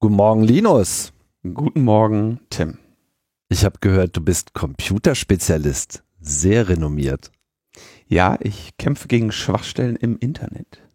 Guten Morgen, Linus. Guten Morgen, Tim. Ich habe gehört, du bist Computerspezialist. Sehr renommiert. Ja, ich kämpfe gegen Schwachstellen im Internet.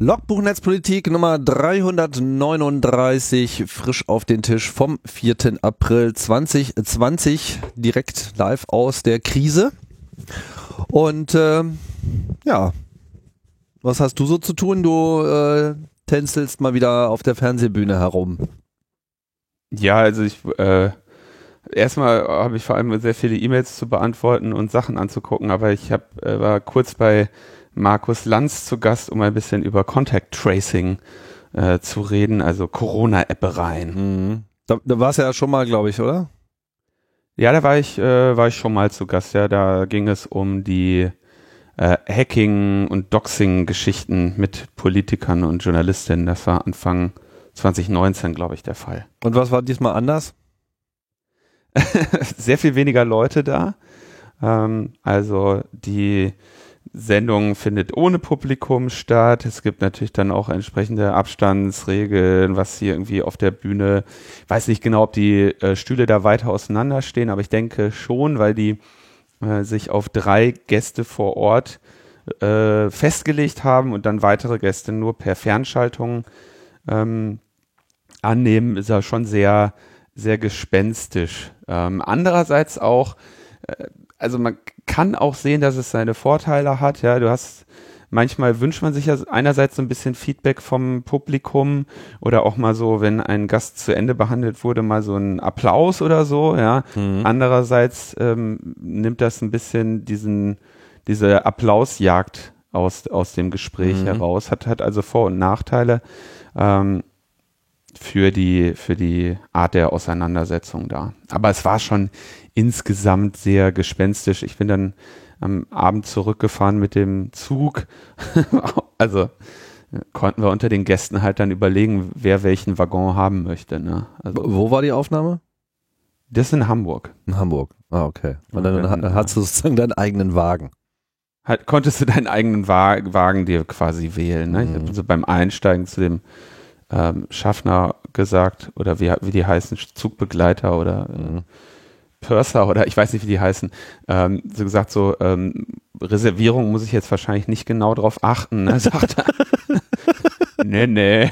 Logbuch Netzpolitik Nummer 339, frisch auf den Tisch vom 4. April 2020, direkt live aus der Krise. Und äh, ja, was hast du so zu tun? Du äh, tänzelst mal wieder auf der Fernsehbühne herum. Ja, also ich äh, erstmal habe ich vor allem sehr viele E-Mails zu beantworten und Sachen anzugucken, aber ich hab, äh, war kurz bei Markus Lanz zu Gast, um ein bisschen über Contact Tracing äh, zu reden, also Corona-Appereien. Mhm. Da, da warst du ja schon mal, glaube ich, oder? Ja, da war ich, äh, war ich schon mal zu Gast. Ja, da ging es um die äh, Hacking- und Doxing-Geschichten mit Politikern und Journalistinnen. Das war Anfang 2019, glaube ich, der Fall. Und was war diesmal anders? Sehr viel weniger Leute da. Ähm, also die Sendung findet ohne Publikum statt. Es gibt natürlich dann auch entsprechende Abstandsregeln, was hier irgendwie auf der Bühne, ich weiß nicht genau, ob die äh, Stühle da weiter auseinander stehen, aber ich denke schon, weil die äh, sich auf drei Gäste vor Ort äh, festgelegt haben und dann weitere Gäste nur per Fernschaltung ähm, annehmen, ist er schon sehr, sehr gespenstisch. Ähm, andererseits auch, äh, also man kann auch sehen, dass es seine Vorteile hat. Ja, du hast manchmal wünscht man sich ja einerseits so ein bisschen Feedback vom Publikum oder auch mal so, wenn ein Gast zu Ende behandelt wurde, mal so ein Applaus oder so. Ja, mhm. andererseits ähm, nimmt das ein bisschen diesen diese Applausjagd aus aus dem Gespräch mhm. heraus. Hat hat also Vor- und Nachteile. Ähm, für die, für die Art der Auseinandersetzung da. Aber es war schon insgesamt sehr gespenstisch. Ich bin dann am Abend zurückgefahren mit dem Zug. also konnten wir unter den Gästen halt dann überlegen, wer welchen Waggon haben möchte. Ne? Also, Wo war die Aufnahme? Das in Hamburg. In Hamburg. Ah, okay. Und dann, dann, dann hast du sozusagen deinen eigenen Wagen. Halt, konntest du deinen eigenen Wagen dir quasi wählen. Ne? Mhm. Ich habe so beim Einsteigen zu dem ähm, Schaffner gesagt, oder wie, wie die heißen, Zugbegleiter oder äh, mhm. Purser oder ich weiß nicht, wie die heißen, ähm, so gesagt, so ähm, Reservierung muss ich jetzt wahrscheinlich nicht genau drauf achten, ne? sagt er. nee, nee.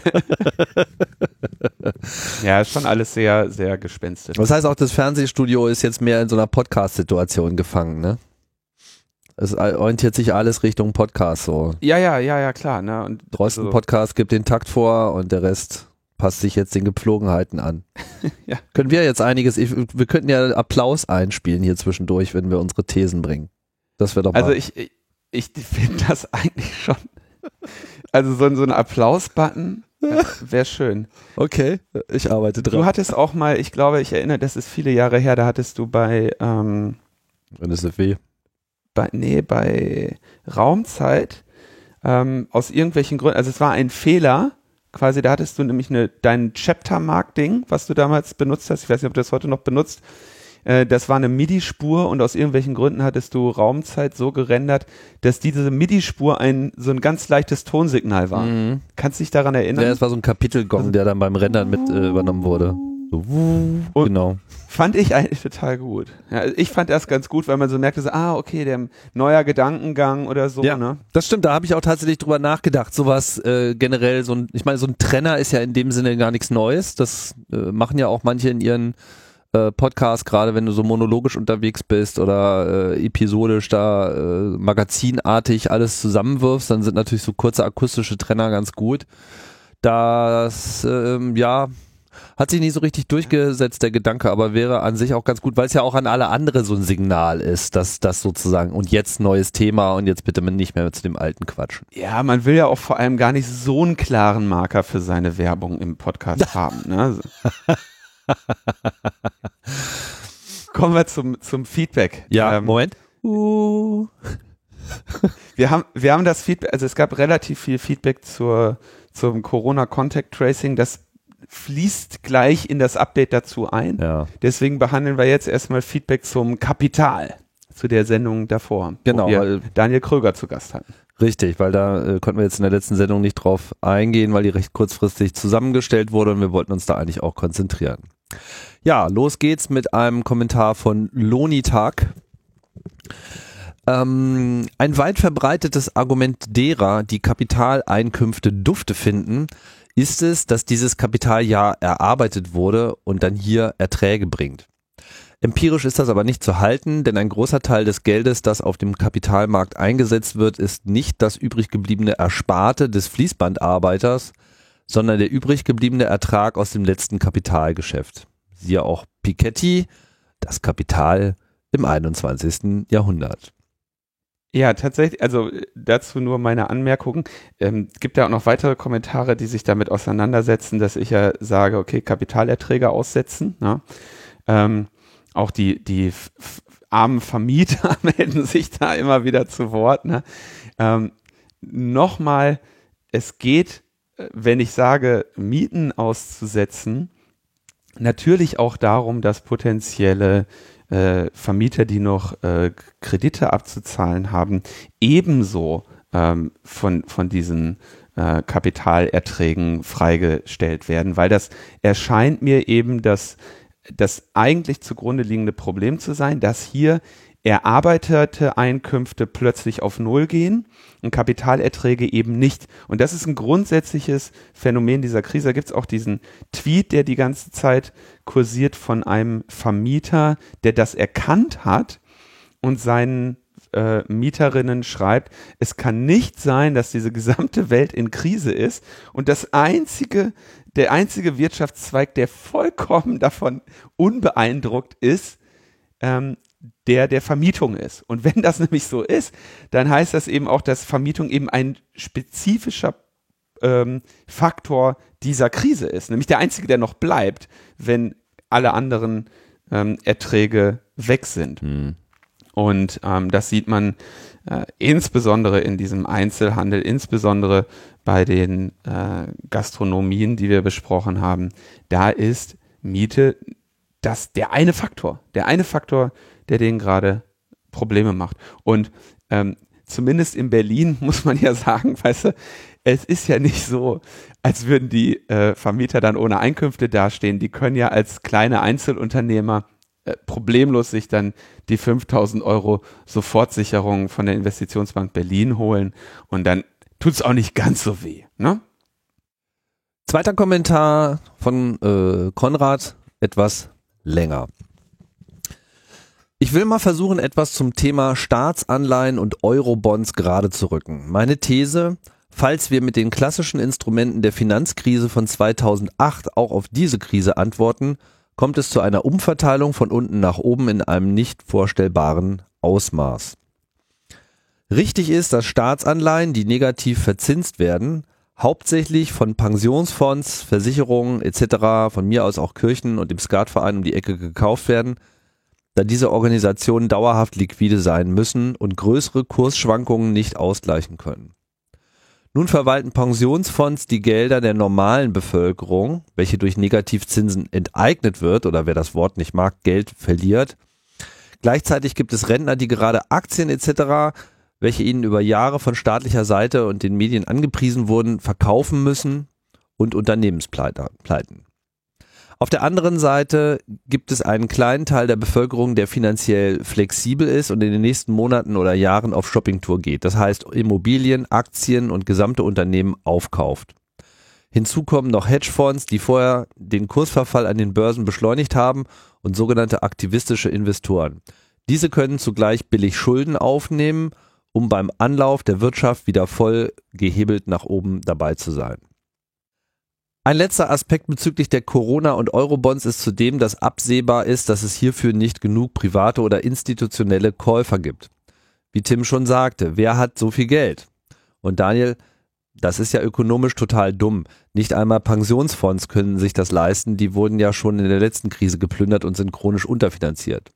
ja, ist schon alles sehr, sehr gespenstisch. Das heißt auch, das Fernsehstudio ist jetzt mehr in so einer Podcast-Situation gefangen, ne? Es orientiert sich alles Richtung Podcast so. Ja, ja, ja, ja, klar. Ne? Und Drosten also, Podcast gibt den Takt vor und der Rest passt sich jetzt den Gepflogenheiten an. ja. Können wir jetzt einiges, wir könnten ja Applaus einspielen hier zwischendurch, wenn wir unsere Thesen bringen. Das wäre doch also mal. Also ich, ich, ich finde das eigentlich schon, also so, so ein Applaus-Button wäre schön. Okay, ich arbeite dran. Du hattest auch mal, ich glaube, ich erinnere, das ist viele Jahre her, da hattest du bei ähm, NSFW. Bei, nee, bei Raumzeit ähm, aus irgendwelchen Gründen, also es war ein Fehler, quasi, da hattest du nämlich eine, dein Chapter-Mark-Ding, was du damals benutzt hast. Ich weiß nicht, ob du das heute noch benutzt. Äh, das war eine MIDI-Spur und aus irgendwelchen Gründen hattest du Raumzeit so gerendert, dass diese MIDI-Spur ein so ein ganz leichtes Tonsignal war. Mhm. Kannst du dich daran erinnern? Ja, es war so ein Kapitelgong, also, der dann beim Rendern mit äh, übernommen wurde. So, und genau. Fand ich eigentlich total gut. Ja, ich fand das ganz gut, weil man so merkte, so, ah, okay, der neuer Gedankengang oder so. Ja, ne? das stimmt. Da habe ich auch tatsächlich drüber nachgedacht. Sowas äh, generell, so ein, ich meine, so ein Trenner ist ja in dem Sinne gar nichts Neues. Das äh, machen ja auch manche in ihren äh, Podcasts, gerade wenn du so monologisch unterwegs bist oder äh, episodisch da äh, magazinartig alles zusammenwirfst, dann sind natürlich so kurze akustische Trenner ganz gut. Das, ähm, ja, hat sich nicht so richtig durchgesetzt, der Gedanke, aber wäre an sich auch ganz gut, weil es ja auch an alle andere so ein Signal ist, dass das sozusagen und jetzt neues Thema und jetzt bitte nicht mehr zu dem alten quatschen. Ja, man will ja auch vor allem gar nicht so einen klaren Marker für seine Werbung im Podcast haben. Ne? Kommen wir zum, zum Feedback. Ja, ähm, Moment. Uh. wir haben, wir haben das Feedback, also es gab relativ viel Feedback zur, zum Corona Contact Tracing. Das fließt gleich in das Update dazu ein. Ja. Deswegen behandeln wir jetzt erstmal Feedback zum Kapital, zu der Sendung davor, Genau, wo wir weil- Daniel Kröger zu Gast hatten. Richtig, weil da äh, konnten wir jetzt in der letzten Sendung nicht drauf eingehen, weil die recht kurzfristig zusammengestellt wurde und wir wollten uns da eigentlich auch konzentrieren. Ja, los geht's mit einem Kommentar von Lonitag. Ähm, ein weit verbreitetes Argument derer, die Kapitaleinkünfte dufte finden, ist es, dass dieses Kapital ja erarbeitet wurde und dann hier Erträge bringt. Empirisch ist das aber nicht zu halten, denn ein großer Teil des Geldes, das auf dem Kapitalmarkt eingesetzt wird, ist nicht das übrig gebliebene Ersparte des Fließbandarbeiters, sondern der übrig gebliebene Ertrag aus dem letzten Kapitalgeschäft. Siehe auch Piketty, das Kapital im 21. Jahrhundert. Ja, tatsächlich, also äh, dazu nur meine Anmerkungen. Ähm, gibt ja auch noch weitere Kommentare, die sich damit auseinandersetzen, dass ich ja sage, okay, Kapitalerträge aussetzen. Ne? Ähm, auch die, die armen Vermieter melden sich da immer wieder zu Wort. Ne? Ähm, Nochmal, es geht, äh, wenn ich sage, Mieten auszusetzen, natürlich auch darum, dass potenzielle äh, Vermieter, die noch äh, Kredite abzuzahlen haben, ebenso ähm, von, von diesen äh, Kapitalerträgen freigestellt werden, weil das erscheint mir eben das, das eigentlich zugrunde liegende Problem zu sein, dass hier erarbeitete Einkünfte plötzlich auf Null gehen und Kapitalerträge eben nicht. Und das ist ein grundsätzliches Phänomen dieser Krise. Da gibt es auch diesen Tweet, der die ganze Zeit kursiert von einem Vermieter, der das erkannt hat und seinen äh, Mieterinnen schreibt, es kann nicht sein, dass diese gesamte Welt in Krise ist und das einzige, der einzige Wirtschaftszweig, der vollkommen davon unbeeindruckt ist, ähm, der der Vermietung ist. Und wenn das nämlich so ist, dann heißt das eben auch, dass Vermietung eben ein spezifischer ähm, Faktor dieser Krise ist. Nämlich der einzige, der noch bleibt, wenn alle anderen ähm, Erträge weg sind. Und ähm, das sieht man äh, insbesondere in diesem Einzelhandel, insbesondere bei den äh, Gastronomien, die wir besprochen haben. Da ist Miete das der eine Faktor, der eine Faktor, der denen gerade Probleme macht. Und ähm, zumindest in Berlin muss man ja sagen, weißt du, es ist ja nicht so, als würden die äh, Vermieter dann ohne Einkünfte dastehen. Die können ja als kleine Einzelunternehmer äh, problemlos sich dann die 5000 Euro Sofortsicherung von der Investitionsbank Berlin holen und dann tut es auch nicht ganz so weh. Ne? Zweiter Kommentar von äh, Konrad, etwas länger. Ich will mal versuchen, etwas zum Thema Staatsanleihen und Eurobonds gerade zu rücken. Meine These, falls wir mit den klassischen Instrumenten der Finanzkrise von 2008 auch auf diese Krise antworten, kommt es zu einer Umverteilung von unten nach oben in einem nicht vorstellbaren Ausmaß. Richtig ist, dass Staatsanleihen, die negativ verzinst werden, hauptsächlich von Pensionsfonds, Versicherungen etc., von mir aus auch Kirchen und dem Skatverein um die Ecke gekauft werden, da diese Organisationen dauerhaft liquide sein müssen und größere Kursschwankungen nicht ausgleichen können. Nun verwalten Pensionsfonds die Gelder der normalen Bevölkerung, welche durch Negativzinsen enteignet wird oder wer das Wort nicht mag, Geld verliert. Gleichzeitig gibt es Rentner, die gerade Aktien etc., welche ihnen über Jahre von staatlicher Seite und den Medien angepriesen wurden, verkaufen müssen und Unternehmenspleiten. Auf der anderen Seite gibt es einen kleinen Teil der Bevölkerung, der finanziell flexibel ist und in den nächsten Monaten oder Jahren auf Shoppingtour geht. Das heißt Immobilien, Aktien und gesamte Unternehmen aufkauft. Hinzu kommen noch Hedgefonds, die vorher den Kursverfall an den Börsen beschleunigt haben und sogenannte aktivistische Investoren. Diese können zugleich billig Schulden aufnehmen, um beim Anlauf der Wirtschaft wieder voll gehebelt nach oben dabei zu sein. Ein letzter Aspekt bezüglich der Corona- und Eurobonds ist zudem, dass absehbar ist, dass es hierfür nicht genug private oder institutionelle Käufer gibt. Wie Tim schon sagte, wer hat so viel Geld? Und Daniel, das ist ja ökonomisch total dumm. Nicht einmal Pensionsfonds können sich das leisten, die wurden ja schon in der letzten Krise geplündert und sind chronisch unterfinanziert.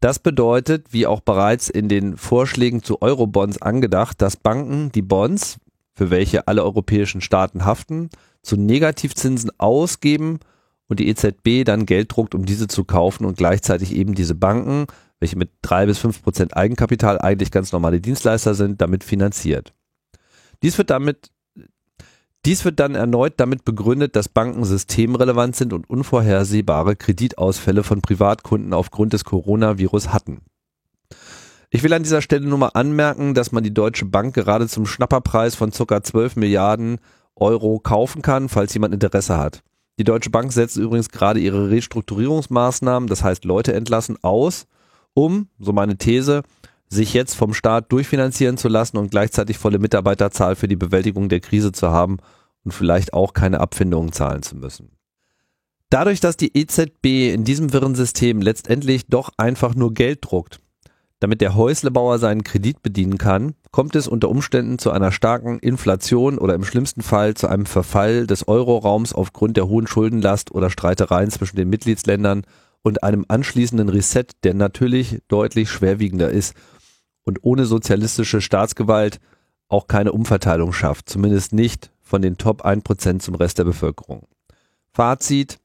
Das bedeutet, wie auch bereits in den Vorschlägen zu Eurobonds angedacht, dass Banken die Bonds, für welche alle europäischen Staaten haften, zu Negativzinsen ausgeben und die EZB dann Geld druckt, um diese zu kaufen und gleichzeitig eben diese Banken, welche mit drei bis fünf Prozent Eigenkapital eigentlich ganz normale Dienstleister sind, damit finanziert. Dies wird damit dies wird dann erneut damit begründet, dass Banken systemrelevant sind und unvorhersehbare Kreditausfälle von Privatkunden aufgrund des Coronavirus hatten. Ich will an dieser Stelle nur mal anmerken, dass man die Deutsche Bank gerade zum Schnapperpreis von ca. 12 Milliarden Euro kaufen kann, falls jemand Interesse hat. Die Deutsche Bank setzt übrigens gerade ihre Restrukturierungsmaßnahmen, das heißt Leute entlassen, aus, um, so meine These, sich jetzt vom Staat durchfinanzieren zu lassen und gleichzeitig volle Mitarbeiterzahl für die Bewältigung der Krise zu haben und vielleicht auch keine Abfindungen zahlen zu müssen. Dadurch, dass die EZB in diesem wirren System letztendlich doch einfach nur Geld druckt, damit der Häuslebauer seinen Kredit bedienen kann, kommt es unter Umständen zu einer starken Inflation oder im schlimmsten Fall zu einem Verfall des Euroraums aufgrund der hohen Schuldenlast oder Streitereien zwischen den Mitgliedsländern und einem anschließenden Reset, der natürlich deutlich schwerwiegender ist und ohne sozialistische Staatsgewalt auch keine Umverteilung schafft, zumindest nicht von den Top 1% zum Rest der Bevölkerung. Fazit,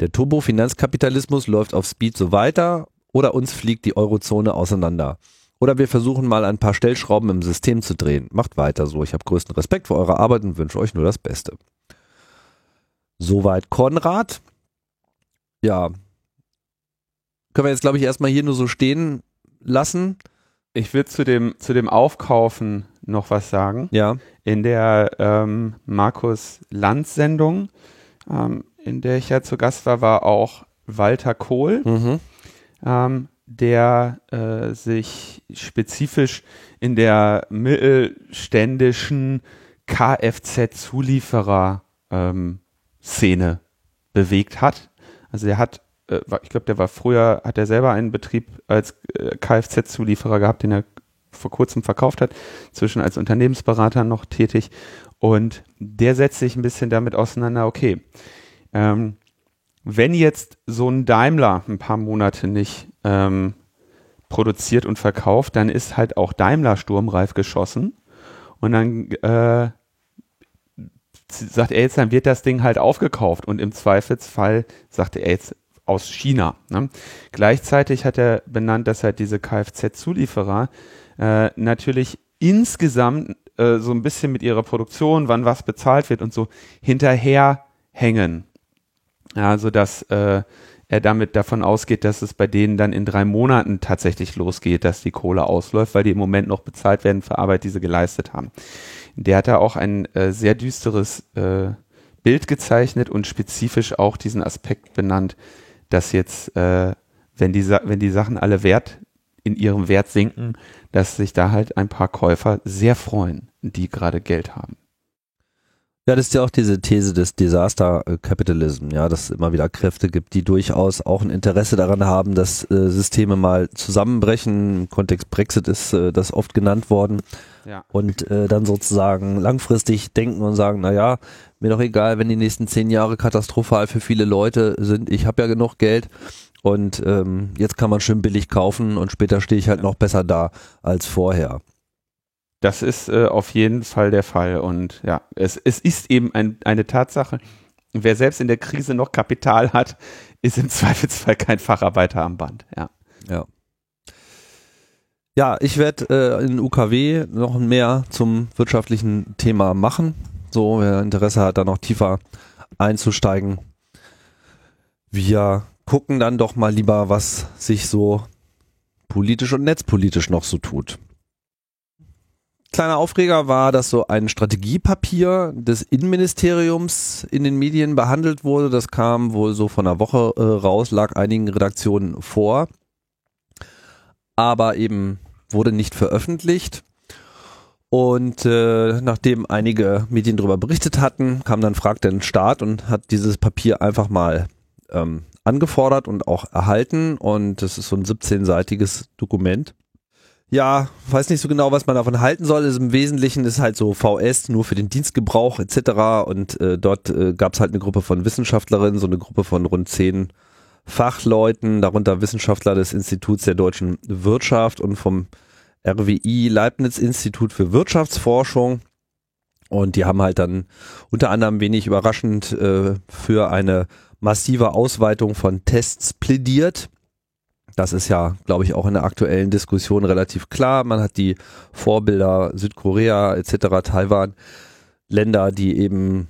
der Turbo-Finanzkapitalismus läuft auf Speed so weiter oder uns fliegt die Eurozone auseinander. Oder wir versuchen mal ein paar Stellschrauben im System zu drehen. Macht weiter so. Ich habe größten Respekt für eure Arbeit und wünsche euch nur das Beste. Soweit Konrad. Ja. Können wir jetzt, glaube ich, erstmal hier nur so stehen lassen. Ich will zu dem, zu dem Aufkaufen noch was sagen. Ja. In der ähm, Markus Lanz Sendung, ähm, in der ich ja zu Gast war, war auch Walter Kohl. Mhm ähm, der äh, sich spezifisch in der mittelständischen Kfz-Zulieferer-Szene ähm, bewegt hat. Also er hat, äh, ich glaube, der war früher, hat er selber einen Betrieb als äh, Kfz-Zulieferer gehabt, den er vor kurzem verkauft hat, zwischen als Unternehmensberater noch tätig. Und der setzt sich ein bisschen damit auseinander, okay, ähm, wenn jetzt so ein Daimler ein paar Monate nicht ähm, produziert und verkauft, dann ist halt auch Daimler sturmreif geschossen. Und dann äh, sagt er jetzt, dann wird das Ding halt aufgekauft und im Zweifelsfall sagte er jetzt aus China. Ne? Gleichzeitig hat er benannt, dass halt diese Kfz-Zulieferer äh, natürlich insgesamt äh, so ein bisschen mit ihrer Produktion, wann was bezahlt wird und so hinterherhängen. Ja, so dass äh, er damit davon ausgeht, dass es bei denen dann in drei Monaten tatsächlich losgeht, dass die Kohle ausläuft, weil die im Moment noch bezahlt werden für Arbeit, die sie geleistet haben. Der hat da auch ein äh, sehr düsteres äh, Bild gezeichnet und spezifisch auch diesen Aspekt benannt, dass jetzt, äh, wenn, die, wenn die Sachen alle Wert in ihrem Wert sinken, dass sich da halt ein paar Käufer sehr freuen, die gerade Geld haben. Ja, das ist ja auch diese These des Disaster Capitalism, ja, dass es immer wieder Kräfte gibt, die durchaus auch ein Interesse daran haben, dass äh, Systeme mal zusammenbrechen. Im Kontext Brexit ist äh, das oft genannt worden. Ja. Und äh, dann sozusagen langfristig denken und sagen, na ja, mir doch egal, wenn die nächsten zehn Jahre katastrophal für viele Leute sind, ich habe ja genug Geld und ähm, jetzt kann man schön billig kaufen und später stehe ich halt noch besser da als vorher. Das ist äh, auf jeden Fall der Fall. Und ja, es, es ist eben ein, eine Tatsache. Wer selbst in der Krise noch Kapital hat, ist im Zweifelsfall kein Facharbeiter am Band. Ja. Ja. Ja, ich werde äh, in UKW noch mehr zum wirtschaftlichen Thema machen. So, wer Interesse hat, da noch tiefer einzusteigen. Wir gucken dann doch mal lieber, was sich so politisch und netzpolitisch noch so tut. Kleiner Aufreger war, dass so ein Strategiepapier des Innenministeriums in den Medien behandelt wurde. Das kam wohl so von einer Woche äh, raus, lag einigen Redaktionen vor, aber eben wurde nicht veröffentlicht. Und äh, nachdem einige Medien darüber berichtet hatten, kam dann Frag den Staat und hat dieses Papier einfach mal ähm, angefordert und auch erhalten. Und das ist so ein 17-seitiges Dokument ja, weiß nicht so genau, was man davon halten soll. Also Im Wesentlichen ist halt so VS nur für den Dienstgebrauch etc. Und äh, dort äh, gab es halt eine Gruppe von Wissenschaftlerinnen, so eine Gruppe von rund zehn Fachleuten, darunter Wissenschaftler des Instituts der deutschen Wirtschaft und vom RWI Leibniz Institut für Wirtschaftsforschung. Und die haben halt dann unter anderem wenig überraschend äh, für eine massive Ausweitung von Tests plädiert. Das ist ja, glaube ich, auch in der aktuellen Diskussion relativ klar. Man hat die Vorbilder Südkorea etc., Taiwan, Länder, die eben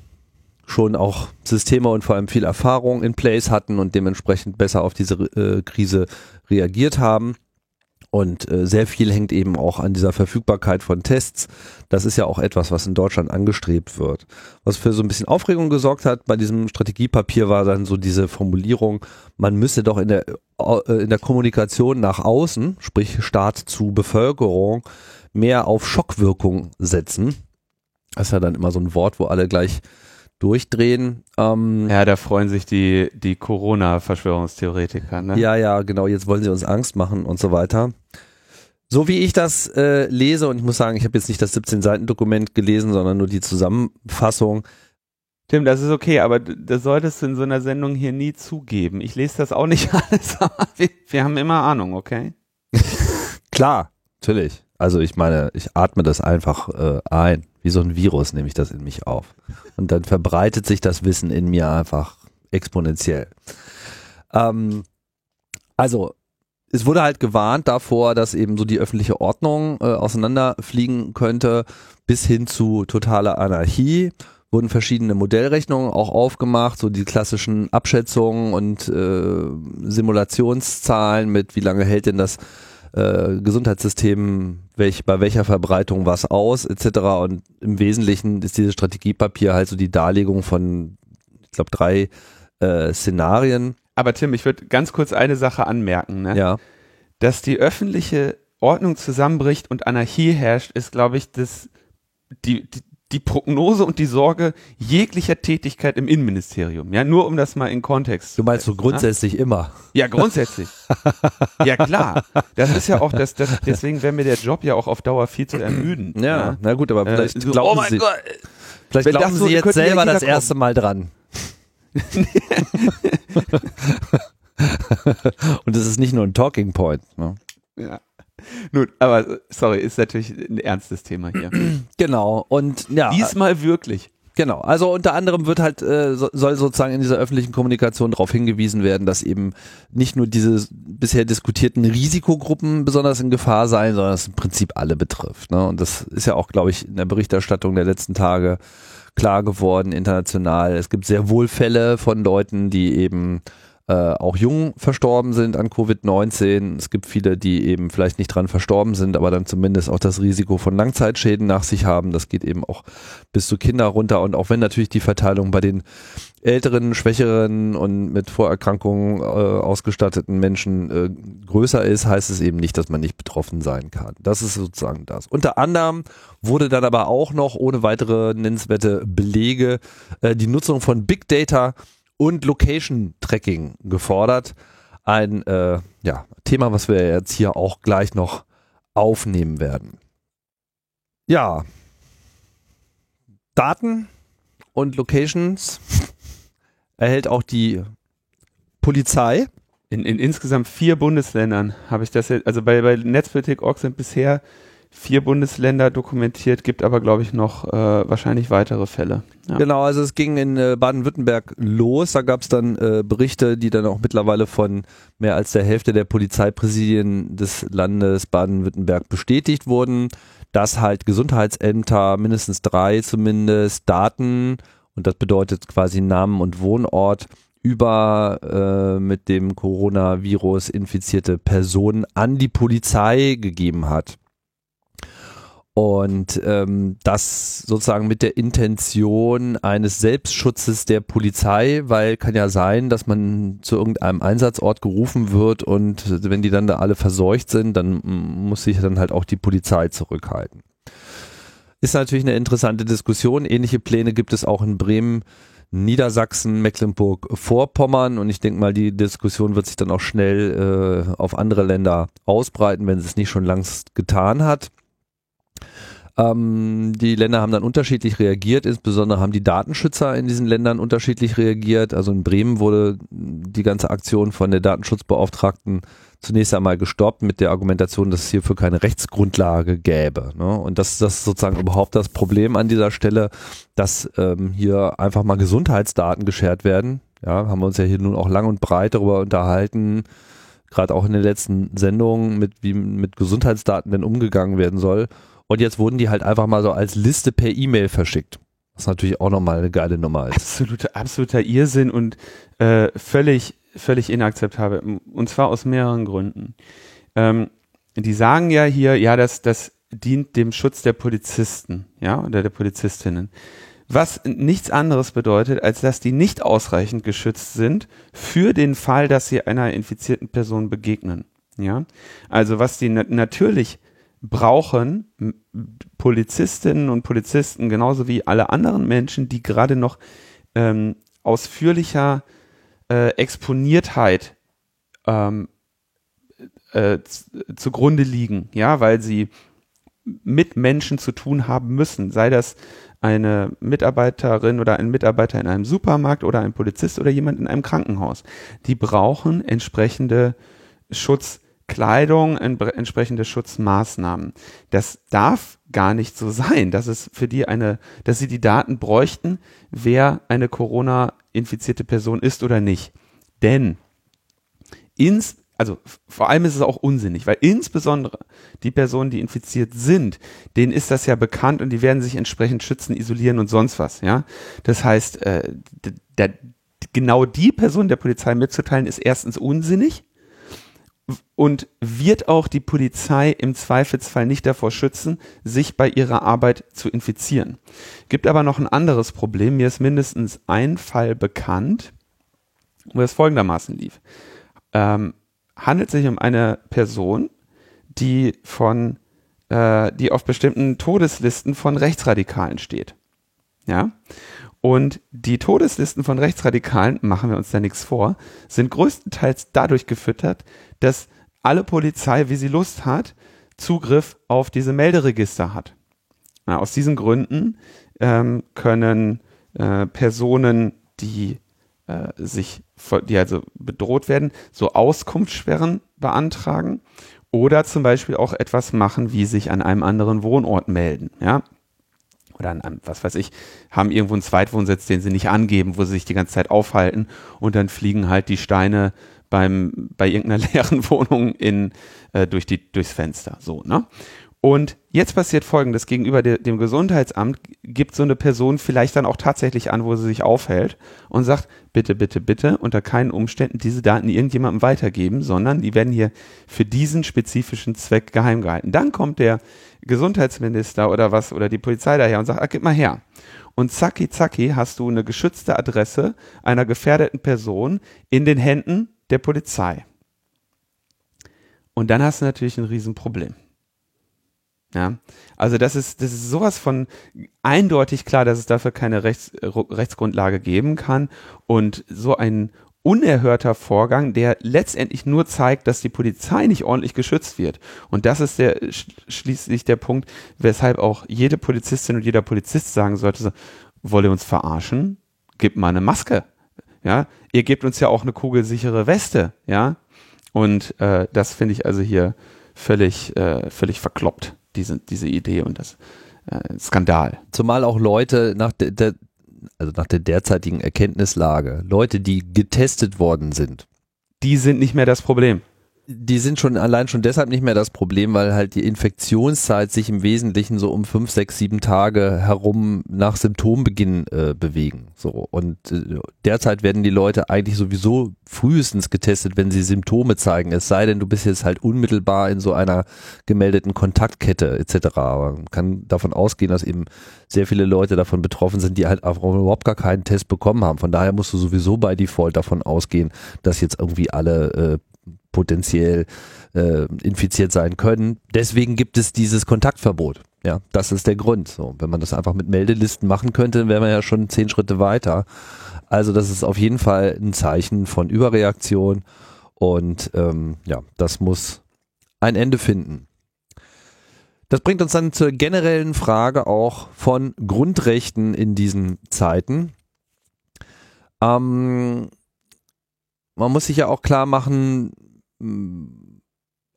schon auch Systeme und vor allem viel Erfahrung in place hatten und dementsprechend besser auf diese äh, Krise reagiert haben. Und äh, sehr viel hängt eben auch an dieser Verfügbarkeit von Tests. Das ist ja auch etwas, was in Deutschland angestrebt wird. Was für so ein bisschen Aufregung gesorgt hat bei diesem Strategiepapier war dann so diese Formulierung, man müsse doch in der, äh, in der Kommunikation nach außen, sprich Staat zu Bevölkerung, mehr auf Schockwirkung setzen. Das ist ja dann immer so ein Wort, wo alle gleich durchdrehen. Ähm, ja, da freuen sich die, die Corona-Verschwörungstheoretiker. Ne? Ja, ja, genau. Jetzt wollen sie uns Angst machen und so weiter. So wie ich das äh, lese, und ich muss sagen, ich habe jetzt nicht das 17-Seiten-Dokument gelesen, sondern nur die Zusammenfassung. Tim, das ist okay, aber das solltest du in so einer Sendung hier nie zugeben. Ich lese das auch nicht alles, aber wir, wir haben immer Ahnung, okay? Klar, natürlich. Also ich meine, ich atme das einfach äh, ein. Wie so ein Virus nehme ich das in mich auf. Und dann verbreitet sich das Wissen in mir einfach exponentiell. Ähm, also es wurde halt gewarnt davor, dass eben so die öffentliche Ordnung äh, auseinanderfliegen könnte, bis hin zu totaler Anarchie. Wurden verschiedene Modellrechnungen auch aufgemacht, so die klassischen Abschätzungen und äh, Simulationszahlen mit, wie lange hält denn das äh, Gesundheitssystem welch, bei welcher Verbreitung was aus, etc. Und im Wesentlichen ist dieses Strategiepapier halt so die Darlegung von, ich glaube, drei äh, Szenarien. Aber Tim, ich würde ganz kurz eine Sache anmerken. Ne? Ja. Dass die öffentliche Ordnung zusammenbricht und Anarchie herrscht, ist, glaube ich, das, die, die, die Prognose und die Sorge jeglicher Tätigkeit im Innenministerium. Ja, nur um das mal in Kontext. Du meinst so grundsätzlich ja? immer? Ja, grundsätzlich. ja, klar. Das ist ja auch das, das deswegen wäre mir der Job ja auch auf Dauer viel zu ermüden. Ja, ja. na gut, aber äh, vielleicht äh, glauben oh Sie, Gott. vielleicht Wenn glauben Sie jetzt selber das erste Mal dran. und das ist nicht nur ein Talking Point. Ne? Ja. Nun, aber sorry, ist natürlich ein ernstes Thema hier. Genau, und ja. Diesmal wirklich. Genau, also unter anderem wird halt, äh, soll sozusagen in dieser öffentlichen Kommunikation darauf hingewiesen werden, dass eben nicht nur diese bisher diskutierten Risikogruppen besonders in Gefahr seien, sondern es im Prinzip alle betrifft. Ne? Und das ist ja auch, glaube ich, in der Berichterstattung der letzten Tage klar geworden, international. Es gibt sehr wohl Fälle von Leuten, die eben äh, auch jung verstorben sind an Covid-19. Es gibt viele, die eben vielleicht nicht dran verstorben sind, aber dann zumindest auch das Risiko von Langzeitschäden nach sich haben. Das geht eben auch bis zu Kinder runter. Und auch wenn natürlich die Verteilung bei den älteren, schwächeren und mit Vorerkrankungen äh, ausgestatteten Menschen äh, größer ist, heißt es eben nicht, dass man nicht betroffen sein kann. Das ist sozusagen das. Unter anderem wurde dann aber auch noch ohne weitere nennenswerte Belege äh, die Nutzung von Big Data und Location Tracking gefordert. Ein äh, ja, Thema, was wir jetzt hier auch gleich noch aufnehmen werden. Ja, Daten und Locations erhält auch die Polizei. In, in insgesamt vier Bundesländern habe ich das jetzt, also bei, bei Netzpolitik.org sind bisher vier Bundesländer dokumentiert, gibt aber, glaube ich, noch äh, wahrscheinlich weitere Fälle. Ja. Genau, also es ging in äh, Baden-Württemberg los. Da gab es dann äh, Berichte, die dann auch mittlerweile von mehr als der Hälfte der Polizeipräsidien des Landes Baden-Württemberg bestätigt wurden, dass halt Gesundheitsämter, mindestens drei zumindest, Daten, und das bedeutet quasi Namen und Wohnort, über äh, mit dem Coronavirus infizierte Personen an die Polizei gegeben hat. Und ähm, das sozusagen mit der Intention eines Selbstschutzes der Polizei, weil kann ja sein, dass man zu irgendeinem Einsatzort gerufen wird und wenn die dann da alle verseucht sind, dann muss sich dann halt auch die Polizei zurückhalten. Ist natürlich eine interessante Diskussion. Ähnliche Pläne gibt es auch in Bremen, Niedersachsen, Mecklenburg-Vorpommern und ich denke mal, die Diskussion wird sich dann auch schnell äh, auf andere Länder ausbreiten, wenn es es nicht schon längst getan hat. Ähm, die Länder haben dann unterschiedlich reagiert, insbesondere haben die Datenschützer in diesen Ländern unterschiedlich reagiert. Also in Bremen wurde die ganze Aktion von der Datenschutzbeauftragten zunächst einmal gestoppt mit der Argumentation, dass es hierfür keine Rechtsgrundlage gäbe. Ne? Und das, das ist sozusagen überhaupt das Problem an dieser Stelle, dass ähm, hier einfach mal Gesundheitsdaten geschert werden. Ja, haben wir uns ja hier nun auch lang und breit darüber unterhalten, gerade auch in den letzten Sendungen, mit wie mit Gesundheitsdaten denn umgegangen werden soll. Und jetzt wurden die halt einfach mal so als Liste per E-Mail verschickt. Was natürlich auch nochmal eine geile Nummer ist. Absolute, absoluter Irrsinn und äh, völlig, völlig inakzeptabel. Und zwar aus mehreren Gründen. Ähm, die sagen ja hier, ja, das, das dient dem Schutz der Polizisten, ja, oder der Polizistinnen. Was nichts anderes bedeutet, als dass die nicht ausreichend geschützt sind für den Fall, dass sie einer infizierten Person begegnen. Ja, also was die na natürlich brauchen Polizistinnen und Polizisten genauso wie alle anderen Menschen, die gerade noch ähm, ausführlicher äh, Exponiertheit ähm, äh, zugrunde liegen, ja, weil sie mit Menschen zu tun haben müssen, sei das eine Mitarbeiterin oder ein Mitarbeiter in einem Supermarkt oder ein Polizist oder jemand in einem Krankenhaus. Die brauchen entsprechende Schutz Kleidung, entsprechende Schutzmaßnahmen. Das darf gar nicht so sein, dass es für die eine, dass sie die Daten bräuchten, wer eine Corona-infizierte Person ist oder nicht. Denn ins, also vor allem ist es auch unsinnig, weil insbesondere die Personen, die infiziert sind, denen ist das ja bekannt und die werden sich entsprechend schützen, isolieren und sonst was, ja. Das heißt, äh, der, genau die Person der Polizei mitzuteilen, ist erstens unsinnig und wird auch die Polizei im Zweifelsfall nicht davor schützen, sich bei ihrer Arbeit zu infizieren. Gibt aber noch ein anderes Problem. Mir ist mindestens ein Fall bekannt, wo es folgendermaßen lief. Ähm, handelt sich um eine Person, die von, äh, die auf bestimmten Todeslisten von Rechtsradikalen steht. Ja. Und die Todeslisten von Rechtsradikalen, machen wir uns da nichts vor, sind größtenteils dadurch gefüttert, dass alle Polizei, wie sie Lust hat, Zugriff auf diese Melderegister hat. Ja, aus diesen Gründen ähm, können äh, Personen, die äh, sich, die also bedroht werden, so Auskunftssperren beantragen oder zum Beispiel auch etwas machen, wie sich an einem anderen Wohnort melden. Ja, oder an einem, was weiß ich, haben irgendwo einen Zweitwohnsitz, den sie nicht angeben, wo sie sich die ganze Zeit aufhalten und dann fliegen halt die Steine beim, bei irgendeiner leeren Wohnung in, äh, durch die, durchs Fenster. So, ne? Und jetzt passiert folgendes, gegenüber de, dem Gesundheitsamt gibt so eine Person vielleicht dann auch tatsächlich an, wo sie sich aufhält und sagt, bitte, bitte, bitte, unter keinen Umständen diese Daten irgendjemandem weitergeben, sondern die werden hier für diesen spezifischen Zweck geheim gehalten. Dann kommt der Gesundheitsminister oder was, oder die Polizei daher und sagt, ah, gib mal her. Und zacki zacki hast du eine geschützte Adresse einer gefährdeten Person in den Händen der Polizei. Und dann hast du natürlich ein Riesenproblem. Ja, also das ist, das ist sowas von eindeutig klar, dass es dafür keine Rechts, Rechtsgrundlage geben kann und so ein unerhörter Vorgang, der letztendlich nur zeigt, dass die Polizei nicht ordentlich geschützt wird. Und das ist der schließlich der Punkt, weshalb auch jede Polizistin und jeder Polizist sagen sollte, so, wolle uns verarschen? Gib mal eine Maske. Ja, ihr gebt uns ja auch eine kugelsichere Weste, ja. Und äh, das finde ich also hier völlig, äh, völlig verkloppt, diese, diese Idee und das äh, Skandal. Zumal auch Leute nach der, der, also nach der derzeitigen Erkenntnislage, Leute, die getestet worden sind. Die sind nicht mehr das Problem die sind schon allein schon deshalb nicht mehr das Problem, weil halt die Infektionszeit sich im Wesentlichen so um fünf, sechs, sieben Tage herum nach Symptombeginn äh, bewegen. So und äh, derzeit werden die Leute eigentlich sowieso frühestens getestet, wenn sie Symptome zeigen. Es sei denn, du bist jetzt halt unmittelbar in so einer gemeldeten Kontaktkette etc. Aber man kann davon ausgehen, dass eben sehr viele Leute davon betroffen sind, die halt überhaupt gar keinen Test bekommen haben. Von daher musst du sowieso bei Default davon ausgehen, dass jetzt irgendwie alle äh, potenziell äh, infiziert sein können. Deswegen gibt es dieses Kontaktverbot. Ja, das ist der Grund. So, wenn man das einfach mit Meldelisten machen könnte, wäre man ja schon zehn Schritte weiter. Also das ist auf jeden Fall ein Zeichen von Überreaktion und ähm, ja, das muss ein Ende finden. Das bringt uns dann zur generellen Frage auch von Grundrechten in diesen Zeiten. Ähm, man muss sich ja auch klar machen,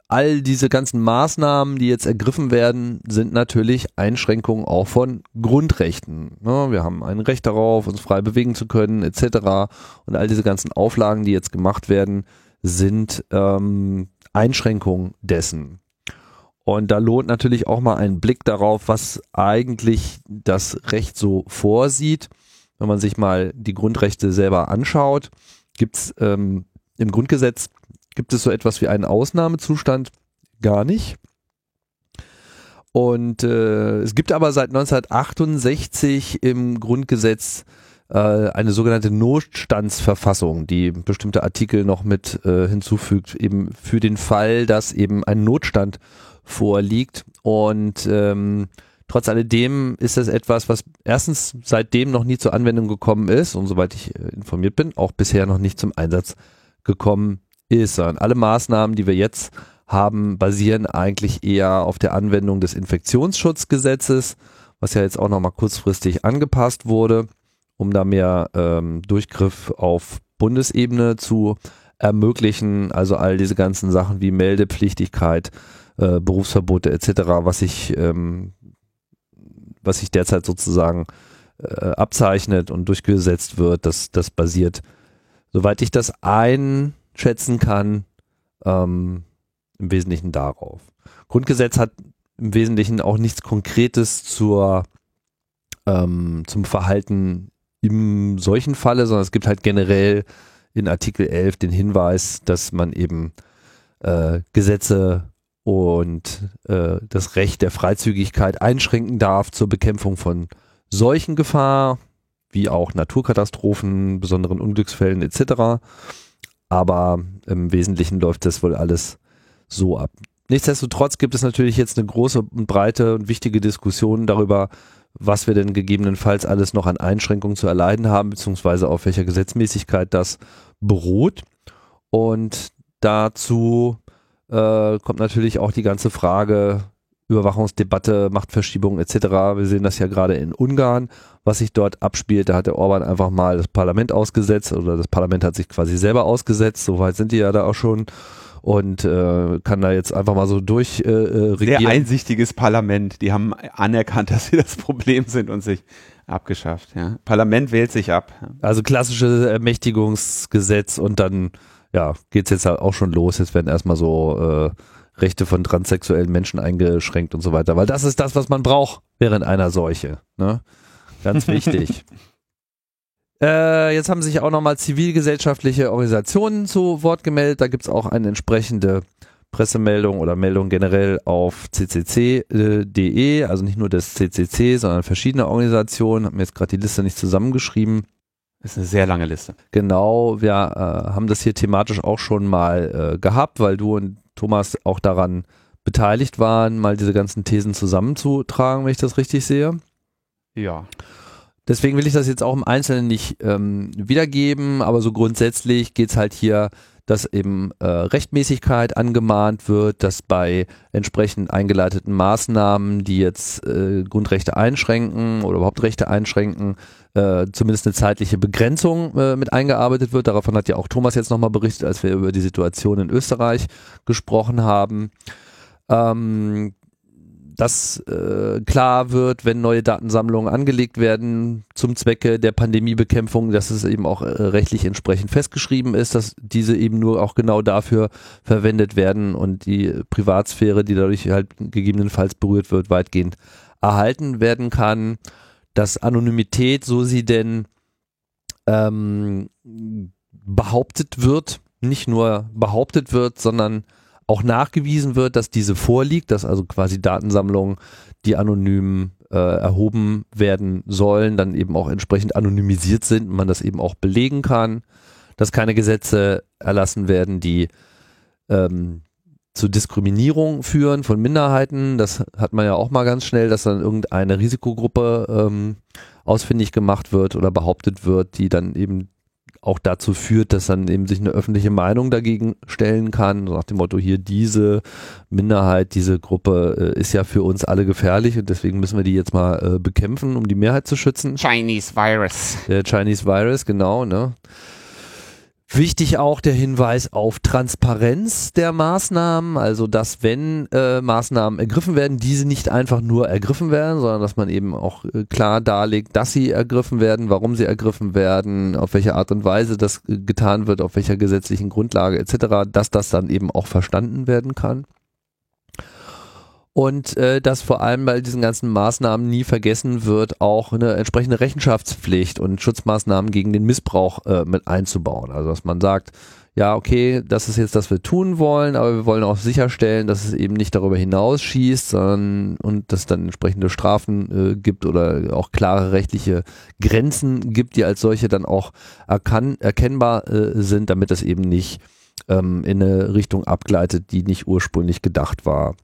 all diese ganzen Maßnahmen, die jetzt ergriffen werden, sind natürlich Einschränkungen auch von Grundrechten. Ne? Wir haben ein Recht darauf, uns frei bewegen zu können, etc. Und all diese ganzen Auflagen, die jetzt gemacht werden, sind ähm, Einschränkungen dessen. Und da lohnt natürlich auch mal ein Blick darauf, was eigentlich das Recht so vorsieht. Wenn man sich mal die Grundrechte selber anschaut, gibt es ähm, im Grundgesetz gibt es so etwas wie einen Ausnahmezustand gar nicht. Und äh, es gibt aber seit 1968 im Grundgesetz äh, eine sogenannte Notstandsverfassung, die bestimmte Artikel noch mit äh, hinzufügt, eben für den Fall, dass eben ein Notstand vorliegt. Und ähm, trotz alledem ist das etwas, was erstens seitdem noch nie zur Anwendung gekommen ist und soweit ich äh, informiert bin, auch bisher noch nicht zum Einsatz gekommen ist, sondern alle Maßnahmen, die wir jetzt haben, basieren eigentlich eher auf der Anwendung des Infektionsschutzgesetzes, was ja jetzt auch nochmal kurzfristig angepasst wurde, um da mehr ähm, Durchgriff auf Bundesebene zu ermöglichen. Also all diese ganzen Sachen wie Meldepflichtigkeit, äh, Berufsverbote etc., was sich, ähm, was sich derzeit sozusagen äh, abzeichnet und durchgesetzt wird, das, das basiert, soweit ich das ein schätzen kann, ähm, im Wesentlichen darauf. Grundgesetz hat im Wesentlichen auch nichts Konkretes zur, ähm, zum Verhalten im solchen Falle, sondern es gibt halt generell in Artikel 11 den Hinweis, dass man eben äh, Gesetze und äh, das Recht der Freizügigkeit einschränken darf zur Bekämpfung von Seuchengefahr, wie auch Naturkatastrophen, besonderen Unglücksfällen etc. Aber im Wesentlichen läuft das wohl alles so ab. Nichtsdestotrotz gibt es natürlich jetzt eine große und breite und wichtige Diskussion darüber, was wir denn gegebenenfalls alles noch an Einschränkungen zu erleiden haben, beziehungsweise auf welcher Gesetzmäßigkeit das beruht. Und dazu äh, kommt natürlich auch die ganze Frage, Überwachungsdebatte, Machtverschiebung etc. Wir sehen das ja gerade in Ungarn, was sich dort abspielt. Da hat der Orban einfach mal das Parlament ausgesetzt oder das Parlament hat sich quasi selber ausgesetzt. So weit sind die ja da auch schon und äh, kann da jetzt einfach mal so durch äh, äh regieren. Sehr einsichtiges Parlament. Die haben anerkannt, dass sie das Problem sind und sich abgeschafft. Ja. Parlament wählt sich ab. Also klassisches Ermächtigungsgesetz und dann ja geht's jetzt halt auch schon los. Jetzt werden erstmal so äh, Rechte von transsexuellen Menschen eingeschränkt und so weiter. Weil das ist das, was man braucht während einer Seuche. Ne? Ganz wichtig. äh, jetzt haben sich auch nochmal zivilgesellschaftliche Organisationen zu Wort gemeldet. Da gibt es auch eine entsprechende Pressemeldung oder Meldung generell auf ccc.de, also nicht nur das CCC, sondern verschiedene Organisationen. Haben jetzt gerade die Liste nicht zusammengeschrieben. Das ist eine sehr lange Liste. Genau, wir äh, haben das hier thematisch auch schon mal äh, gehabt, weil du und Thomas auch daran beteiligt waren, mal diese ganzen Thesen zusammenzutragen, wenn ich das richtig sehe. Ja. Deswegen will ich das jetzt auch im Einzelnen nicht ähm, wiedergeben, aber so grundsätzlich geht es halt hier, dass eben äh, Rechtmäßigkeit angemahnt wird, dass bei entsprechend eingeleiteten Maßnahmen, die jetzt äh, Grundrechte einschränken oder überhaupt Rechte einschränken, äh, zumindest eine zeitliche Begrenzung äh, mit eingearbeitet wird. Davon hat ja auch Thomas jetzt nochmal berichtet, als wir über die Situation in Österreich gesprochen haben. Ähm, dass äh, klar wird, wenn neue Datensammlungen angelegt werden zum Zwecke der Pandemiebekämpfung, dass es eben auch äh, rechtlich entsprechend festgeschrieben ist, dass diese eben nur auch genau dafür verwendet werden und die Privatsphäre, die dadurch halt gegebenenfalls berührt wird, weitgehend erhalten werden kann. Dass Anonymität, so sie denn ähm, behauptet wird, nicht nur behauptet wird, sondern auch nachgewiesen wird, dass diese vorliegt, dass also quasi Datensammlungen, die anonym äh, erhoben werden sollen, dann eben auch entsprechend anonymisiert sind und man das eben auch belegen kann, dass keine Gesetze erlassen werden, die ähm, zu Diskriminierung führen von Minderheiten. Das hat man ja auch mal ganz schnell, dass dann irgendeine Risikogruppe ähm, ausfindig gemacht wird oder behauptet wird, die dann eben auch dazu führt, dass dann eben sich eine öffentliche Meinung dagegen stellen kann, nach dem Motto hier diese Minderheit, diese Gruppe äh, ist ja für uns alle gefährlich und deswegen müssen wir die jetzt mal äh, bekämpfen, um die Mehrheit zu schützen. Chinese Virus. Der Chinese Virus, genau, ne? Wichtig auch der Hinweis auf Transparenz der Maßnahmen, also dass wenn äh, Maßnahmen ergriffen werden, diese nicht einfach nur ergriffen werden, sondern dass man eben auch äh, klar darlegt, dass sie ergriffen werden, warum sie ergriffen werden, auf welche Art und Weise das äh, getan wird, auf welcher gesetzlichen Grundlage etc., dass das dann eben auch verstanden werden kann und äh, dass vor allem bei diesen ganzen Maßnahmen nie vergessen wird, auch eine entsprechende Rechenschaftspflicht und Schutzmaßnahmen gegen den Missbrauch äh, mit einzubauen. Also dass man sagt, ja, okay, das ist jetzt, was wir tun wollen, aber wir wollen auch sicherstellen, dass es eben nicht darüber hinaus schießt, sondern und dass dann entsprechende Strafen äh, gibt oder auch klare rechtliche Grenzen gibt, die als solche dann auch erkan erkennbar äh, sind, damit das eben nicht ähm, in eine Richtung abgleitet, die nicht ursprünglich gedacht war.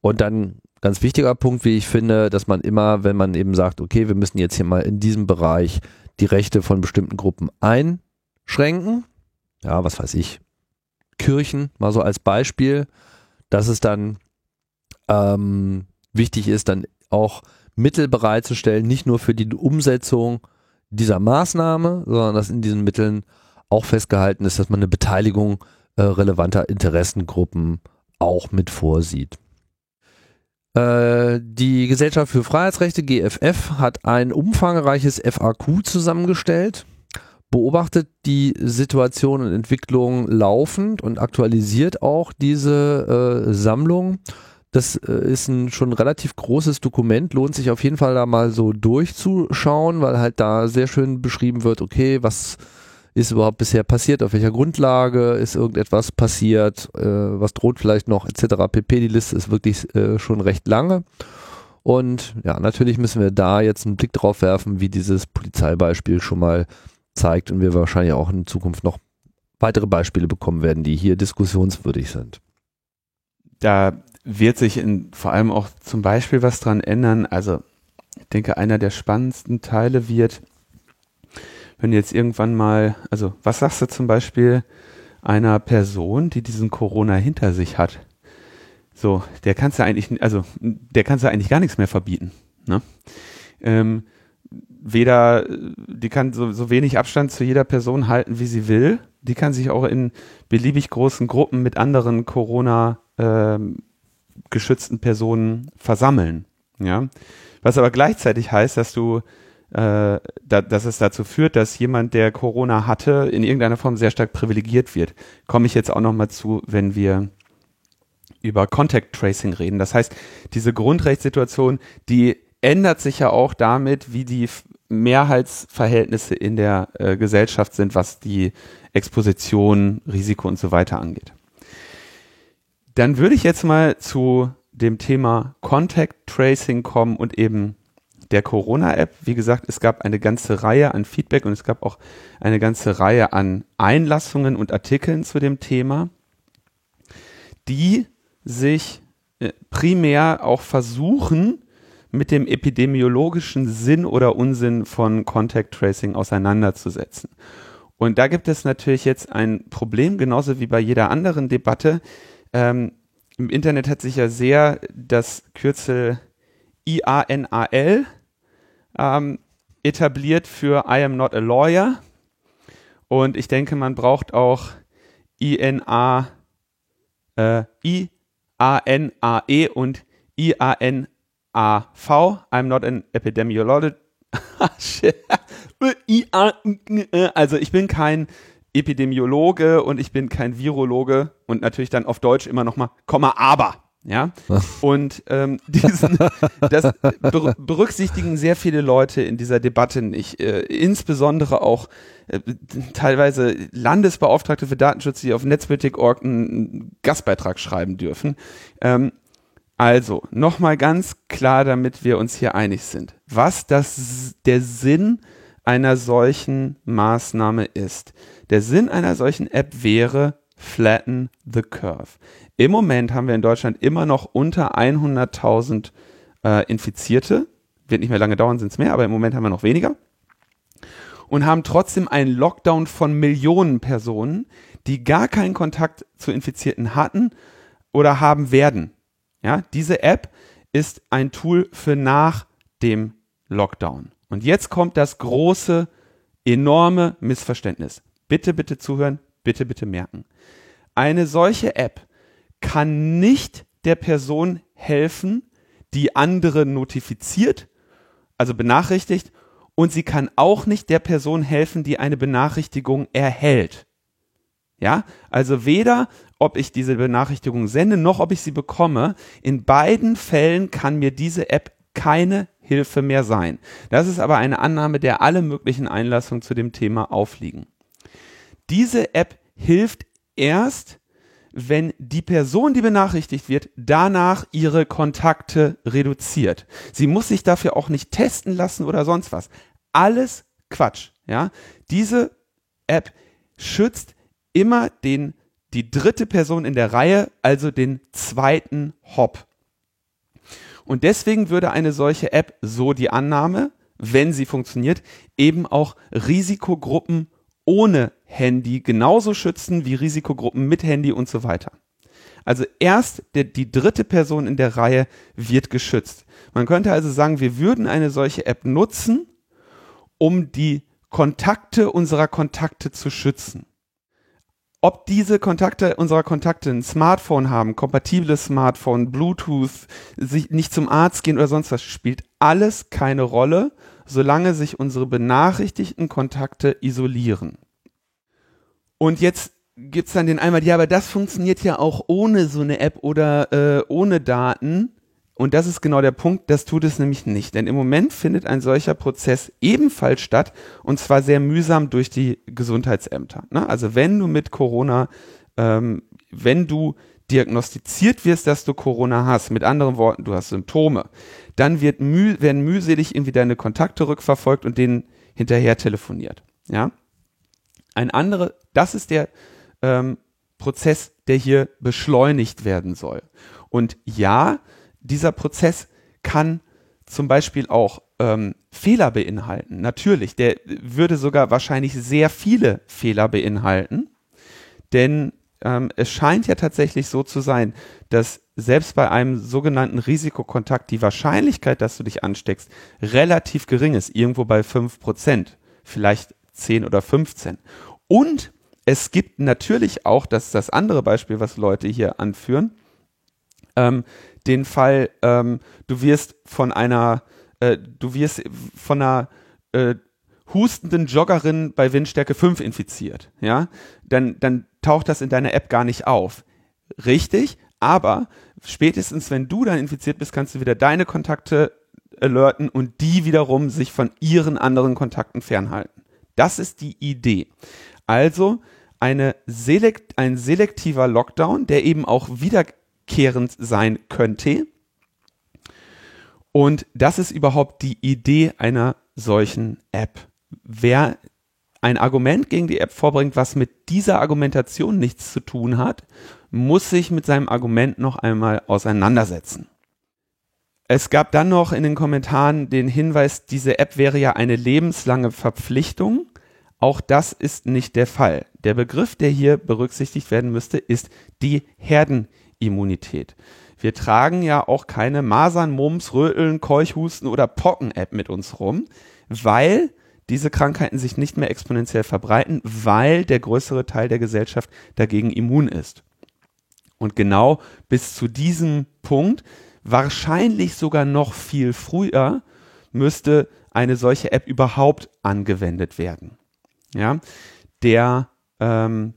Und dann ganz wichtiger Punkt, wie ich finde, dass man immer, wenn man eben sagt, okay, wir müssen jetzt hier mal in diesem Bereich die Rechte von bestimmten Gruppen einschränken, ja, was weiß ich, Kirchen, mal so als Beispiel, dass es dann ähm, wichtig ist, dann auch Mittel bereitzustellen, nicht nur für die Umsetzung dieser Maßnahme, sondern dass in diesen Mitteln auch festgehalten ist, dass man eine Beteiligung äh, relevanter Interessengruppen auch mit vorsieht. Äh, die Gesellschaft für Freiheitsrechte, GFF, hat ein umfangreiches FAQ zusammengestellt, beobachtet die Situation und Entwicklung laufend und aktualisiert auch diese äh, Sammlung. Das äh, ist ein schon relativ großes Dokument, lohnt sich auf jeden Fall da mal so durchzuschauen, weil halt da sehr schön beschrieben wird, okay, was ist überhaupt bisher passiert, auf welcher Grundlage ist irgendetwas passiert, äh, was droht vielleicht noch, etc. pp. Die Liste ist wirklich äh, schon recht lange. Und ja, natürlich müssen wir da jetzt einen Blick drauf werfen, wie dieses Polizeibeispiel schon mal zeigt und wir wahrscheinlich auch in Zukunft noch weitere Beispiele bekommen werden, die hier diskussionswürdig sind. Da wird sich in, vor allem auch zum Beispiel was dran ändern. Also ich denke, einer der spannendsten Teile wird, wenn jetzt irgendwann mal, also was sagst du zum Beispiel einer Person, die diesen Corona hinter sich hat? So, der kannst du eigentlich, also der kannst du eigentlich gar nichts mehr verbieten. Ne? Ähm, weder, die kann so, so wenig Abstand zu jeder Person halten, wie sie will. Die kann sich auch in beliebig großen Gruppen mit anderen Corona ähm, geschützten Personen versammeln. Ja, was aber gleichzeitig heißt, dass du äh, da, dass es dazu führt, dass jemand, der Corona hatte, in irgendeiner Form sehr stark privilegiert wird. Komme ich jetzt auch nochmal zu, wenn wir über Contact Tracing reden. Das heißt, diese Grundrechtssituation, die ändert sich ja auch damit, wie die Mehrheitsverhältnisse in der äh, Gesellschaft sind, was die Exposition, Risiko und so weiter angeht. Dann würde ich jetzt mal zu dem Thema Contact Tracing kommen und eben der Corona-App. Wie gesagt, es gab eine ganze Reihe an Feedback und es gab auch eine ganze Reihe an Einlassungen und Artikeln zu dem Thema, die sich äh, primär auch versuchen, mit dem epidemiologischen Sinn oder Unsinn von Contact Tracing auseinanderzusetzen. Und da gibt es natürlich jetzt ein Problem, genauso wie bei jeder anderen Debatte. Ähm, Im Internet hat sich ja sehr das Kürzel IANAL ähm, etabliert für I am not a lawyer. Und ich denke, man braucht auch INA, äh, I-A-N-A-E und I-A-N-A-V. I'm not an epidemiologist. also ich bin kein Epidemiologe und ich bin kein Virologe und natürlich dann auf Deutsch immer nochmal, Komma, aber. Ja. Und ähm, diesen, das berücksichtigen sehr viele Leute in dieser Debatte nicht. Äh, insbesondere auch äh, teilweise Landesbeauftragte für Datenschutz, die auf Netzpolitik.org einen Gastbeitrag schreiben dürfen. Ähm, also, nochmal ganz klar, damit wir uns hier einig sind. Was das, der Sinn einer solchen Maßnahme ist. Der Sinn einer solchen App wäre, flatten the curve. Im Moment haben wir in Deutschland immer noch unter 100.000 äh, Infizierte. Wird nicht mehr lange dauern, sind es mehr, aber im Moment haben wir noch weniger. und haben trotzdem einen Lockdown von Millionen Personen, die gar keinen Kontakt zu Infizierten hatten oder haben werden. Ja, diese App ist ein Tool für nach dem Lockdown. Und jetzt kommt das große, enorme Missverständnis. Bitte, bitte zuhören, bitte, bitte merken. Eine solche App kann nicht der Person helfen, die andere notifiziert, also benachrichtigt, und sie kann auch nicht der Person helfen, die eine Benachrichtigung erhält. Ja, also weder ob ich diese Benachrichtigung sende, noch ob ich sie bekomme. In beiden Fällen kann mir diese App keine Hilfe mehr sein. Das ist aber eine Annahme, der alle möglichen Einlassungen zu dem Thema aufliegen. Diese App hilft erst, wenn die Person, die benachrichtigt wird, danach ihre Kontakte reduziert. Sie muss sich dafür auch nicht testen lassen oder sonst was. Alles Quatsch, ja. Diese App schützt immer den, die dritte Person in der Reihe, also den zweiten Hop. Und deswegen würde eine solche App, so die Annahme, wenn sie funktioniert, eben auch Risikogruppen ohne Handy genauso schützen wie Risikogruppen mit Handy und so weiter. Also erst der, die dritte Person in der Reihe wird geschützt. Man könnte also sagen, wir würden eine solche App nutzen, um die Kontakte unserer Kontakte zu schützen. Ob diese Kontakte unserer Kontakte ein Smartphone haben, kompatibles Smartphone, Bluetooth, sich nicht zum Arzt gehen oder sonst was, spielt alles keine Rolle, solange sich unsere benachrichtigten Kontakte isolieren. Und jetzt gibt's dann den einmal, ja, aber das funktioniert ja auch ohne so eine App oder äh, ohne Daten. Und das ist genau der Punkt, das tut es nämlich nicht. Denn im Moment findet ein solcher Prozess ebenfalls statt und zwar sehr mühsam durch die Gesundheitsämter. Ne? Also wenn du mit Corona, ähm, wenn du diagnostiziert wirst, dass du Corona hast, mit anderen Worten, du hast Symptome, dann wird müh werden mühselig irgendwie deine Kontakte rückverfolgt und denen hinterher telefoniert. Ja? Ein anderer, das ist der ähm, Prozess, der hier beschleunigt werden soll. Und ja, dieser Prozess kann zum Beispiel auch ähm, Fehler beinhalten. Natürlich, der würde sogar wahrscheinlich sehr viele Fehler beinhalten, denn ähm, es scheint ja tatsächlich so zu sein, dass selbst bei einem sogenannten Risikokontakt die Wahrscheinlichkeit, dass du dich ansteckst, relativ gering ist, irgendwo bei 5%, vielleicht 10 oder 15. Und es gibt natürlich auch, das ist das andere Beispiel, was Leute hier anführen, ähm, den Fall, ähm, du wirst von einer, äh, du wirst von einer äh, hustenden Joggerin bei Windstärke 5 infiziert, ja, dann, dann taucht das in deiner App gar nicht auf. Richtig, aber spätestens wenn du dann infiziert bist, kannst du wieder deine Kontakte alerten und die wiederum sich von ihren anderen Kontakten fernhalten. Das ist die Idee. Also eine selekt, ein selektiver Lockdown, der eben auch wieder wiederkehrend sein könnte. Und das ist überhaupt die Idee einer solchen App. Wer ein Argument gegen die App vorbringt, was mit dieser Argumentation nichts zu tun hat, muss sich mit seinem Argument noch einmal auseinandersetzen. Es gab dann noch in den Kommentaren den Hinweis, diese App wäre ja eine lebenslange Verpflichtung. Auch das ist nicht der Fall. Der Begriff, der hier berücksichtigt werden müsste, ist die Herden Immunität. Wir tragen ja auch keine Masern, Mumps, Röteln, Keuchhusten oder Pocken-App mit uns rum, weil diese Krankheiten sich nicht mehr exponentiell verbreiten, weil der größere Teil der Gesellschaft dagegen immun ist. Und genau bis zu diesem Punkt, wahrscheinlich sogar noch viel früher, müsste eine solche App überhaupt angewendet werden. Ja, der ähm,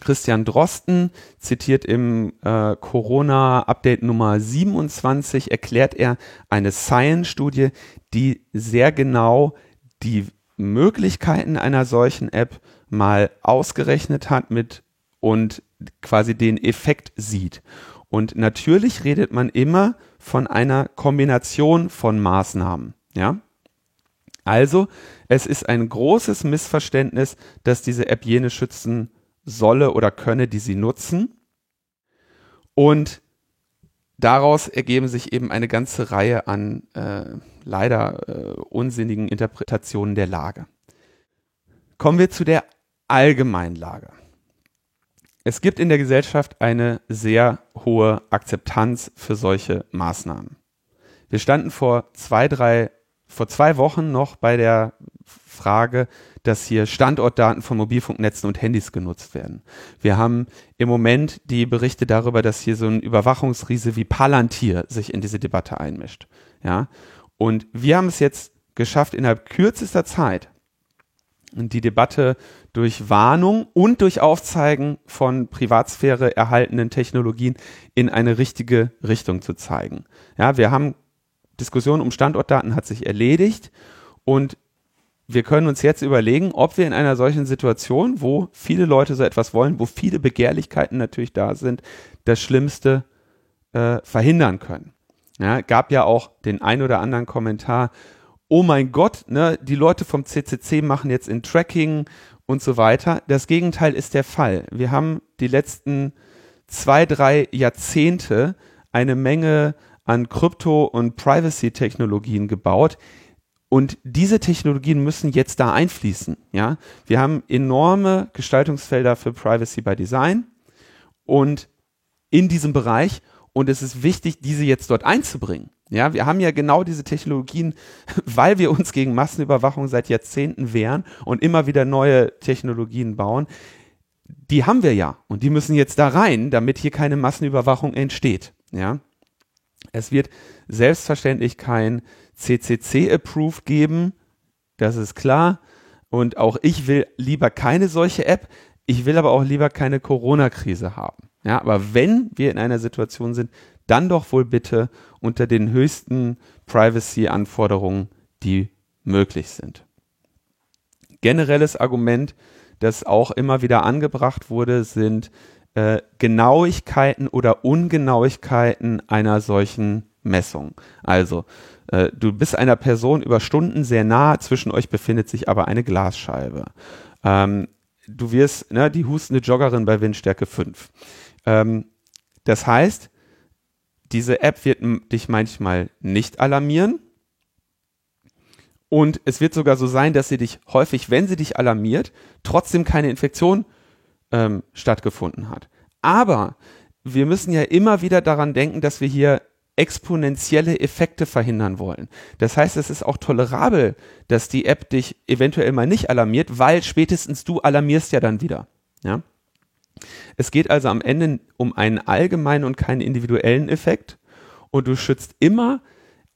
Christian Drosten zitiert im äh, Corona-Update Nummer 27, erklärt er eine Science-Studie, die sehr genau die Möglichkeiten einer solchen App mal ausgerechnet hat mit und quasi den Effekt sieht. Und natürlich redet man immer von einer Kombination von Maßnahmen, ja. Also, es ist ein großes Missverständnis, dass diese App jene schützen solle oder könne, die sie nutzen. Und daraus ergeben sich eben eine ganze Reihe an äh, leider äh, unsinnigen Interpretationen der Lage. Kommen wir zu der Allgemeinlage. Es gibt in der Gesellschaft eine sehr hohe Akzeptanz für solche Maßnahmen. Wir standen vor zwei, drei, vor zwei Wochen noch bei der Frage, dass hier Standortdaten von Mobilfunknetzen und Handys genutzt werden. Wir haben im Moment die Berichte darüber, dass hier so ein Überwachungsriese wie Palantir sich in diese Debatte einmischt. Ja. Und wir haben es jetzt geschafft, innerhalb kürzester Zeit die Debatte durch Warnung und durch Aufzeigen von Privatsphäre erhaltenen Technologien in eine richtige Richtung zu zeigen. Ja, wir haben Diskussion um Standortdaten hat sich erledigt und wir können uns jetzt überlegen, ob wir in einer solchen Situation, wo viele Leute so etwas wollen, wo viele Begehrlichkeiten natürlich da sind, das Schlimmste äh, verhindern können. Ja, gab ja auch den ein oder anderen Kommentar, oh mein Gott, ne, die Leute vom CCC machen jetzt in Tracking und so weiter. Das Gegenteil ist der Fall. Wir haben die letzten zwei, drei Jahrzehnte eine Menge an Krypto- und Privacy-Technologien gebaut. Und diese Technologien müssen jetzt da einfließen. Ja, wir haben enorme Gestaltungsfelder für Privacy by Design und in diesem Bereich. Und es ist wichtig, diese jetzt dort einzubringen. Ja, wir haben ja genau diese Technologien, weil wir uns gegen Massenüberwachung seit Jahrzehnten wehren und immer wieder neue Technologien bauen. Die haben wir ja und die müssen jetzt da rein, damit hier keine Massenüberwachung entsteht. Ja, es wird selbstverständlich kein CCC-Approve geben, das ist klar. Und auch ich will lieber keine solche App. Ich will aber auch lieber keine Corona-Krise haben. Ja, aber wenn wir in einer Situation sind, dann doch wohl bitte unter den höchsten Privacy-Anforderungen, die möglich sind. Generelles Argument, das auch immer wieder angebracht wurde, sind äh, Genauigkeiten oder Ungenauigkeiten einer solchen Messung. Also, äh, du bist einer Person über Stunden sehr nah, zwischen euch befindet sich aber eine Glasscheibe. Ähm, du wirst, ne, die hustende Joggerin bei Windstärke 5. Ähm, das heißt, diese App wird dich manchmal nicht alarmieren. Und es wird sogar so sein, dass sie dich häufig, wenn sie dich alarmiert, trotzdem keine Infektion ähm, stattgefunden hat. Aber wir müssen ja immer wieder daran denken, dass wir hier exponentielle Effekte verhindern wollen. Das heißt, es ist auch tolerabel, dass die App dich eventuell mal nicht alarmiert, weil spätestens du alarmierst ja dann wieder. Ja? Es geht also am Ende um einen allgemeinen und keinen individuellen Effekt und du schützt immer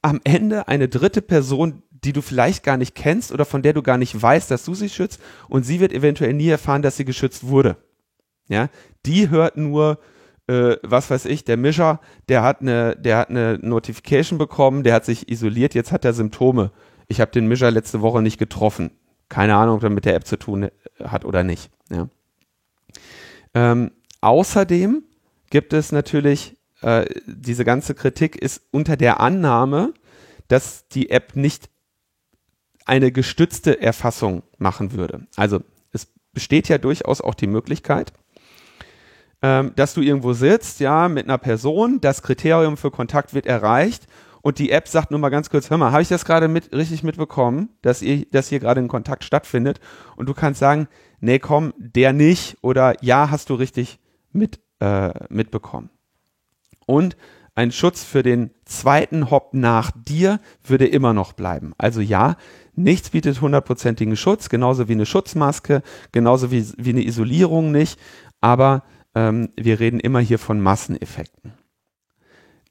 am Ende eine dritte Person, die du vielleicht gar nicht kennst oder von der du gar nicht weißt, dass du sie schützt und sie wird eventuell nie erfahren, dass sie geschützt wurde. Ja, die hört nur, äh, was weiß ich, der Mischer, der hat eine, der hat eine Notification bekommen, der hat sich isoliert, jetzt hat er Symptome. Ich habe den Mischer letzte Woche nicht getroffen. Keine Ahnung, ob er mit der App zu tun hat oder nicht. Ja. Ähm, außerdem gibt es natürlich, äh, diese ganze Kritik ist unter der Annahme, dass die App nicht eine gestützte Erfassung machen würde. Also es besteht ja durchaus auch die Möglichkeit, ähm, dass du irgendwo sitzt, ja, mit einer Person, das Kriterium für Kontakt wird erreicht und die App sagt nur mal ganz kurz, hör mal, habe ich das gerade mit, richtig mitbekommen, dass, ihr, dass hier gerade ein Kontakt stattfindet und du kannst sagen, nee, komm, der nicht oder ja, hast du richtig mit, äh, mitbekommen. Und ein Schutz für den zweiten Hop nach dir würde immer noch bleiben. Also ja, nichts bietet hundertprozentigen Schutz, genauso wie eine Schutzmaske, genauso wie, wie eine Isolierung nicht, aber ähm, wir reden immer hier von Masseneffekten.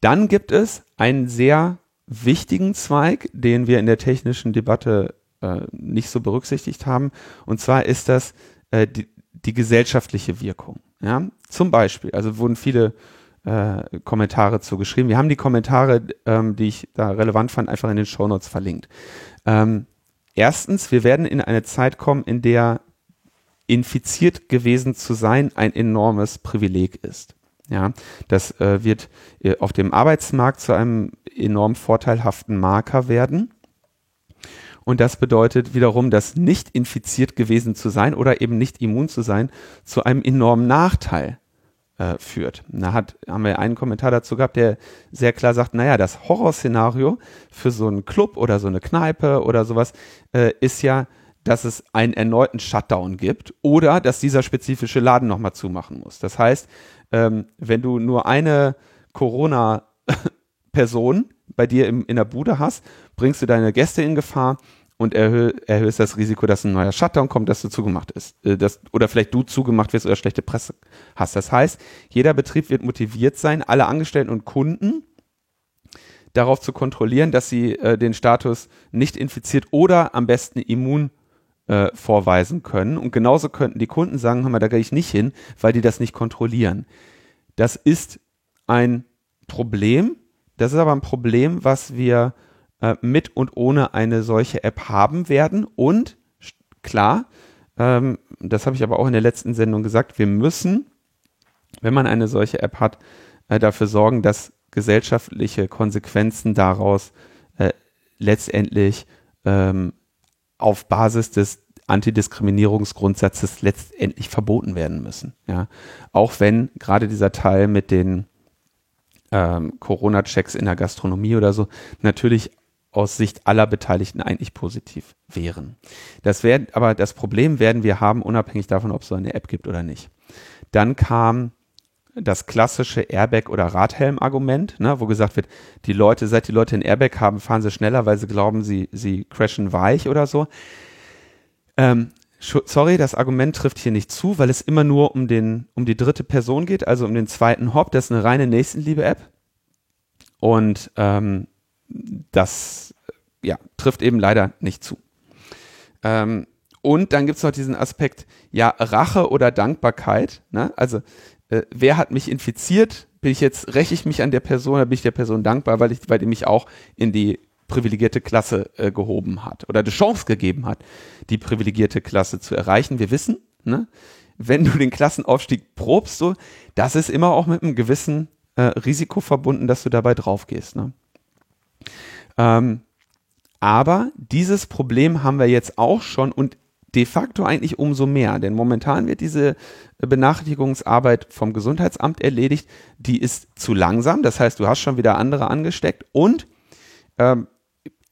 Dann gibt es einen sehr wichtigen Zweig, den wir in der technischen Debatte äh, nicht so berücksichtigt haben. Und zwar ist das äh, die, die gesellschaftliche Wirkung. Ja? Zum Beispiel, also wurden viele äh, Kommentare zugeschrieben. Wir haben die Kommentare, ähm, die ich da relevant fand, einfach in den Shownotes verlinkt. Ähm, erstens, wir werden in eine Zeit kommen, in der infiziert gewesen zu sein ein enormes Privileg ist. Ja, das äh, wird äh, auf dem Arbeitsmarkt zu einem enorm vorteilhaften Marker werden. Und das bedeutet wiederum, dass nicht infiziert gewesen zu sein oder eben nicht immun zu sein zu einem enormen Nachteil äh, führt. Da hat, haben wir einen Kommentar dazu gehabt, der sehr klar sagt, naja, das Horrorszenario für so einen Club oder so eine Kneipe oder sowas äh, ist ja, dass es einen erneuten Shutdown gibt oder dass dieser spezifische Laden nochmal zumachen muss. Das heißt, ähm, wenn du nur eine Corona-Person bei dir im, in der Bude hast, bringst du deine Gäste in Gefahr und erhö erhöhst das Risiko, dass ein neuer Shutdown kommt, dass du zugemacht ist. Äh, dass, oder vielleicht du zugemacht wirst oder schlechte Presse hast. Das heißt, jeder Betrieb wird motiviert sein, alle Angestellten und Kunden darauf zu kontrollieren, dass sie äh, den Status nicht infiziert oder am besten immun äh, vorweisen können. Und genauso könnten die Kunden sagen, hör mal, da gehe ich nicht hin, weil die das nicht kontrollieren. Das ist ein Problem. Das ist aber ein Problem, was wir äh, mit und ohne eine solche App haben werden. Und klar, ähm, das habe ich aber auch in der letzten Sendung gesagt, wir müssen, wenn man eine solche App hat, äh, dafür sorgen, dass gesellschaftliche Konsequenzen daraus äh, letztendlich ähm, auf Basis des Antidiskriminierungsgrundsatzes letztendlich verboten werden müssen. Ja, auch wenn gerade dieser Teil mit den ähm, Corona-Checks in der Gastronomie oder so natürlich aus Sicht aller Beteiligten eigentlich positiv wären. Das werden, aber das Problem werden wir haben, unabhängig davon, ob es so eine App gibt oder nicht. Dann kam das klassische Airbag- oder Radhelm-Argument, ne, wo gesagt wird, die Leute, seit die Leute ein Airbag haben, fahren sie schneller, weil sie glauben, sie, sie crashen weich oder so. Ähm, sorry, das Argument trifft hier nicht zu, weil es immer nur um, den, um die dritte Person geht, also um den zweiten Hop. Das ist eine reine Nächstenliebe-App. Und ähm, das ja, trifft eben leider nicht zu. Ähm, und dann gibt es noch diesen Aspekt, ja, Rache oder Dankbarkeit. Ne? Also äh, wer hat mich infiziert? Bin ich jetzt, räche ich mich an der Person oder bin ich der Person dankbar, weil, ich, weil die mich auch in die privilegierte Klasse äh, gehoben hat oder die Chance gegeben hat, die privilegierte Klasse zu erreichen. Wir wissen, ne, wenn du den Klassenaufstieg probst, so, das ist immer auch mit einem gewissen äh, Risiko verbunden, dass du dabei drauf gehst. Ne? Ähm, aber dieses Problem haben wir jetzt auch schon und de facto eigentlich umso mehr, denn momentan wird diese Benachrichtigungsarbeit vom Gesundheitsamt erledigt, die ist zu langsam, das heißt, du hast schon wieder andere angesteckt und ähm,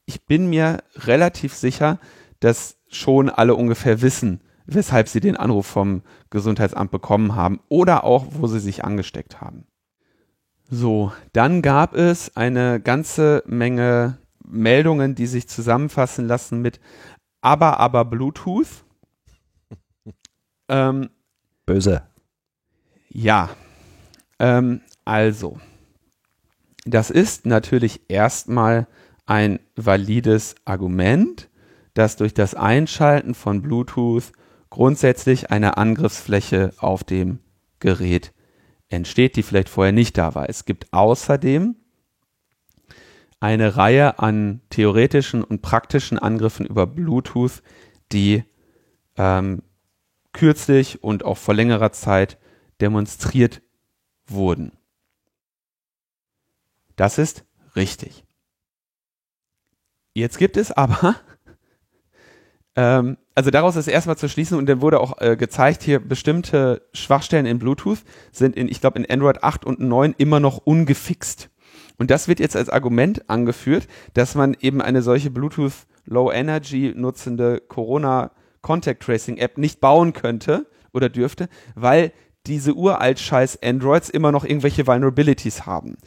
ich bin mir relativ sicher, dass schon alle ungefähr wissen, weshalb sie den Anruf vom Gesundheitsamt bekommen haben oder auch, wo sie sich angesteckt haben. So, dann gab es eine ganze Menge Meldungen, die sich zusammenfassen lassen mit aber, aber Bluetooth. ähm, Böse. Ja, ähm, also, das ist natürlich erstmal ein valides Argument, dass durch das Einschalten von Bluetooth grundsätzlich eine Angriffsfläche auf dem Gerät entsteht, die vielleicht vorher nicht da war. Es gibt außerdem eine Reihe an theoretischen und praktischen Angriffen über Bluetooth, die ähm, kürzlich und auch vor längerer Zeit demonstriert wurden. Das ist richtig. Jetzt gibt es aber, ähm, also daraus ist erstmal zu schließen und dann wurde auch äh, gezeigt, hier bestimmte Schwachstellen in Bluetooth sind in, ich glaube, in Android 8 und 9 immer noch ungefixt. Und das wird jetzt als Argument angeführt, dass man eben eine solche Bluetooth Low Energy nutzende Corona Contact Tracing App nicht bauen könnte oder dürfte, weil diese uralt scheiß Androids immer noch irgendwelche Vulnerabilities haben.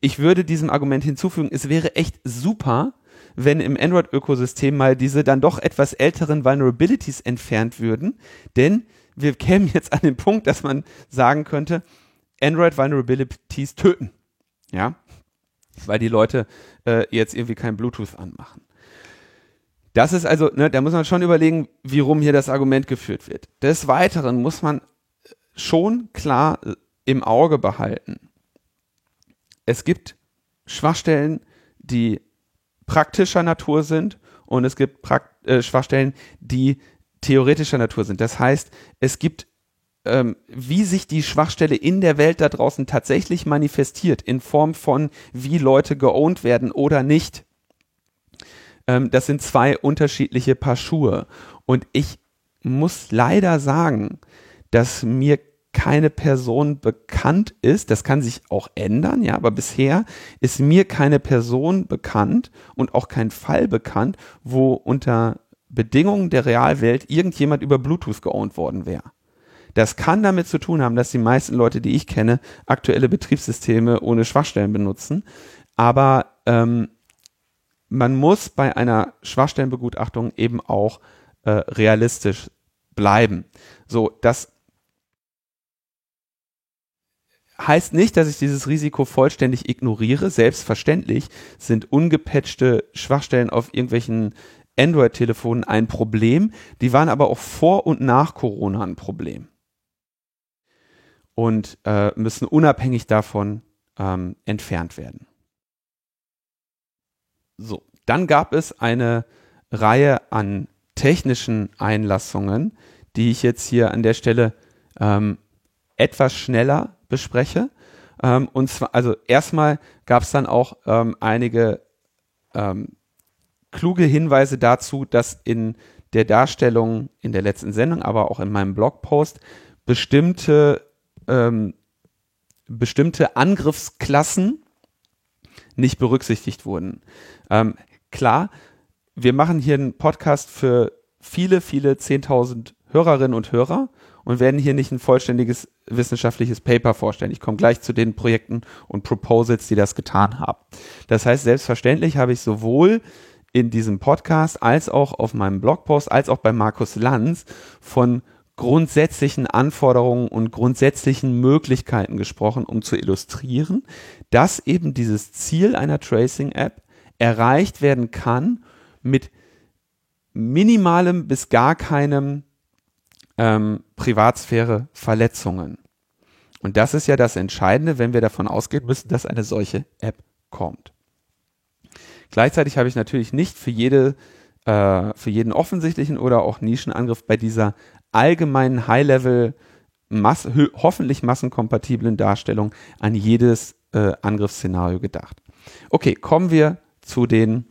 Ich würde diesem Argument hinzufügen, es wäre echt super, wenn im Android-Ökosystem mal diese dann doch etwas älteren Vulnerabilities entfernt würden, denn wir kämen jetzt an den Punkt, dass man sagen könnte, Android Vulnerabilities töten. Ja, weil die Leute äh, jetzt irgendwie kein Bluetooth anmachen. Das ist also, ne, da muss man schon überlegen, wie rum hier das Argument geführt wird. Des Weiteren muss man schon klar äh, im Auge behalten. Es gibt Schwachstellen, die praktischer Natur sind und es gibt Prakt äh, Schwachstellen, die theoretischer Natur sind. Das heißt, es gibt ähm, wie sich die Schwachstelle in der Welt da draußen tatsächlich manifestiert, in Form von, wie Leute geowned werden oder nicht. Ähm, das sind zwei unterschiedliche Paar Schuhe. Und ich muss leider sagen, dass mir keine Person bekannt ist, das kann sich auch ändern, ja, aber bisher ist mir keine Person bekannt und auch kein Fall bekannt, wo unter Bedingungen der Realwelt irgendjemand über Bluetooth geowned worden wäre. Das kann damit zu tun haben, dass die meisten Leute, die ich kenne, aktuelle Betriebssysteme ohne Schwachstellen benutzen. Aber ähm, man muss bei einer Schwachstellenbegutachtung eben auch äh, realistisch bleiben. So, das heißt nicht, dass ich dieses Risiko vollständig ignoriere. Selbstverständlich sind ungepatchte Schwachstellen auf irgendwelchen Android-Telefonen ein Problem. Die waren aber auch vor und nach Corona ein Problem. Und äh, müssen unabhängig davon ähm, entfernt werden. So, dann gab es eine Reihe an technischen Einlassungen, die ich jetzt hier an der Stelle ähm, etwas schneller bespreche. Ähm, und zwar, also erstmal gab es dann auch ähm, einige ähm, kluge Hinweise dazu, dass in der Darstellung in der letzten Sendung, aber auch in meinem Blogpost bestimmte ähm, bestimmte Angriffsklassen nicht berücksichtigt wurden. Ähm, klar, wir machen hier einen Podcast für viele, viele 10.000 Hörerinnen und Hörer und werden hier nicht ein vollständiges wissenschaftliches Paper vorstellen. Ich komme gleich zu den Projekten und Proposals, die das getan haben. Das heißt, selbstverständlich habe ich sowohl in diesem Podcast als auch auf meinem Blogpost als auch bei Markus Lanz von grundsätzlichen Anforderungen und grundsätzlichen Möglichkeiten gesprochen, um zu illustrieren, dass eben dieses Ziel einer Tracing-App erreicht werden kann mit minimalem bis gar keinem ähm, Privatsphäre-Verletzungen. Und das ist ja das Entscheidende, wenn wir davon ausgehen müssen, dass eine solche App kommt. Gleichzeitig habe ich natürlich nicht für jede äh, für jeden offensichtlichen oder auch Nischenangriff bei dieser allgemeinen High-Level, Mass hoffentlich massenkompatiblen Darstellung an jedes äh, Angriffsszenario gedacht. Okay, kommen wir zu den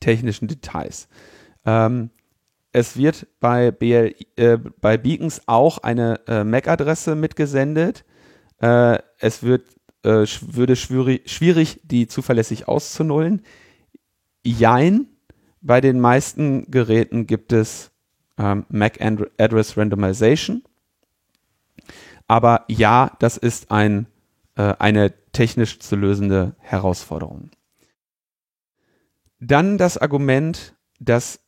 technischen Details. Ähm, es wird bei, BL, äh, bei Beacons auch eine äh, MAC-Adresse mitgesendet. Äh, es wird, äh, würde schwierig, schwierig, die zuverlässig auszunullen. Jein, bei den meisten Geräten gibt es ähm, MAC Address Randomization. Aber ja, das ist ein, äh, eine technisch zu lösende Herausforderung. Dann das Argument, dass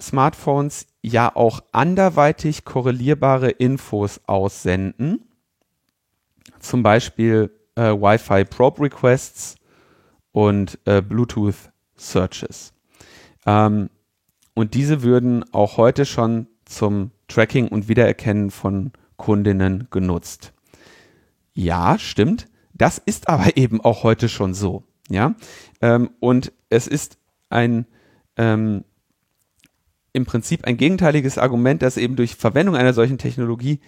Smartphones ja auch anderweitig korrelierbare Infos aussenden, zum Beispiel äh, Wi-Fi Probe Requests und äh, Bluetooth Searches. Ähm, und diese würden auch heute schon zum Tracking und Wiedererkennen von Kundinnen genutzt. Ja, stimmt. Das ist aber eben auch heute schon so. Ja, ähm, und es ist ein ähm, im Prinzip ein gegenteiliges Argument, dass eben durch Verwendung einer solchen Technologie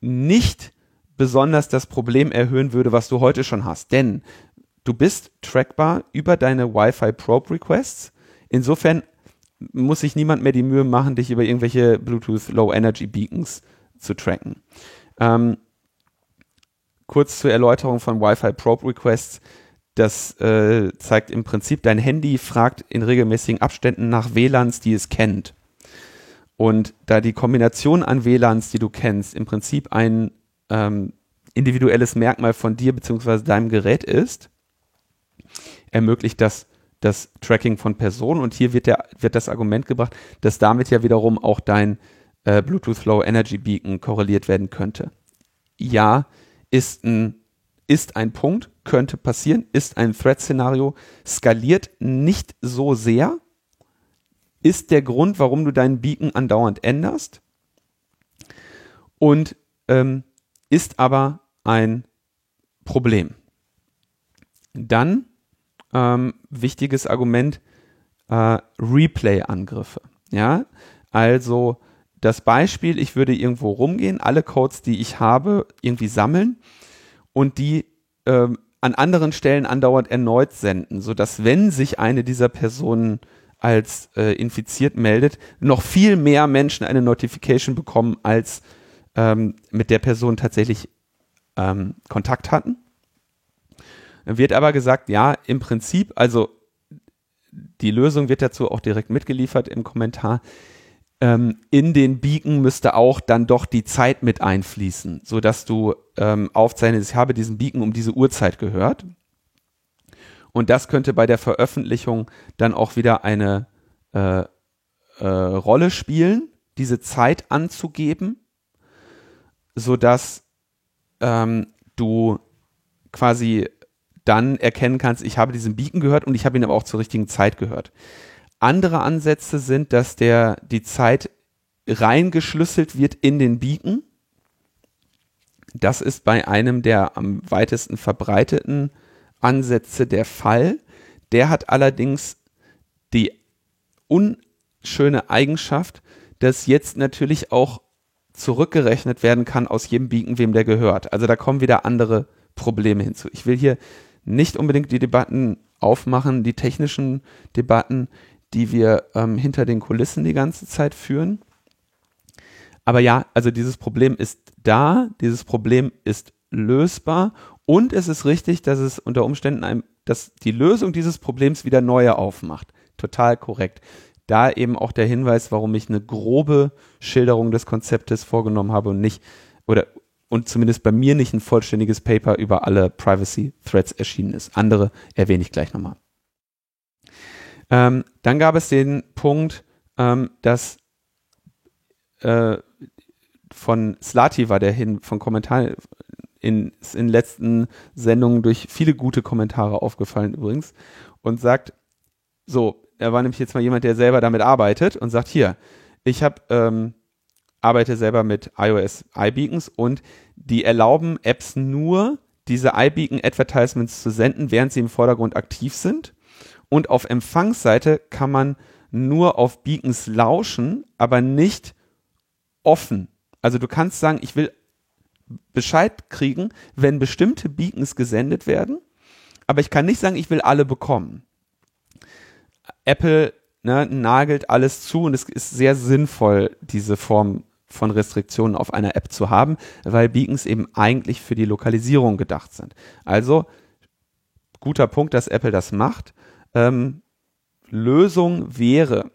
nicht besonders das Problem erhöhen würde, was du heute schon hast. Denn du bist trackbar über deine Wi-Fi Probe Requests. Insofern muss sich niemand mehr die Mühe machen, dich über irgendwelche Bluetooth Low Energy Beacons zu tracken. Ähm, kurz zur Erläuterung von Wi-Fi Probe Requests. Das äh, zeigt im Prinzip, dein Handy fragt in regelmäßigen Abständen nach WLANs, die es kennt. Und da die Kombination an WLANs, die du kennst, im Prinzip ein ähm, individuelles Merkmal von dir bzw. deinem Gerät ist, ermöglicht das das Tracking von Personen. Und hier wird, der, wird das Argument gebracht, dass damit ja wiederum auch dein äh, Bluetooth Low Energy Beacon korreliert werden könnte. Ja, ist ein, ist ein Punkt, könnte passieren, ist ein Threat-Szenario, skaliert nicht so sehr, ist der Grund, warum du deinen Beacon andauernd änderst und ähm, ist aber ein Problem. Dann ähm, wichtiges Argument, äh, Replay-Angriffe. Ja, also das Beispiel, ich würde irgendwo rumgehen, alle Codes, die ich habe, irgendwie sammeln und die ähm, an anderen Stellen andauernd erneut senden, sodass wenn sich eine dieser Personen als äh, infiziert meldet, noch viel mehr Menschen eine Notification bekommen, als ähm, mit der Person tatsächlich ähm, Kontakt hatten. Wird aber gesagt, ja, im Prinzip, also die Lösung wird dazu auch direkt mitgeliefert im Kommentar. Ähm, in den Beacon müsste auch dann doch die Zeit mit einfließen, sodass du ähm, aufzeichnest, ich habe diesen Beacon um diese Uhrzeit gehört. Und das könnte bei der Veröffentlichung dann auch wieder eine äh, äh, Rolle spielen, diese Zeit anzugeben, sodass ähm, du quasi dann erkennen kannst, ich habe diesen Beacon gehört und ich habe ihn aber auch zur richtigen Zeit gehört. Andere Ansätze sind, dass der die Zeit reingeschlüsselt wird in den Beacon. Das ist bei einem der am weitesten verbreiteten Ansätze der Fall. Der hat allerdings die unschöne Eigenschaft, dass jetzt natürlich auch zurückgerechnet werden kann aus jedem Beacon, wem der gehört. Also da kommen wieder andere Probleme hinzu. Ich will hier nicht unbedingt die Debatten aufmachen, die technischen Debatten, die wir ähm, hinter den Kulissen die ganze Zeit führen. Aber ja, also dieses Problem ist da, dieses Problem ist lösbar und es ist richtig, dass es unter Umständen einem, dass die Lösung dieses Problems wieder neue aufmacht. Total korrekt. Da eben auch der Hinweis, warum ich eine grobe Schilderung des Konzeptes vorgenommen habe und nicht, oder und zumindest bei mir nicht ein vollständiges Paper über alle Privacy Threads erschienen ist. Andere erwähne ich gleich nochmal. Ähm, dann gab es den Punkt, ähm, dass äh, von Slati war der hin, von Kommentaren in, in letzten Sendungen durch viele gute Kommentare aufgefallen übrigens und sagt, so, er war nämlich jetzt mal jemand, der selber damit arbeitet und sagt, hier, ich habe ähm, arbeite selber mit iOS iBeacons und die erlauben Apps nur, diese iBeacon Advertisements zu senden, während sie im Vordergrund aktiv sind. Und auf Empfangsseite kann man nur auf Beacons lauschen, aber nicht offen. Also du kannst sagen, ich will Bescheid kriegen, wenn bestimmte Beacons gesendet werden, aber ich kann nicht sagen, ich will alle bekommen. Apple ne, nagelt alles zu und es ist sehr sinnvoll, diese Form von Restriktionen auf einer App zu haben, weil Beacons eben eigentlich für die Lokalisierung gedacht sind. Also guter Punkt, dass Apple das macht. Ähm, Lösung wäre,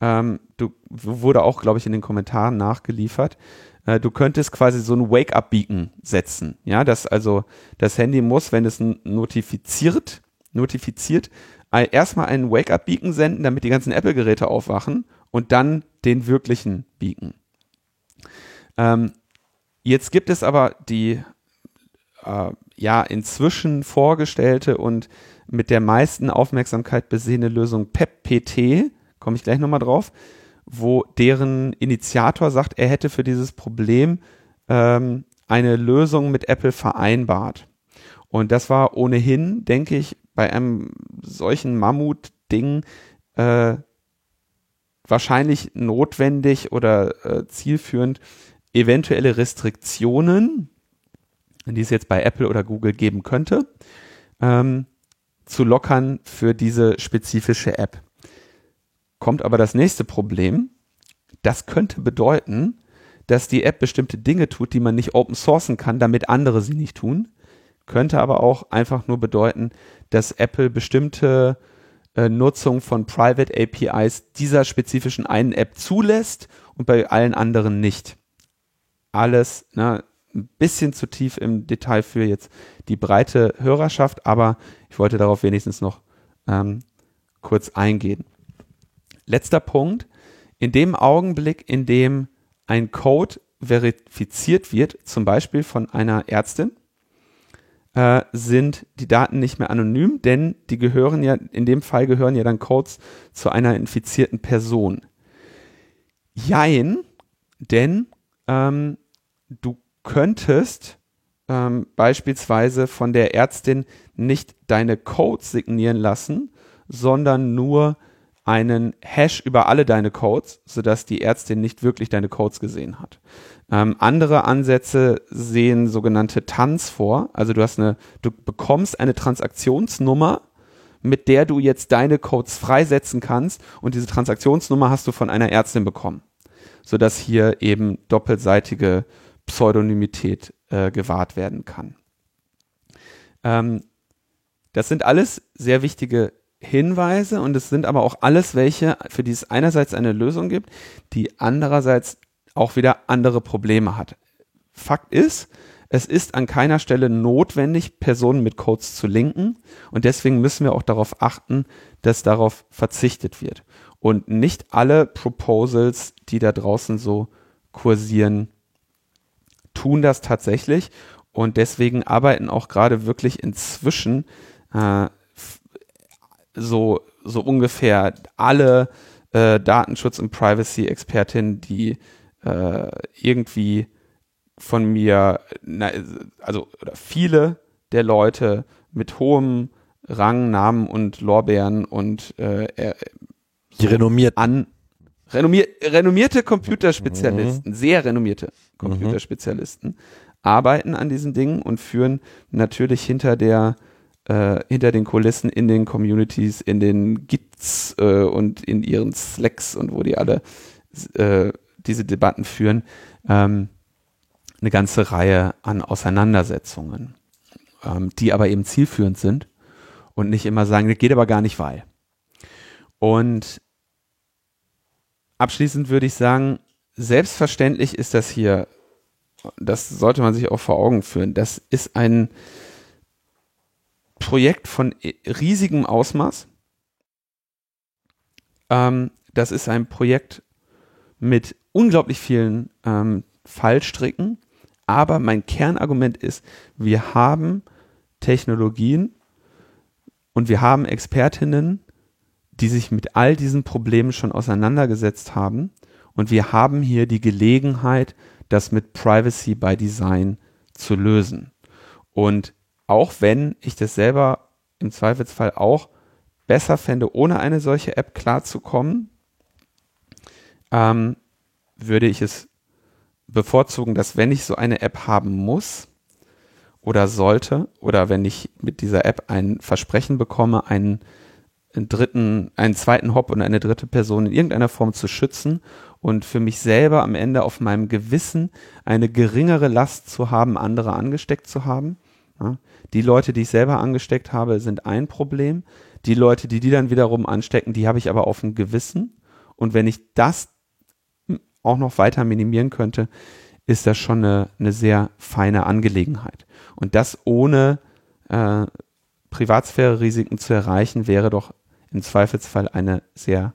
ähm, du wurde auch, glaube ich, in den Kommentaren nachgeliefert. Äh, du könntest quasi so ein Wake-up-Beacon setzen. Ja, dass also das Handy muss, wenn es notifiziert, notifiziert, erstmal einen Wake-up-Beacon senden, damit die ganzen Apple-Geräte aufwachen und dann den wirklichen Beacon. Ähm, jetzt gibt es aber die äh, ja inzwischen vorgestellte und mit der meisten Aufmerksamkeit besehene Lösung PEP-PT, komme ich gleich nochmal drauf, wo deren Initiator sagt, er hätte für dieses Problem ähm, eine Lösung mit Apple vereinbart. Und das war ohnehin, denke ich, bei einem solchen Mammut-Ding äh, wahrscheinlich notwendig oder äh, zielführend, eventuelle Restriktionen, die es jetzt bei Apple oder Google geben könnte, ähm, zu lockern für diese spezifische App. Kommt aber das nächste Problem. Das könnte bedeuten, dass die App bestimmte Dinge tut, die man nicht open sourcen kann, damit andere sie nicht tun. Könnte aber auch einfach nur bedeuten, dass Apple bestimmte äh, Nutzung von Private APIs dieser spezifischen einen App zulässt und bei allen anderen nicht alles ne, ein bisschen zu tief im Detail für jetzt die breite Hörerschaft, aber ich wollte darauf wenigstens noch ähm, kurz eingehen. Letzter Punkt. In dem Augenblick, in dem ein Code verifiziert wird, zum Beispiel von einer Ärztin, äh, sind die Daten nicht mehr anonym, denn die gehören ja, in dem Fall gehören ja dann Codes zu einer infizierten Person. Jein, denn ähm, du könntest ähm, beispielsweise von der Ärztin nicht deine Codes signieren lassen, sondern nur einen Hash über alle deine Codes, sodass die Ärztin nicht wirklich deine Codes gesehen hat. Ähm, andere Ansätze sehen sogenannte TANs vor. Also du hast eine, du bekommst eine Transaktionsnummer, mit der du jetzt deine Codes freisetzen kannst und diese Transaktionsnummer hast du von einer Ärztin bekommen, sodass hier eben doppelseitige Pseudonymität äh, gewahrt werden kann. Ähm, das sind alles sehr wichtige Hinweise und es sind aber auch alles welche, für die es einerseits eine Lösung gibt, die andererseits auch wieder andere Probleme hat. Fakt ist, es ist an keiner Stelle notwendig, Personen mit Codes zu linken und deswegen müssen wir auch darauf achten, dass darauf verzichtet wird. Und nicht alle Proposals, die da draußen so kursieren, tun das tatsächlich. Und deswegen arbeiten auch gerade wirklich inzwischen äh, so, so ungefähr alle äh, Datenschutz- und Privacy-Expertinnen, die äh, irgendwie von mir, na, also oder viele der Leute mit hohem Rang, Namen und Lorbeeren und äh, äh, so renommiert an renommier, renommierte Computerspezialisten, mhm. sehr renommierte Computerspezialisten mhm. arbeiten an diesen Dingen und führen natürlich hinter der äh, hinter den Kulissen in den Communities, in den Gits äh, und in ihren Slacks und wo die alle äh, diese Debatten führen, ähm, eine ganze Reihe an Auseinandersetzungen, ähm, die aber eben zielführend sind und nicht immer sagen, das geht aber gar nicht, weil. Und abschließend würde ich sagen, selbstverständlich ist das hier, das sollte man sich auch vor Augen führen, das ist ein Projekt von riesigem Ausmaß. Ähm, das ist ein Projekt mit unglaublich vielen ähm, Fallstricken. Aber mein Kernargument ist, wir haben Technologien und wir haben Expertinnen, die sich mit all diesen Problemen schon auseinandergesetzt haben. Und wir haben hier die Gelegenheit, das mit Privacy by Design zu lösen. Und auch wenn ich das selber im Zweifelsfall auch besser fände, ohne eine solche App klarzukommen, ähm, würde ich es bevorzugen, dass wenn ich so eine App haben muss oder sollte oder wenn ich mit dieser App ein Versprechen bekomme, einen, einen dritten, einen zweiten Hop und eine dritte Person in irgendeiner Form zu schützen und für mich selber am Ende auf meinem Gewissen eine geringere Last zu haben, andere angesteckt zu haben. Ja, die Leute, die ich selber angesteckt habe, sind ein Problem. Die Leute, die die dann wiederum anstecken, die habe ich aber auf dem Gewissen. Und wenn ich das auch noch weiter minimieren könnte, ist das schon eine, eine sehr feine Angelegenheit. Und das ohne äh, Privatsphäre-Risiken zu erreichen, wäre doch im Zweifelsfall eine sehr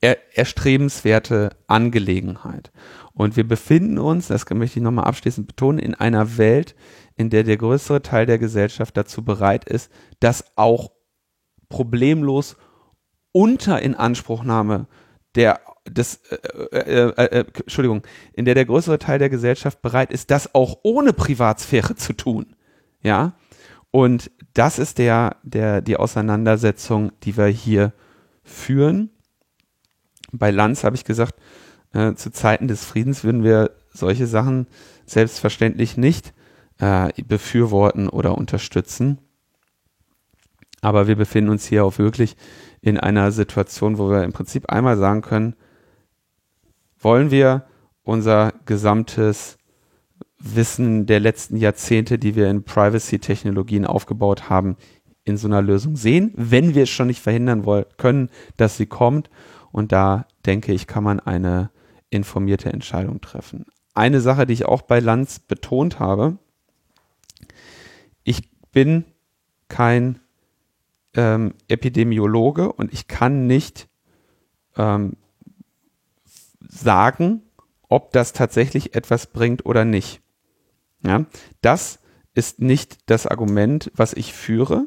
er, erstrebenswerte Angelegenheit. Und wir befinden uns, das möchte ich nochmal abschließend betonen, in einer Welt, in der der größere Teil der Gesellschaft dazu bereit ist, das auch problemlos unter Inanspruchnahme der das, äh, äh, äh, äh, Entschuldigung, in der der größere Teil der Gesellschaft bereit ist, das auch ohne Privatsphäre zu tun. Ja. Und das ist der, der, die Auseinandersetzung, die wir hier führen. Bei Lanz habe ich gesagt, äh, zu Zeiten des Friedens würden wir solche Sachen selbstverständlich nicht äh, befürworten oder unterstützen. Aber wir befinden uns hier auch wirklich in einer Situation, wo wir im Prinzip einmal sagen können, wollen wir unser gesamtes Wissen der letzten Jahrzehnte, die wir in Privacy-Technologien aufgebaut haben, in so einer Lösung sehen, wenn wir es schon nicht verhindern wollen, können, dass sie kommt. Und da denke ich, kann man eine informierte Entscheidung treffen. Eine Sache, die ich auch bei Lanz betont habe, ich bin kein ähm, Epidemiologe und ich kann nicht ähm, sagen, ob das tatsächlich etwas bringt oder nicht. Ja, das ist nicht das Argument, was ich führe.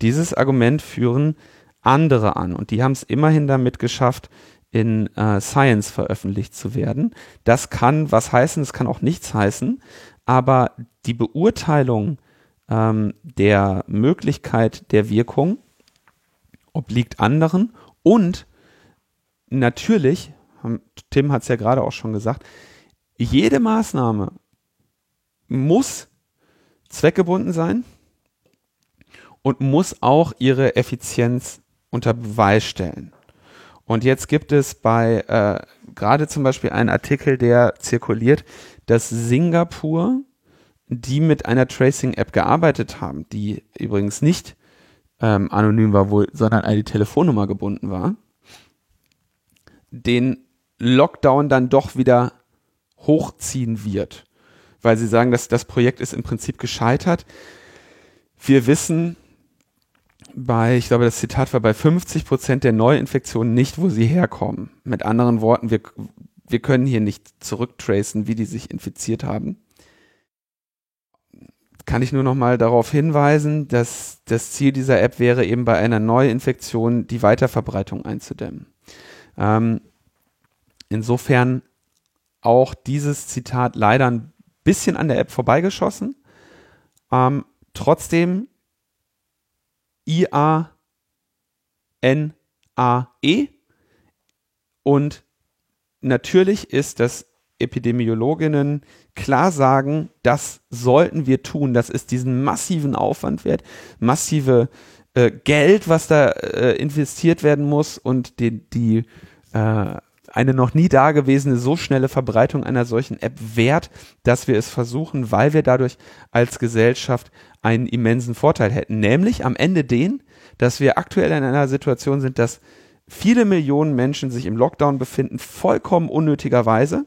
Dieses Argument führen andere an und die haben es immerhin damit geschafft, in äh, Science veröffentlicht zu werden. Das kann was heißen, es kann auch nichts heißen, aber die Beurteilung ähm, der Möglichkeit der Wirkung obliegt anderen und natürlich Tim hat es ja gerade auch schon gesagt, jede Maßnahme muss zweckgebunden sein und muss auch ihre Effizienz unter Beweis stellen. Und jetzt gibt es bei äh, gerade zum Beispiel einen Artikel, der zirkuliert, dass Singapur, die mit einer Tracing-App gearbeitet haben, die übrigens nicht ähm, anonym war, wo, sondern an die Telefonnummer gebunden war, den Lockdown dann doch wieder hochziehen wird, weil sie sagen, dass das Projekt ist im Prinzip gescheitert. Wir wissen bei, ich glaube, das Zitat war bei 50 Prozent der Neuinfektionen nicht, wo sie herkommen. Mit anderen Worten, wir, wir können hier nicht zurücktracen, wie die sich infiziert haben. Kann ich nur noch mal darauf hinweisen, dass das Ziel dieser App wäre, eben bei einer Neuinfektion die Weiterverbreitung einzudämmen. Ähm, insofern auch dieses Zitat leider ein bisschen an der App vorbeigeschossen. Ähm, trotzdem I-A-N-A-E und natürlich ist, dass Epidemiologinnen klar sagen, das sollten wir tun. Das ist diesen massiven Aufwand wert, massive äh, Geld, was da äh, investiert werden muss und die, die äh, eine noch nie dagewesene so schnelle Verbreitung einer solchen App wert, dass wir es versuchen, weil wir dadurch als Gesellschaft einen immensen Vorteil hätten, nämlich am Ende den, dass wir aktuell in einer Situation sind, dass viele Millionen Menschen sich im Lockdown befinden, vollkommen unnötigerweise.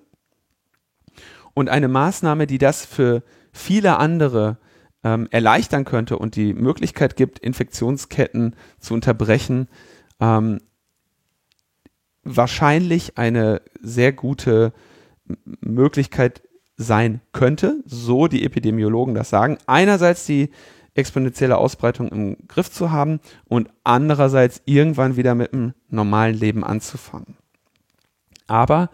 Und eine Maßnahme, die das für viele andere ähm, erleichtern könnte und die Möglichkeit gibt, Infektionsketten zu unterbrechen, ähm, wahrscheinlich eine sehr gute Möglichkeit sein könnte, so die Epidemiologen das sagen. Einerseits die exponentielle Ausbreitung im Griff zu haben und andererseits irgendwann wieder mit einem normalen Leben anzufangen. Aber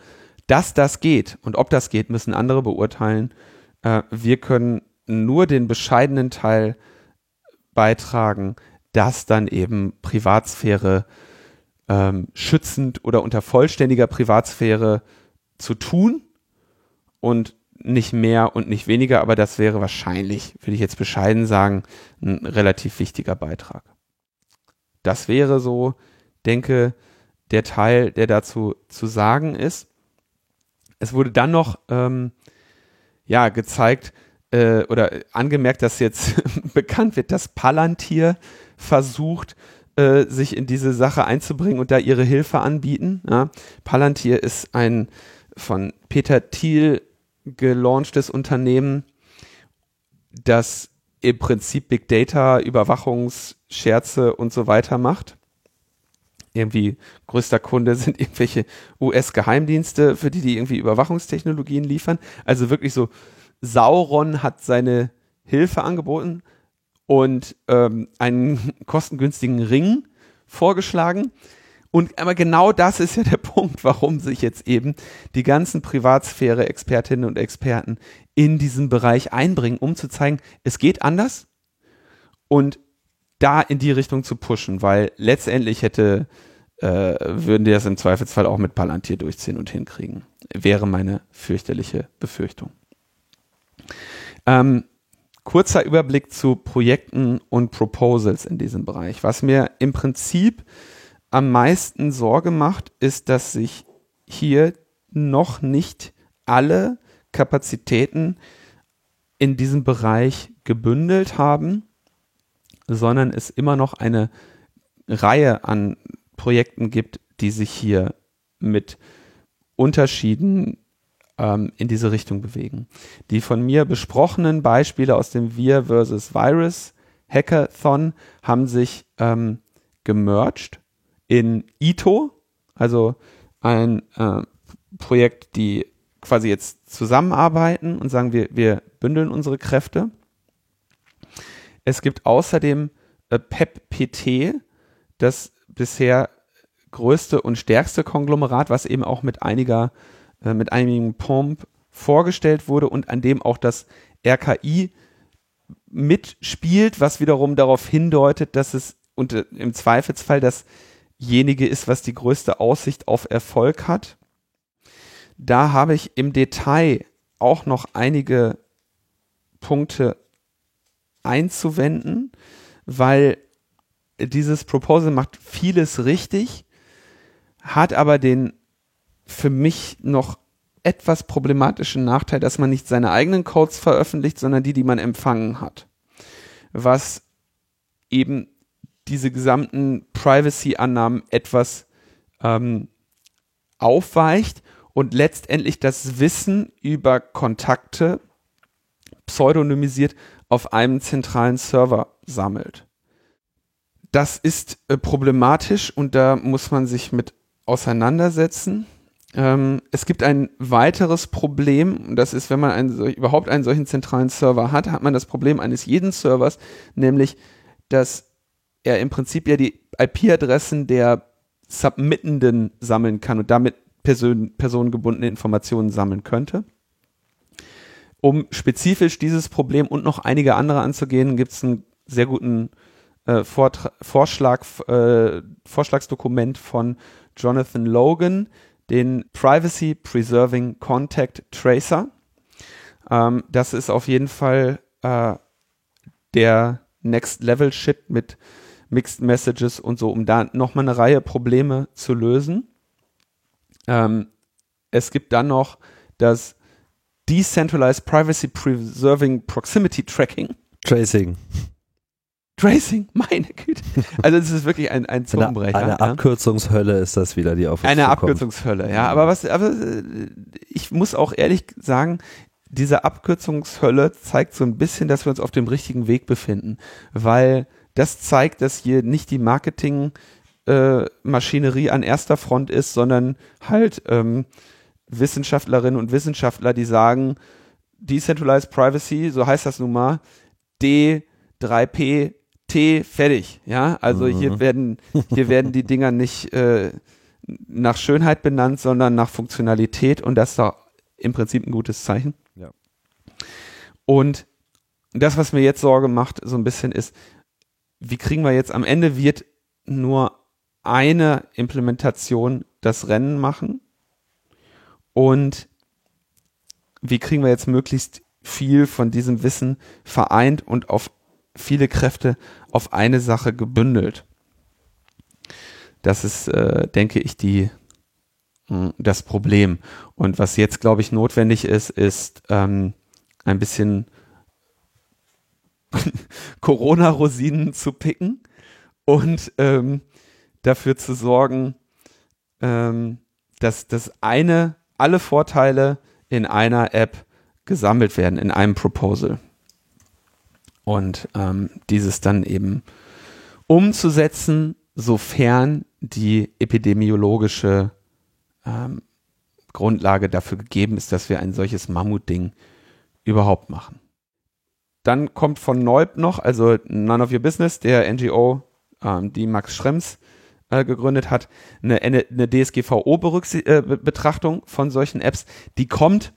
dass das geht und ob das geht, müssen andere beurteilen. Äh, wir können nur den bescheidenen Teil beitragen, dass dann eben Privatsphäre ähm, schützend oder unter vollständiger Privatsphäre zu tun und nicht mehr und nicht weniger, aber das wäre wahrscheinlich, würde ich jetzt bescheiden sagen, ein relativ wichtiger Beitrag. Das wäre so, denke, der Teil, der dazu zu sagen ist. Es wurde dann noch ähm, ja gezeigt äh, oder angemerkt, dass jetzt bekannt wird, dass Palantir versucht, äh, sich in diese Sache einzubringen und da ihre Hilfe anbieten. Ja. Palantir ist ein von Peter Thiel gelaunchtes Unternehmen, das im Prinzip Big Data, Überwachungsscherze und so weiter macht. Irgendwie größter Kunde sind irgendwelche US-Geheimdienste, für die die irgendwie Überwachungstechnologien liefern. Also wirklich so, Sauron hat seine Hilfe angeboten und ähm, einen kostengünstigen Ring vorgeschlagen. Und aber genau das ist ja der Punkt, warum sich jetzt eben die ganzen Privatsphäre-Expertinnen und Experten in diesen Bereich einbringen, um zu zeigen, es geht anders und da in die Richtung zu pushen, weil letztendlich hätte, äh, würden die das im Zweifelsfall auch mit Palantir durchziehen und hinkriegen. Wäre meine fürchterliche Befürchtung. Ähm, kurzer Überblick zu Projekten und Proposals in diesem Bereich. Was mir im Prinzip am meisten Sorge macht, ist, dass sich hier noch nicht alle Kapazitäten in diesem Bereich gebündelt haben, sondern es immer noch eine Reihe an Projekten gibt, die sich hier mit Unterschieden ähm, in diese Richtung bewegen. Die von mir besprochenen Beispiele aus dem Wir versus Virus Hackathon haben sich ähm, gemerged in ITO, also ein äh, Projekt, die quasi jetzt zusammenarbeiten und sagen, wir, wir bündeln unsere Kräfte. Es gibt außerdem äh, PEP-PT, das bisher größte und stärkste Konglomerat, was eben auch mit einiger, äh, mit einigen Pomp vorgestellt wurde und an dem auch das RKI mitspielt, was wiederum darauf hindeutet, dass es und äh, im Zweifelsfall das dasjenige ist, was die größte Aussicht auf Erfolg hat. Da habe ich im Detail auch noch einige Punkte einzuwenden, weil dieses Proposal macht vieles richtig, hat aber den für mich noch etwas problematischen Nachteil, dass man nicht seine eigenen Codes veröffentlicht, sondern die, die man empfangen hat. Was eben diese gesamten Privacy-Annahmen etwas ähm, aufweicht und letztendlich das Wissen über Kontakte pseudonymisiert auf einem zentralen Server sammelt. Das ist äh, problematisch und da muss man sich mit auseinandersetzen. Ähm, es gibt ein weiteres Problem, und das ist, wenn man einen, überhaupt einen solchen zentralen Server hat, hat man das Problem eines jeden Servers, nämlich, dass er im Prinzip ja die IP-Adressen der Submittenden sammeln kann und damit person personengebundene Informationen sammeln könnte. Um spezifisch dieses Problem und noch einige andere anzugehen, gibt es einen sehr guten äh, Vorschlag, äh, Vorschlagsdokument von Jonathan Logan, den Privacy Preserving Contact Tracer. Ähm, das ist auf jeden Fall äh, der Next Level Shit mit Mixed Messages und so, um da nochmal eine Reihe Probleme zu lösen. Ähm, es gibt dann noch das Decentralized Privacy Preserving Proximity Tracking. Tracing. Tracing, meine Güte. Also es ist wirklich ein, ein Zungenbrecher. Eine, eine ja. Abkürzungshölle ist das wieder, die auf uns Eine Abkürzungshölle, ja. Aber was, aber ich muss auch ehrlich sagen, diese Abkürzungshölle zeigt so ein bisschen, dass wir uns auf dem richtigen Weg befinden, weil das zeigt, dass hier nicht die Marketingmaschinerie äh, an erster Front ist, sondern halt ähm, Wissenschaftlerinnen und Wissenschaftler, die sagen, Decentralized Privacy, so heißt das nun mal, D3P T fertig, ja. Also mhm. hier werden hier werden die Dinger nicht äh, nach Schönheit benannt, sondern nach Funktionalität und das ist doch im Prinzip ein gutes Zeichen. Ja. Und das, was mir jetzt Sorge macht, so ein bisschen ist, wie kriegen wir jetzt am Ende wird nur eine Implementation das Rennen machen und wie kriegen wir jetzt möglichst viel von diesem Wissen vereint und auf viele Kräfte auf eine Sache gebündelt. Das ist, äh, denke ich, die, mh, das Problem. Und was jetzt, glaube ich, notwendig ist, ist ähm, ein bisschen Corona-Rosinen zu picken und ähm, dafür zu sorgen, ähm, dass das eine, alle Vorteile in einer App gesammelt werden, in einem Proposal. Und ähm, dieses dann eben umzusetzen, sofern die epidemiologische ähm, Grundlage dafür gegeben ist, dass wir ein solches Mammutding überhaupt machen. Dann kommt von Neub noch, also None of Your Business, der NGO, ähm, die Max Schrems äh, gegründet hat, eine, eine, DSGVO-Betrachtung äh, von solchen Apps. Die kommt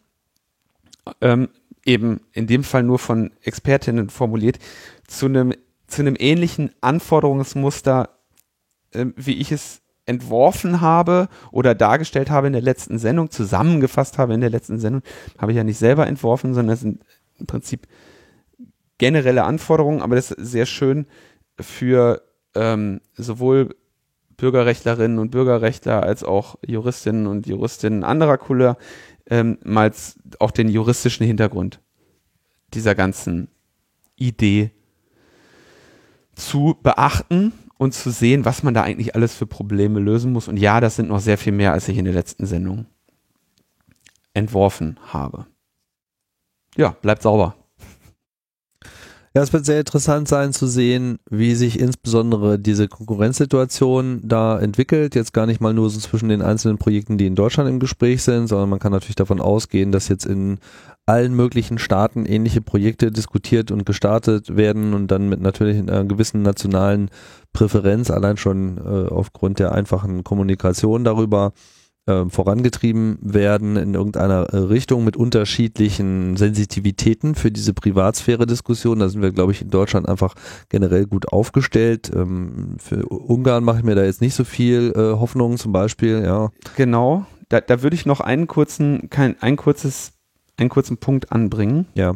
ähm, eben in dem Fall nur von Expertinnen formuliert, zu einem, zu einem ähnlichen Anforderungsmuster, äh, wie ich es entworfen habe oder dargestellt habe in der letzten Sendung, zusammengefasst habe in der letzten Sendung, habe ich ja nicht selber entworfen, sondern es sind im Prinzip generelle Anforderungen, aber das ist sehr schön für ähm, sowohl Bürgerrechtlerinnen und Bürgerrechtler als auch Juristinnen und Juristinnen anderer Couleur ähm, mal auch den juristischen Hintergrund dieser ganzen Idee zu beachten und zu sehen, was man da eigentlich alles für Probleme lösen muss. Und ja, das sind noch sehr viel mehr, als ich in der letzten Sendung entworfen habe. Ja, bleibt sauber. Ja, es wird sehr interessant sein zu sehen, wie sich insbesondere diese Konkurrenzsituation da entwickelt. Jetzt gar nicht mal nur so zwischen den einzelnen Projekten, die in Deutschland im Gespräch sind, sondern man kann natürlich davon ausgehen, dass jetzt in allen möglichen Staaten ähnliche Projekte diskutiert und gestartet werden und dann mit natürlich einer gewissen nationalen Präferenz, allein schon äh, aufgrund der einfachen Kommunikation darüber, äh, vorangetrieben werden in irgendeiner äh, Richtung mit unterschiedlichen Sensitivitäten für diese Privatsphäre-Diskussion. Da sind wir, glaube ich, in Deutschland einfach generell gut aufgestellt. Ähm, für Ungarn mache ich mir da jetzt nicht so viel äh, Hoffnung zum Beispiel, ja. Genau. Da, da würde ich noch einen kurzen, kein, ein kurzes, einen kurzen Punkt anbringen. Ja.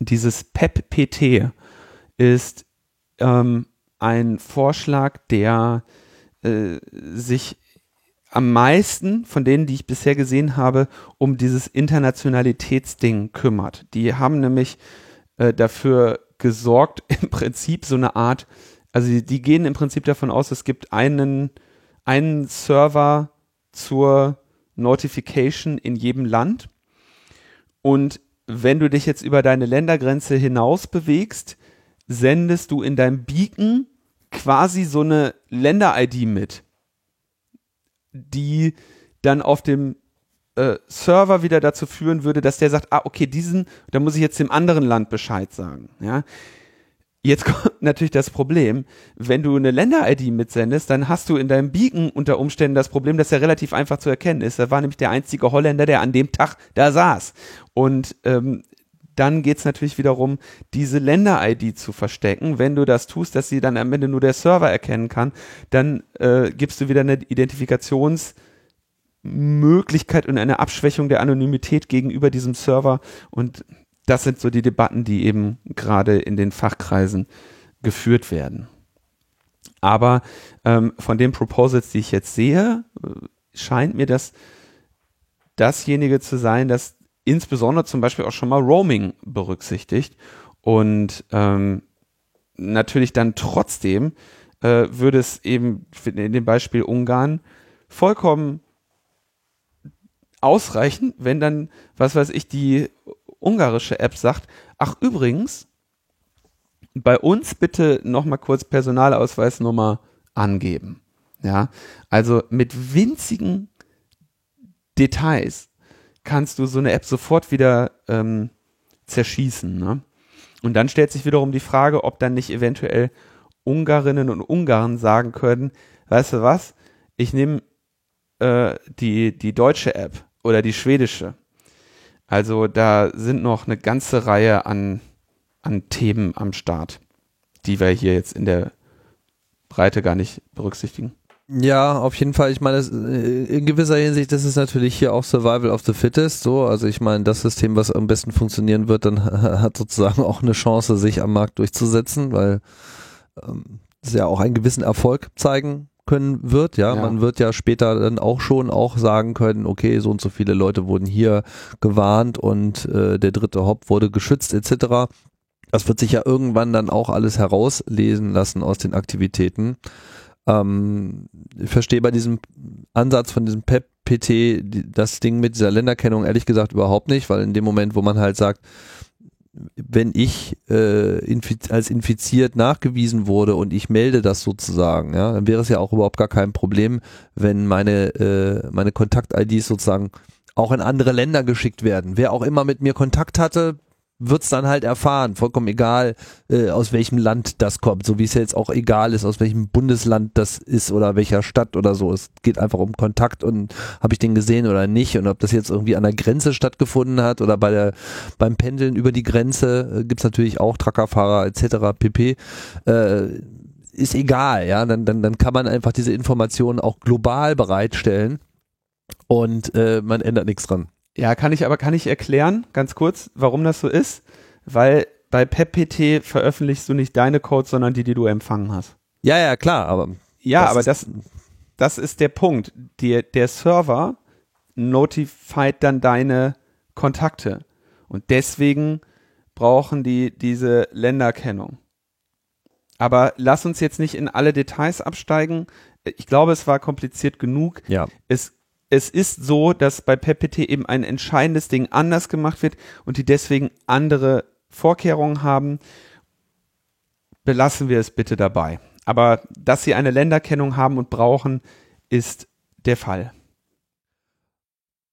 Dieses PEP-PT ist ähm, ein Vorschlag, der äh, sich am meisten von denen, die ich bisher gesehen habe, um dieses Internationalitätsding kümmert. Die haben nämlich äh, dafür gesorgt, im Prinzip so eine Art Also die, die gehen im Prinzip davon aus, es gibt einen, einen Server zur Notification in jedem Land. Und wenn du dich jetzt über deine Ländergrenze hinaus bewegst, sendest du in deinem Beacon quasi so eine Länder-ID mit, die dann auf dem äh, Server wieder dazu führen würde, dass der sagt, ah, okay, diesen, da muss ich jetzt dem anderen Land Bescheid sagen. Ja, Jetzt kommt natürlich das Problem, wenn du eine Länder-ID mitsendest, dann hast du in deinem Beacon unter Umständen das Problem, dass er relativ einfach zu erkennen ist. Da war nämlich der einzige Holländer, der an dem Tag da saß. Und ähm, dann geht's natürlich wiederum, diese Länder-ID zu verstecken. Wenn du das tust, dass sie dann am Ende nur der Server erkennen kann, dann äh, gibst du wieder eine Identifikationsmöglichkeit und eine Abschwächung der Anonymität gegenüber diesem Server. Und das sind so die Debatten, die eben gerade in den Fachkreisen geführt werden. Aber ähm, von den Proposals, die ich jetzt sehe, äh, scheint mir das dasjenige zu sein, das insbesondere zum Beispiel auch schon mal Roaming berücksichtigt und ähm, natürlich dann trotzdem äh, würde es eben in dem Beispiel Ungarn vollkommen ausreichen, wenn dann, was weiß ich, die ungarische App sagt, ach übrigens, bei uns bitte nochmal kurz Personalausweisnummer angeben. Ja, also mit winzigen Details kannst du so eine App sofort wieder ähm, zerschießen. Ne? Und dann stellt sich wiederum die Frage, ob dann nicht eventuell Ungarinnen und Ungarn sagen können, weißt du was, ich nehme äh, die, die deutsche App oder die schwedische also da sind noch eine ganze Reihe an, an Themen am Start, die wir hier jetzt in der Breite gar nicht berücksichtigen. Ja, auf jeden Fall. Ich meine, äh, in gewisser Hinsicht, das ist natürlich hier auch Survival of the Fittest. So, also ich meine, das System, was am besten funktionieren wird, dann hat sozusagen auch eine Chance, sich am Markt durchzusetzen, weil ähm, es ja auch einen gewissen Erfolg zeigen können wird. Ja? ja, man wird ja später dann auch schon auch sagen können, okay, so und so viele Leute wurden hier gewarnt und äh, der dritte Hop wurde geschützt etc. Das wird sich ja irgendwann dann auch alles herauslesen lassen aus den Aktivitäten. Ähm, ich verstehe bei diesem Ansatz von diesem PEP-PT das Ding mit dieser Länderkennung ehrlich gesagt überhaupt nicht, weil in dem Moment, wo man halt sagt, wenn ich äh, infiz als infiziert nachgewiesen wurde und ich melde das sozusagen, ja, dann wäre es ja auch überhaupt gar kein Problem, wenn meine äh, meine Kontakt-IDs sozusagen auch in andere Länder geschickt werden. Wer auch immer mit mir Kontakt hatte, wird's dann halt erfahren, vollkommen egal, äh, aus welchem Land das kommt, so wie es jetzt auch egal ist, aus welchem Bundesland das ist oder welcher Stadt oder so. Es geht einfach um Kontakt und habe ich den gesehen oder nicht und ob das jetzt irgendwie an der Grenze stattgefunden hat oder bei der beim Pendeln über die Grenze äh, gibt's natürlich auch Truckerfahrer etc. pp. Äh, ist egal, ja, dann, dann, dann kann man einfach diese Informationen auch global bereitstellen und äh, man ändert nichts dran. Ja, kann ich aber kann ich erklären, ganz kurz, warum das so ist, weil bei PepPT veröffentlichst du nicht deine Codes, sondern die, die du empfangen hast. Ja, ja, klar, aber ja, das aber das das ist der Punkt. Der der Server notified dann deine Kontakte und deswegen brauchen die diese Länderkennung. Aber lass uns jetzt nicht in alle Details absteigen. Ich glaube, es war kompliziert genug. Ja. Es es ist so, dass bei PPT eben ein entscheidendes Ding anders gemacht wird und die deswegen andere Vorkehrungen haben. Belassen wir es bitte dabei. Aber dass sie eine Länderkennung haben und brauchen, ist der Fall.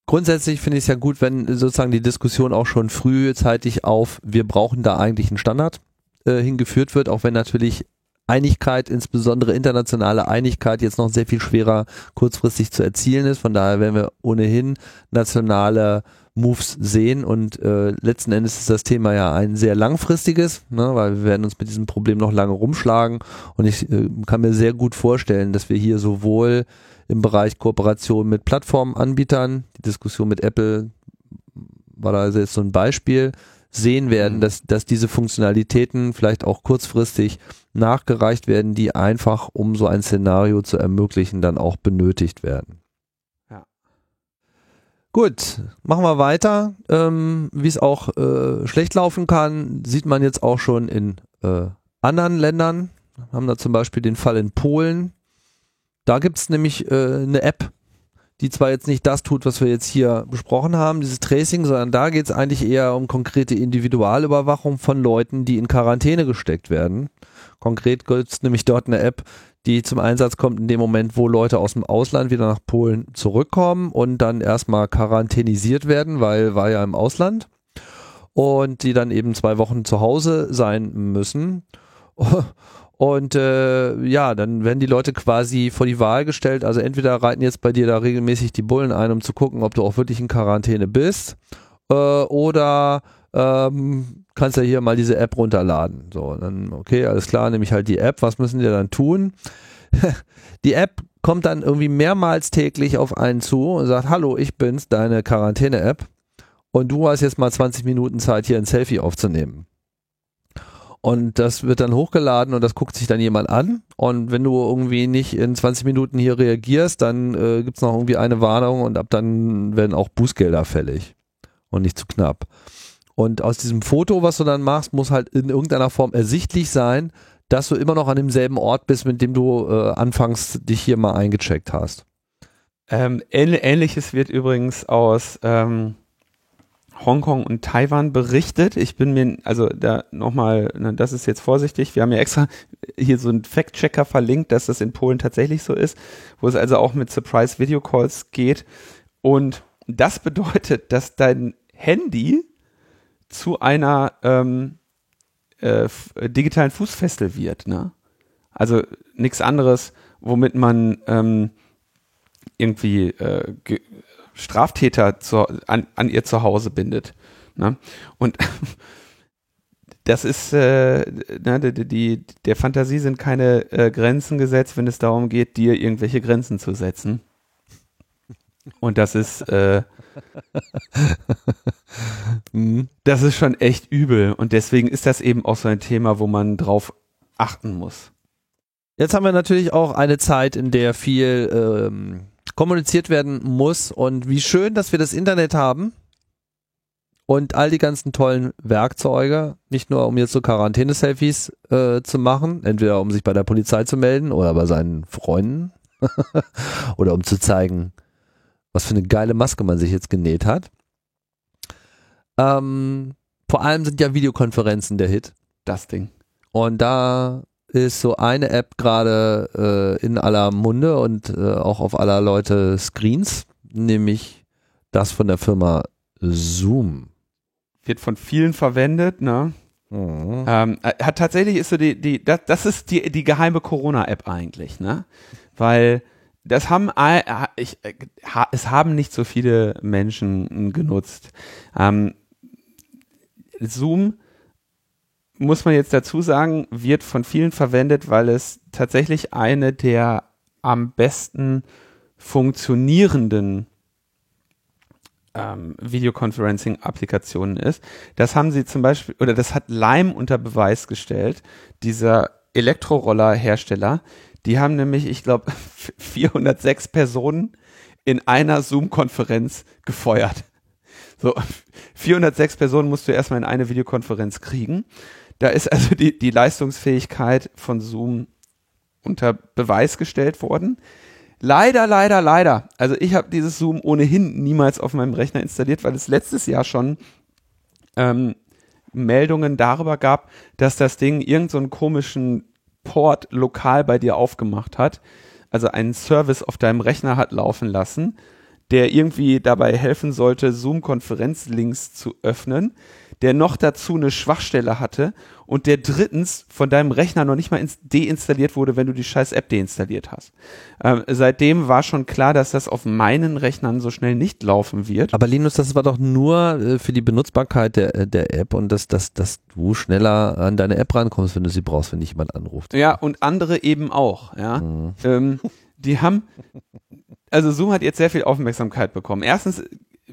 Grundsätzlich finde ich es ja gut, wenn sozusagen die Diskussion auch schon frühzeitig auf, wir brauchen da eigentlich einen Standard äh, hingeführt wird, auch wenn natürlich Einigkeit, insbesondere internationale Einigkeit, jetzt noch sehr viel schwerer kurzfristig zu erzielen ist. Von daher werden wir ohnehin nationale Moves sehen und äh, letzten Endes ist das Thema ja ein sehr langfristiges, ne, weil wir werden uns mit diesem Problem noch lange rumschlagen und ich äh, kann mir sehr gut vorstellen, dass wir hier sowohl im Bereich Kooperation mit Plattformanbietern, die Diskussion mit Apple war da jetzt so ein Beispiel, sehen werden, mhm. dass, dass diese Funktionalitäten vielleicht auch kurzfristig nachgereicht werden, die einfach, um so ein Szenario zu ermöglichen, dann auch benötigt werden. Ja. Gut, machen wir weiter. Ähm, Wie es auch äh, schlecht laufen kann, sieht man jetzt auch schon in äh, anderen Ländern. haben da zum Beispiel den Fall in Polen. Da gibt es nämlich äh, eine App, die zwar jetzt nicht das tut, was wir jetzt hier besprochen haben, dieses Tracing, sondern da geht es eigentlich eher um konkrete Individualüberwachung von Leuten, die in Quarantäne gesteckt werden. Konkret gibt es nämlich dort eine App, die zum Einsatz kommt in dem Moment, wo Leute aus dem Ausland wieder nach Polen zurückkommen und dann erstmal quarantänisiert werden, weil war ja im Ausland und die dann eben zwei Wochen zu Hause sein müssen. Und äh, ja, dann werden die Leute quasi vor die Wahl gestellt. Also entweder reiten jetzt bei dir da regelmäßig die Bullen ein, um zu gucken, ob du auch wirklich in Quarantäne bist, äh, oder ähm, kannst ja hier mal diese App runterladen. So, dann, okay, alles klar, nehme ich halt die App. Was müssen die dann tun? die App kommt dann irgendwie mehrmals täglich auf einen zu und sagt, hallo, ich bin's, deine Quarantäne-App. Und du hast jetzt mal 20 Minuten Zeit, hier ein Selfie aufzunehmen. Und das wird dann hochgeladen und das guckt sich dann jemand an. Und wenn du irgendwie nicht in 20 Minuten hier reagierst, dann äh, gibt's noch irgendwie eine Warnung und ab dann werden auch Bußgelder fällig. Und nicht zu knapp. Und aus diesem Foto, was du dann machst, muss halt in irgendeiner Form ersichtlich sein, dass du immer noch an demselben Ort bist, mit dem du äh, anfangs dich hier mal eingecheckt hast. Ähm, Ähnliches wird übrigens aus ähm, Hongkong und Taiwan berichtet. Ich bin mir, also da nochmal, ne, das ist jetzt vorsichtig. Wir haben ja extra hier so einen Fact-Checker verlinkt, dass das in Polen tatsächlich so ist, wo es also auch mit Surprise Video Calls geht. Und das bedeutet, dass dein Handy zu einer ähm, äh, digitalen Fußfessel wird. Ne? Also nichts anderes, womit man ähm, irgendwie äh, Straftäter zu, an, an ihr Zuhause bindet. Ne? Und das ist, äh, ne, die, die, der Fantasie sind keine äh, Grenzen gesetzt, wenn es darum geht, dir irgendwelche Grenzen zu setzen. Und das ist, äh, mhm. das ist schon echt übel. Und deswegen ist das eben auch so ein Thema, wo man drauf achten muss. Jetzt haben wir natürlich auch eine Zeit, in der viel ähm, kommuniziert werden muss. Und wie schön, dass wir das Internet haben und all die ganzen tollen Werkzeuge, nicht nur um jetzt so Quarantäne-Selfies äh, zu machen, entweder um sich bei der Polizei zu melden oder bei seinen Freunden oder um zu zeigen, was für eine geile Maske man sich jetzt genäht hat. Ähm, vor allem sind ja Videokonferenzen der Hit. Das Ding. Und da ist so eine App gerade äh, in aller Munde und äh, auch auf aller Leute Screens, nämlich das von der Firma Zoom. Wird von vielen verwendet, ne? Mhm. Ähm, äh, hat tatsächlich ist so die, die, das, das ist die, die geheime Corona-App eigentlich, ne? Weil das haben ich, äh, es haben nicht so viele Menschen genutzt. Ähm, Zoom muss man jetzt dazu sagen, wird von vielen verwendet, weil es tatsächlich eine der am besten funktionierenden ähm, Videoconferencing-Applikationen ist. Das haben sie zum Beispiel, oder das hat Lime unter Beweis gestellt, dieser Elektroroller-Hersteller. Die haben nämlich, ich glaube, 406 Personen in einer Zoom-Konferenz gefeuert. So, 406 Personen musst du erstmal in eine Videokonferenz kriegen. Da ist also die, die Leistungsfähigkeit von Zoom unter Beweis gestellt worden. Leider, leider, leider. Also ich habe dieses Zoom ohnehin niemals auf meinem Rechner installiert, weil es letztes Jahr schon ähm, Meldungen darüber gab, dass das Ding irgendeinen so komischen Port lokal bei dir aufgemacht hat. Also einen Service auf deinem Rechner hat laufen lassen, der irgendwie dabei helfen sollte, Zoom-Konferenzlinks zu öffnen der noch dazu eine Schwachstelle hatte und der drittens von deinem Rechner noch nicht mal deinstalliert wurde, wenn du die scheiß App deinstalliert hast. Ähm, seitdem war schon klar, dass das auf meinen Rechnern so schnell nicht laufen wird. Aber Linus, das war doch nur äh, für die Benutzbarkeit der, äh, der App und dass, dass, dass du schneller an deine App rankommst, wenn du sie brauchst, wenn dich jemand anruft. Ja, und andere eben auch, ja. Mhm. Ähm, die haben, also Zoom hat jetzt sehr viel Aufmerksamkeit bekommen. Erstens,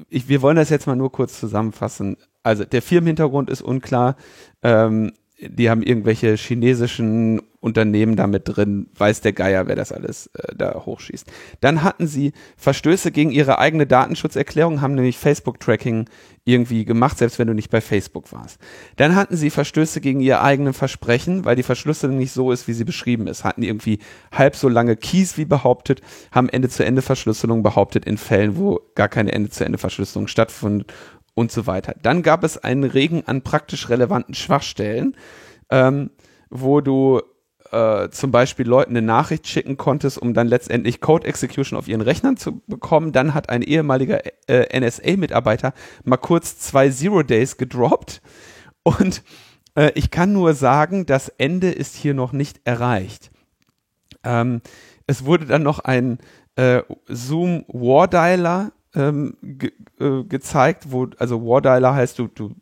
ich, wir wollen das jetzt mal nur kurz zusammenfassen also der Firmenhintergrund ist unklar. Ähm, die haben irgendwelche chinesischen Unternehmen damit drin, weiß der Geier, wer das alles äh, da hochschießt. Dann hatten sie Verstöße gegen ihre eigene Datenschutzerklärung, haben nämlich Facebook-Tracking irgendwie gemacht, selbst wenn du nicht bei Facebook warst. Dann hatten sie Verstöße gegen ihr eigenen Versprechen, weil die Verschlüsselung nicht so ist, wie sie beschrieben ist. Hatten irgendwie halb so lange Keys wie behauptet, haben Ende-zu-Ende-Verschlüsselung behauptet in Fällen, wo gar keine Ende-zu-Ende-Verschlüsselung stattfand und so weiter. Dann gab es einen Regen an praktisch relevanten Schwachstellen, ähm, wo du äh, zum Beispiel Leuten eine Nachricht schicken konntest, um dann letztendlich Code Execution auf ihren Rechnern zu bekommen. Dann hat ein ehemaliger äh, NSA-Mitarbeiter mal kurz zwei Zero Days gedroppt. Und äh, ich kann nur sagen, das Ende ist hier noch nicht erreicht. Ähm, es wurde dann noch ein äh, Zoom War Dialer ähm, ge äh, gezeigt, wo, also War Dialer heißt, du, du,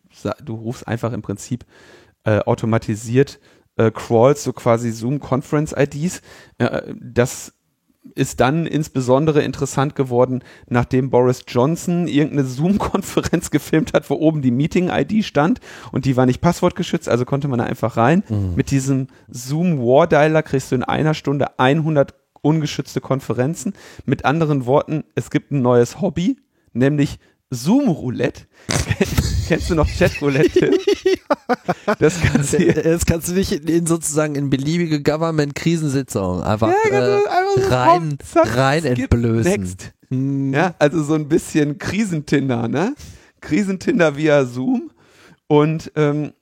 du rufst einfach im Prinzip äh, automatisiert äh, crawls, so quasi Zoom-Conference-IDs. Äh, das ist dann insbesondere interessant geworden, nachdem Boris Johnson irgendeine Zoom-Konferenz gefilmt hat, wo oben die Meeting-ID stand und die war nicht passwortgeschützt, also konnte man da einfach rein. Mhm. Mit diesem Zoom-War-Dialer kriegst du in einer Stunde 100 ungeschützte Konferenzen. Mit anderen Worten, es gibt ein neues Hobby, nämlich Zoom-Roulette. Kennst du noch Chat-Roulette? das, kannst du, das kannst du nicht in, in sozusagen in beliebige Government-Krisensitzungen einfach, ja, äh, einfach rein, rein entblößen. Hm. Ja, also so ein bisschen Krisentinder, ne? Krisentinder via Zoom. Und ähm,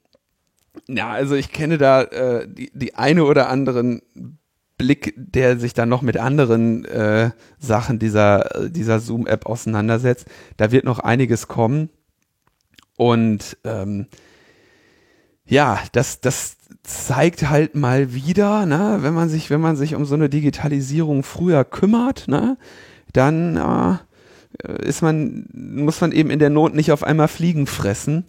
ja, also ich kenne da äh, die, die eine oder anderen Blick, der sich dann noch mit anderen äh, Sachen dieser, dieser Zoom-App auseinandersetzt. Da wird noch einiges kommen. Und ähm, ja, das, das zeigt halt mal wieder, ne, wenn man sich, wenn man sich um so eine Digitalisierung früher kümmert, ne, dann äh, ist man, muss man eben in der Not nicht auf einmal Fliegen fressen,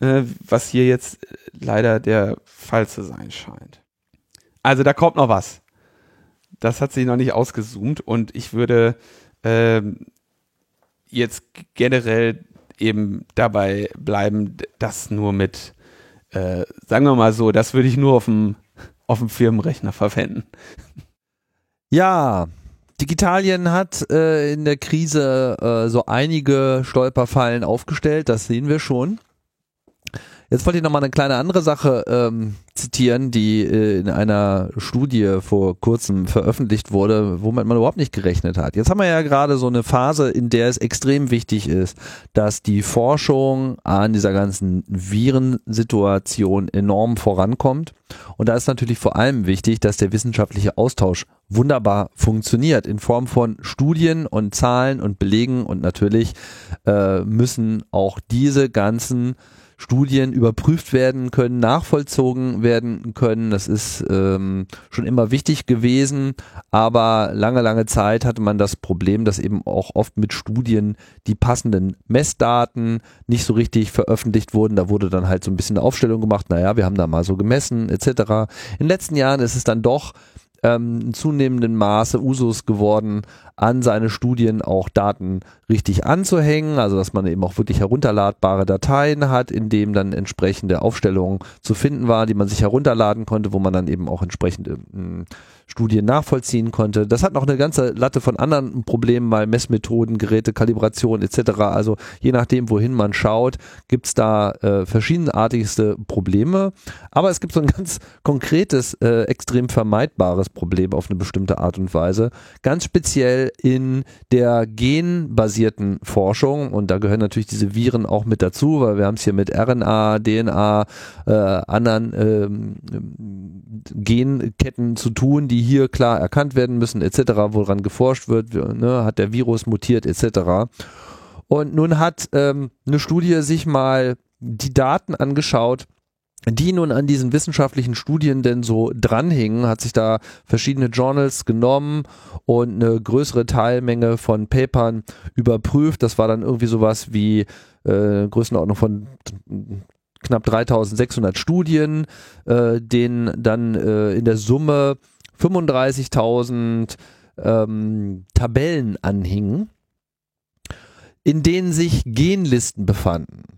äh, was hier jetzt leider der Fall zu sein scheint. Also da kommt noch was das hat sich noch nicht ausgezoomt und ich würde ähm, jetzt generell eben dabei bleiben, das nur mit, äh, sagen wir mal so, das würde ich nur auf dem, auf dem Firmenrechner verwenden. Ja, Digitalien hat äh, in der Krise äh, so einige Stolperfallen aufgestellt, das sehen wir schon. Jetzt wollte ich nochmal eine kleine andere Sache ähm, zitieren, die äh, in einer Studie vor kurzem veröffentlicht wurde, womit man überhaupt nicht gerechnet hat. Jetzt haben wir ja gerade so eine Phase, in der es extrem wichtig ist, dass die Forschung an dieser ganzen Virensituation enorm vorankommt. Und da ist natürlich vor allem wichtig, dass der wissenschaftliche Austausch wunderbar funktioniert in Form von Studien und Zahlen und Belegen und natürlich äh, müssen auch diese ganzen Studien überprüft werden können, nachvollzogen werden können. Das ist ähm, schon immer wichtig gewesen, aber lange, lange Zeit hatte man das Problem, dass eben auch oft mit Studien die passenden Messdaten nicht so richtig veröffentlicht wurden. Da wurde dann halt so ein bisschen eine Aufstellung gemacht, naja, wir haben da mal so gemessen etc. In den letzten Jahren ist es dann doch ähm, in zunehmendem Maße Usus geworden, an seine Studien auch Daten richtig anzuhängen, also dass man eben auch wirklich herunterladbare Dateien hat, in dem dann entsprechende Aufstellungen zu finden war, die man sich herunterladen konnte, wo man dann eben auch entsprechende äh, Studien nachvollziehen konnte. Das hat noch eine ganze Latte von anderen Problemen, weil Messmethoden, Geräte, Kalibration etc. Also je nachdem, wohin man schaut, gibt's da äh, verschiedenartigste Probleme. Aber es gibt so ein ganz konkretes, äh, extrem vermeidbares Problem auf eine bestimmte Art und Weise. Ganz speziell in der genbasierten Forschung. Und da gehören natürlich diese Viren auch mit dazu, weil wir haben es hier mit RNA, DNA, äh, anderen ähm, Genketten zu tun, die hier klar erkannt werden müssen, etc., woran geforscht wird, ne, hat der Virus mutiert, etc. Und nun hat ähm, eine Studie sich mal die Daten angeschaut, die nun an diesen wissenschaftlichen Studien denn so dranhingen, hat sich da verschiedene Journals genommen und eine größere Teilmenge von Papern überprüft. Das war dann irgendwie sowas wie äh, Größenordnung von knapp 3600 Studien, äh, denen dann äh, in der Summe 35.000 ähm, Tabellen anhingen, in denen sich Genlisten befanden.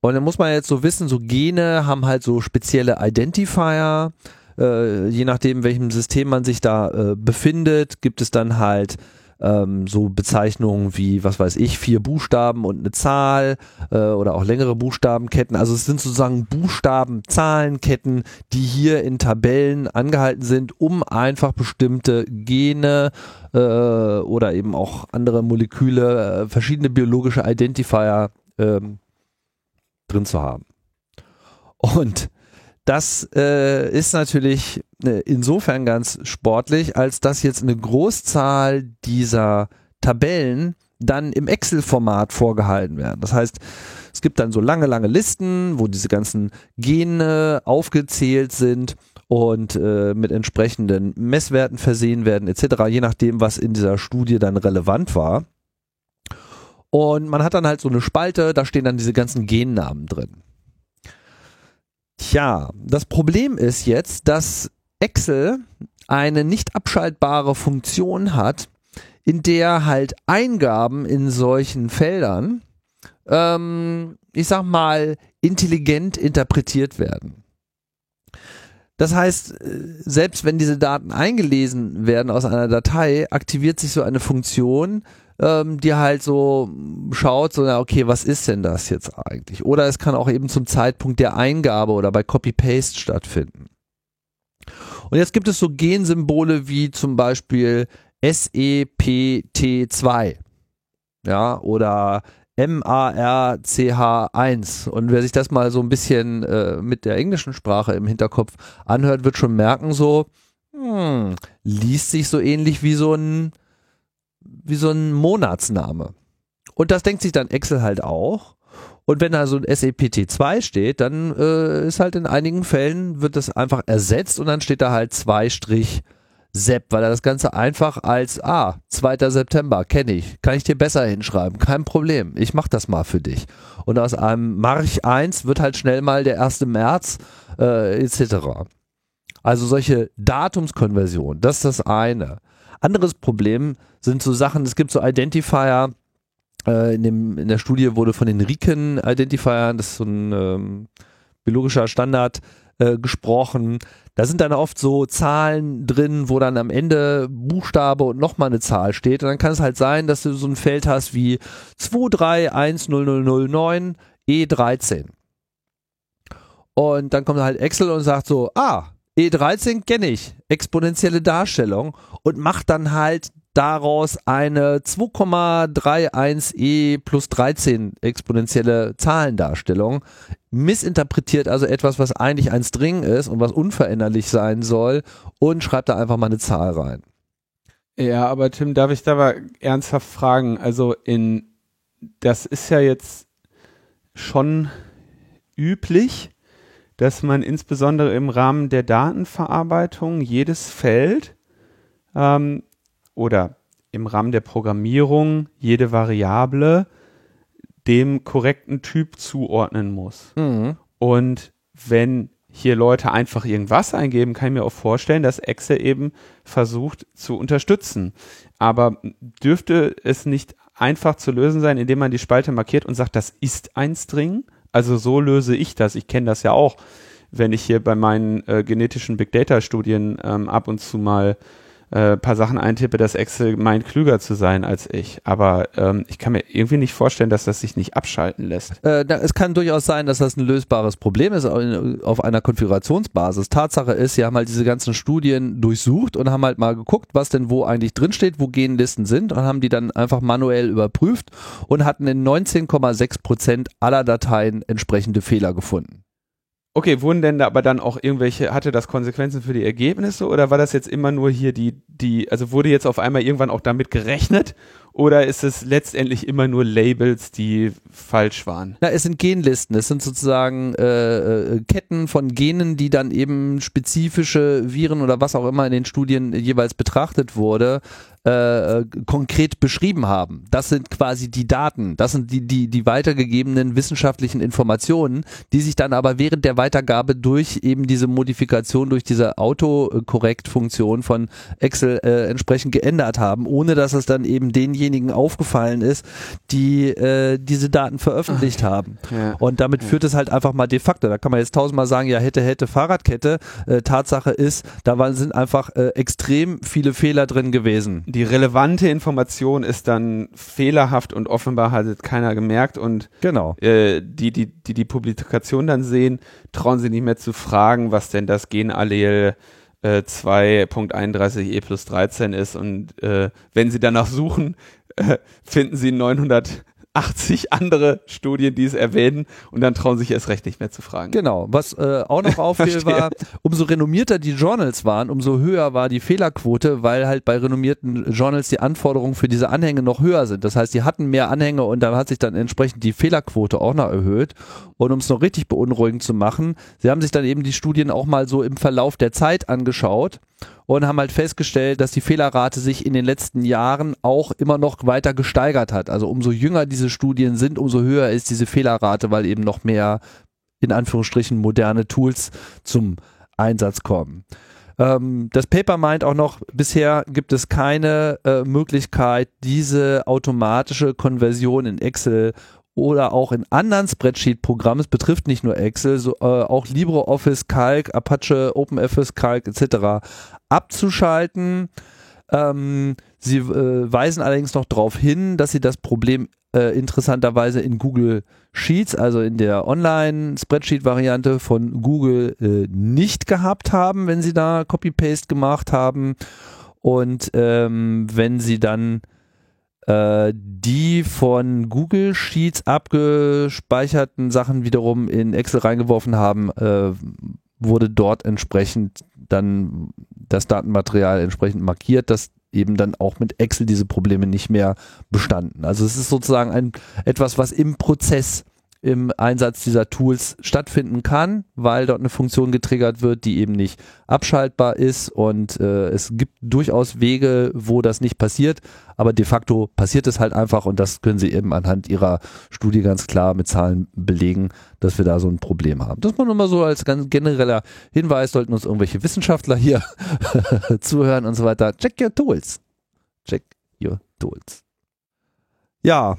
Und dann muss man jetzt so wissen, so Gene haben halt so spezielle Identifier. Äh, je nachdem, welchem System man sich da äh, befindet, gibt es dann halt ähm, so Bezeichnungen wie, was weiß ich, vier Buchstaben und eine Zahl äh, oder auch längere Buchstabenketten. Also es sind sozusagen Buchstaben-Zahlenketten, die hier in Tabellen angehalten sind, um einfach bestimmte Gene äh, oder eben auch andere Moleküle, äh, verschiedene biologische Identifier ähm, drin zu haben. Und das äh, ist natürlich äh, insofern ganz sportlich, als dass jetzt eine Großzahl dieser Tabellen dann im Excel-Format vorgehalten werden. Das heißt, es gibt dann so lange, lange Listen, wo diese ganzen Gene aufgezählt sind und äh, mit entsprechenden Messwerten versehen werden etc., je nachdem, was in dieser Studie dann relevant war. Und man hat dann halt so eine Spalte, da stehen dann diese ganzen Gennamen drin. Tja, das Problem ist jetzt, dass Excel eine nicht abschaltbare Funktion hat, in der halt Eingaben in solchen Feldern, ähm, ich sag mal, intelligent interpretiert werden. Das heißt, selbst wenn diese Daten eingelesen werden aus einer Datei, aktiviert sich so eine Funktion, ähm, die halt so schaut, so, na, okay, was ist denn das jetzt eigentlich? Oder es kann auch eben zum Zeitpunkt der Eingabe oder bei Copy-Paste stattfinden. Und jetzt gibt es so Gensymbole wie zum Beispiel SEPT2. Ja, oder MARCH1. Und wer sich das mal so ein bisschen äh, mit der englischen Sprache im Hinterkopf anhört, wird schon merken, so, hm, liest sich so ähnlich wie so ein wie so ein Monatsname. Und das denkt sich dann Excel halt auch. Und wenn da so ein SEPT2 steht, dann äh, ist halt in einigen Fällen wird das einfach ersetzt und dann steht da halt 2 Strich Sepp, weil er das Ganze einfach als, ah, 2. September, kenne ich, kann ich dir besser hinschreiben, kein Problem, ich mach das mal für dich. Und aus einem March 1 wird halt schnell mal der 1. März äh, etc. Also solche Datumskonversionen, das ist das eine. Anderes Problem sind so Sachen, es gibt so Identifier, äh, in, dem, in der Studie wurde von den Riken Identifiern, das ist so ein ähm, biologischer Standard, äh, gesprochen. Da sind dann oft so Zahlen drin, wo dann am Ende Buchstabe und nochmal eine Zahl steht. Und dann kann es halt sein, dass du so ein Feld hast wie 2310009 E13. Und dann kommt halt Excel und sagt so, ah, E13 kenne ich, exponentielle Darstellung und macht dann halt daraus eine 2,31e plus 13 exponentielle Zahlendarstellung, missinterpretiert also etwas, was eigentlich ein String ist und was unveränderlich sein soll und schreibt da einfach mal eine Zahl rein. Ja, aber Tim, darf ich da mal ernsthaft fragen? Also in, das ist ja jetzt schon üblich, dass man insbesondere im Rahmen der Datenverarbeitung jedes Feld ähm, oder im Rahmen der Programmierung jede Variable dem korrekten Typ zuordnen muss. Mhm. Und wenn hier Leute einfach irgendwas eingeben, kann ich mir auch vorstellen, dass Excel eben versucht zu unterstützen. Aber dürfte es nicht einfach zu lösen sein, indem man die Spalte markiert und sagt, das ist ein String? Also so löse ich das. Ich kenne das ja auch, wenn ich hier bei meinen äh, genetischen Big Data Studien ähm, ab und zu mal äh, paar Sachen eintippe, dass Excel meint, klüger zu sein als ich. Aber ähm, ich kann mir irgendwie nicht vorstellen, dass das sich nicht abschalten lässt. Äh, da, es kann durchaus sein, dass das ein lösbares Problem ist auf einer Konfigurationsbasis. Tatsache ist, sie haben halt diese ganzen Studien durchsucht und haben halt mal geguckt, was denn wo eigentlich drinsteht, wo Genlisten sind und haben die dann einfach manuell überprüft und hatten in 19,6 Prozent aller Dateien entsprechende Fehler gefunden. Okay, wurden denn da aber dann auch irgendwelche, hatte das Konsequenzen für die Ergebnisse oder war das jetzt immer nur hier die, die, also wurde jetzt auf einmal irgendwann auch damit gerechnet oder ist es letztendlich immer nur Labels, die falsch waren? Na, es sind Genlisten. Es sind sozusagen äh, äh, Ketten von Genen, die dann eben spezifische Viren oder was auch immer in den Studien jeweils betrachtet wurde, äh, konkret beschrieben haben. Das sind quasi die Daten, das sind die, die, die weitergegebenen wissenschaftlichen Informationen, die sich dann aber während der Weitergabe durch eben diese Modifikation, durch diese Autokorrekt-Funktion von Excel äh, entsprechend geändert haben, ohne dass es dann eben den denjenigen aufgefallen ist, die äh, diese Daten veröffentlicht Ach, haben. Ja. Und damit Ja. führt es halt einfach mal de facto. Da kann man jetzt tausendmal sagen, ja, hätte, hätte, Fahrradkette. Äh, Tatsache ist, da waren, sind einfach äh, extrem viele Fehler drin gewesen. Die relevante Information ist dann fehlerhaft und offenbar hat es keiner gemerkt und Genau. äh, die, die, die die Publikation dann sehen, trauen sie nicht mehr zu fragen, was denn das Genallel äh, 2.31e e plus 13 ist und äh, wenn sie danach suchen, finden sie 980 andere Studien, die es erwähnen und dann trauen sich erst recht nicht mehr zu fragen. Genau. Was äh, auch noch auffiel, war, umso renommierter die Journals waren, umso höher war die Fehlerquote, weil halt bei renommierten Journals die Anforderungen für diese Anhänge noch höher sind. Das heißt, die hatten mehr Anhänge und da hat sich dann entsprechend die Fehlerquote auch noch erhöht. Und um es noch richtig beunruhigend zu machen, sie haben sich dann eben die Studien auch mal so im Verlauf der Zeit angeschaut und haben halt festgestellt, dass die Fehlerrate sich in den letzten Jahren auch immer noch weiter gesteigert hat. Also umso jünger diese Studien sind, umso höher ist diese Fehlerrate, weil eben noch mehr in Anführungsstrichen moderne Tools zum Einsatz kommen. Ähm, das Paper meint auch noch, bisher gibt es keine äh, Möglichkeit, diese automatische Konversion in Excel oder auch in anderen Spreadsheet-Programmen, es betrifft nicht nur Excel, so, äh, auch LibreOffice, Calc, Apache, OpenOffice, Calc etc. abzuschalten. Ähm, sie äh, weisen allerdings noch darauf hin, dass sie das Problem äh, interessanterweise in Google Sheets, also in der Online-Spreadsheet-Variante von Google äh, nicht gehabt haben, wenn sie da Copy-Paste gemacht haben. Und ähm, wenn sie dann äh, die von Google Sheets abgespeicherten Sachen wiederum in Excel reingeworfen haben, äh, wurde dort entsprechend dann das Datenmaterial entsprechend markiert, dass eben dann auch mit Excel diese Probleme nicht mehr bestanden. Also es ist sozusagen ein etwas, was im Prozess im Einsatz dieser Tools stattfinden kann, weil dort eine Funktion getriggert wird, die eben nicht abschaltbar ist und äh, es gibt durchaus Wege, wo das nicht passiert, aber de facto passiert es halt einfach und das können Sie eben anhand Ihrer Studie ganz klar mit Zahlen belegen, dass wir da so ein Problem haben. Das mal nur mal so als ganz genereller Hinweis, sollten uns irgendwelche Wissenschaftler hier zuhören und so weiter. Check your tools. Check your tools. Ja,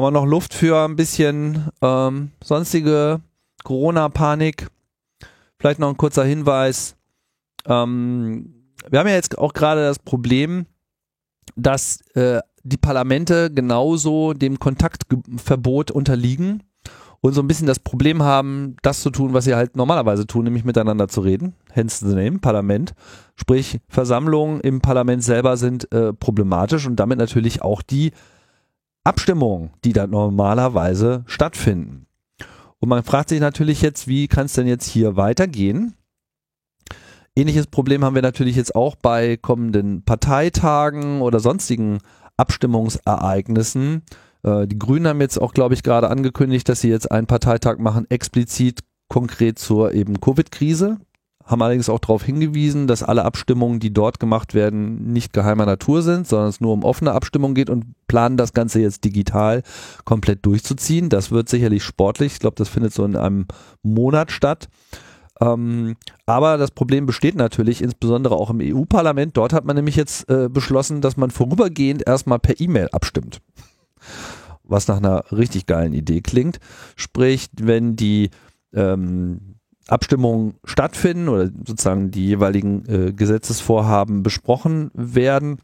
haben wir noch Luft für ein bisschen ähm, sonstige Corona-Panik? Vielleicht noch ein kurzer Hinweis. Ähm, wir haben ja jetzt auch gerade das Problem, dass äh, die Parlamente genauso dem Kontaktverbot unterliegen und so ein bisschen das Problem haben, das zu tun, was sie halt normalerweise tun, nämlich miteinander zu reden. Hence the name, Parlament. Sprich, Versammlungen im Parlament selber sind äh, problematisch und damit natürlich auch die Abstimmungen, die da normalerweise stattfinden. Und man fragt sich natürlich jetzt, wie kann es denn jetzt hier weitergehen? Ähnliches Problem haben wir natürlich jetzt auch bei kommenden Parteitagen oder sonstigen Abstimmungsereignissen. Äh, die Grünen haben jetzt auch, glaube ich, gerade angekündigt, dass sie jetzt einen Parteitag machen, explizit konkret zur eben Covid-Krise. Haben allerdings auch darauf hingewiesen, dass alle Abstimmungen, die dort gemacht werden, nicht geheimer Natur sind, sondern es nur um offene Abstimmungen geht und planen das Ganze jetzt digital komplett durchzuziehen. Das wird sicherlich sportlich. Ich glaube, das findet so in einem Monat statt. Ähm, aber das Problem besteht natürlich insbesondere auch im EU-Parlament. Dort hat man nämlich jetzt äh, beschlossen, dass man vorübergehend erstmal per E-Mail abstimmt. Was nach einer richtig geilen Idee klingt. Sprich, wenn die ähm, Abstimmungen stattfinden oder sozusagen die jeweiligen äh, Gesetzesvorhaben besprochen werden,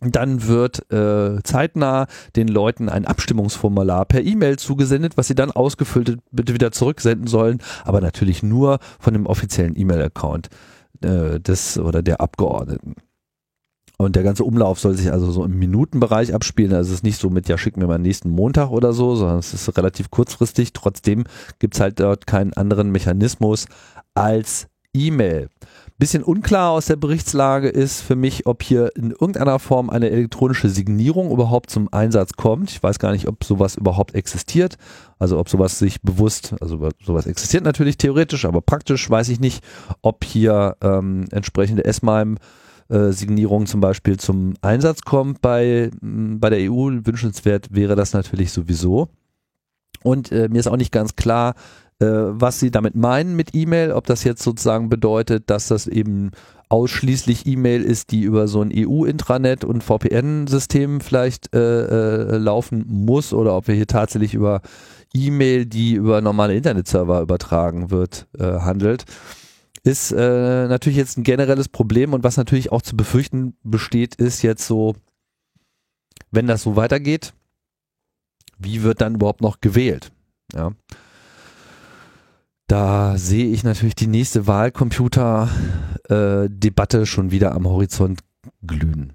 dann wird äh, zeitnah den Leuten ein Abstimmungsformular per E-Mail zugesendet, was sie dann ausgefüllt bitte wieder zurücksenden sollen, aber natürlich nur von dem offiziellen E-Mail-Account äh, des oder der Abgeordneten. Und der ganze Umlauf soll sich also so im Minutenbereich abspielen. Also es ist nicht so mit, ja, schick mir mal nächsten Montag oder so, sondern es ist relativ kurzfristig. Trotzdem gibt's halt dort keinen anderen Mechanismus als E-Mail. Bisschen unklar aus der Berichtslage ist für mich, ob hier in irgendeiner Form eine elektronische Signierung überhaupt zum Einsatz kommt. Ich weiß gar nicht, ob sowas überhaupt existiert. Also ob sowas sich bewusst, also sowas existiert natürlich theoretisch, aber praktisch weiß ich nicht, ob hier ähm, entsprechende S-MIME äh, Signierung zum Beispiel zum Einsatz kommt bei, bei der EU. Wünschenswert wäre das natürlich sowieso. Und äh, mir ist auch nicht ganz klar, äh, was sie damit meinen mit E-Mail, ob das jetzt sozusagen bedeutet, dass das eben ausschließlich E-Mail ist, die über so ein EU-Intranet und VPN-System vielleicht äh, äh, laufen muss oder ob wir hier tatsächlich über E-Mail, die über normale Internetserver übertragen wird, äh, handelt, ist äh, natürlich jetzt ein generelles Problem und was natürlich auch zu befürchten besteht, ist jetzt so, wenn das so weitergeht, wie wird dann überhaupt noch gewählt? Ja. Da sehe ich natürlich die nächste Wahlcomputer-Debatte äh, schon wieder am Horizont glühen.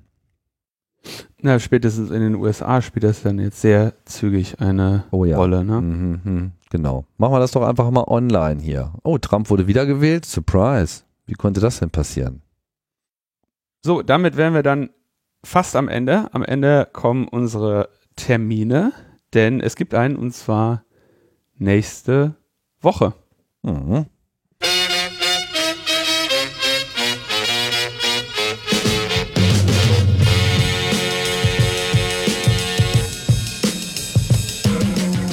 Na, spätestens in den USA spielt das dann jetzt sehr zügig eine oh ja. Rolle, ne? Mhm, mh, genau. Machen wir das doch einfach mal online hier. Oh, Trump wurde wiedergewählt. Surprise. Wie konnte das denn passieren? So, damit wären wir dann fast am Ende. Am Ende kommen unsere Termine, denn es gibt einen und zwar nächste Woche. Mhm.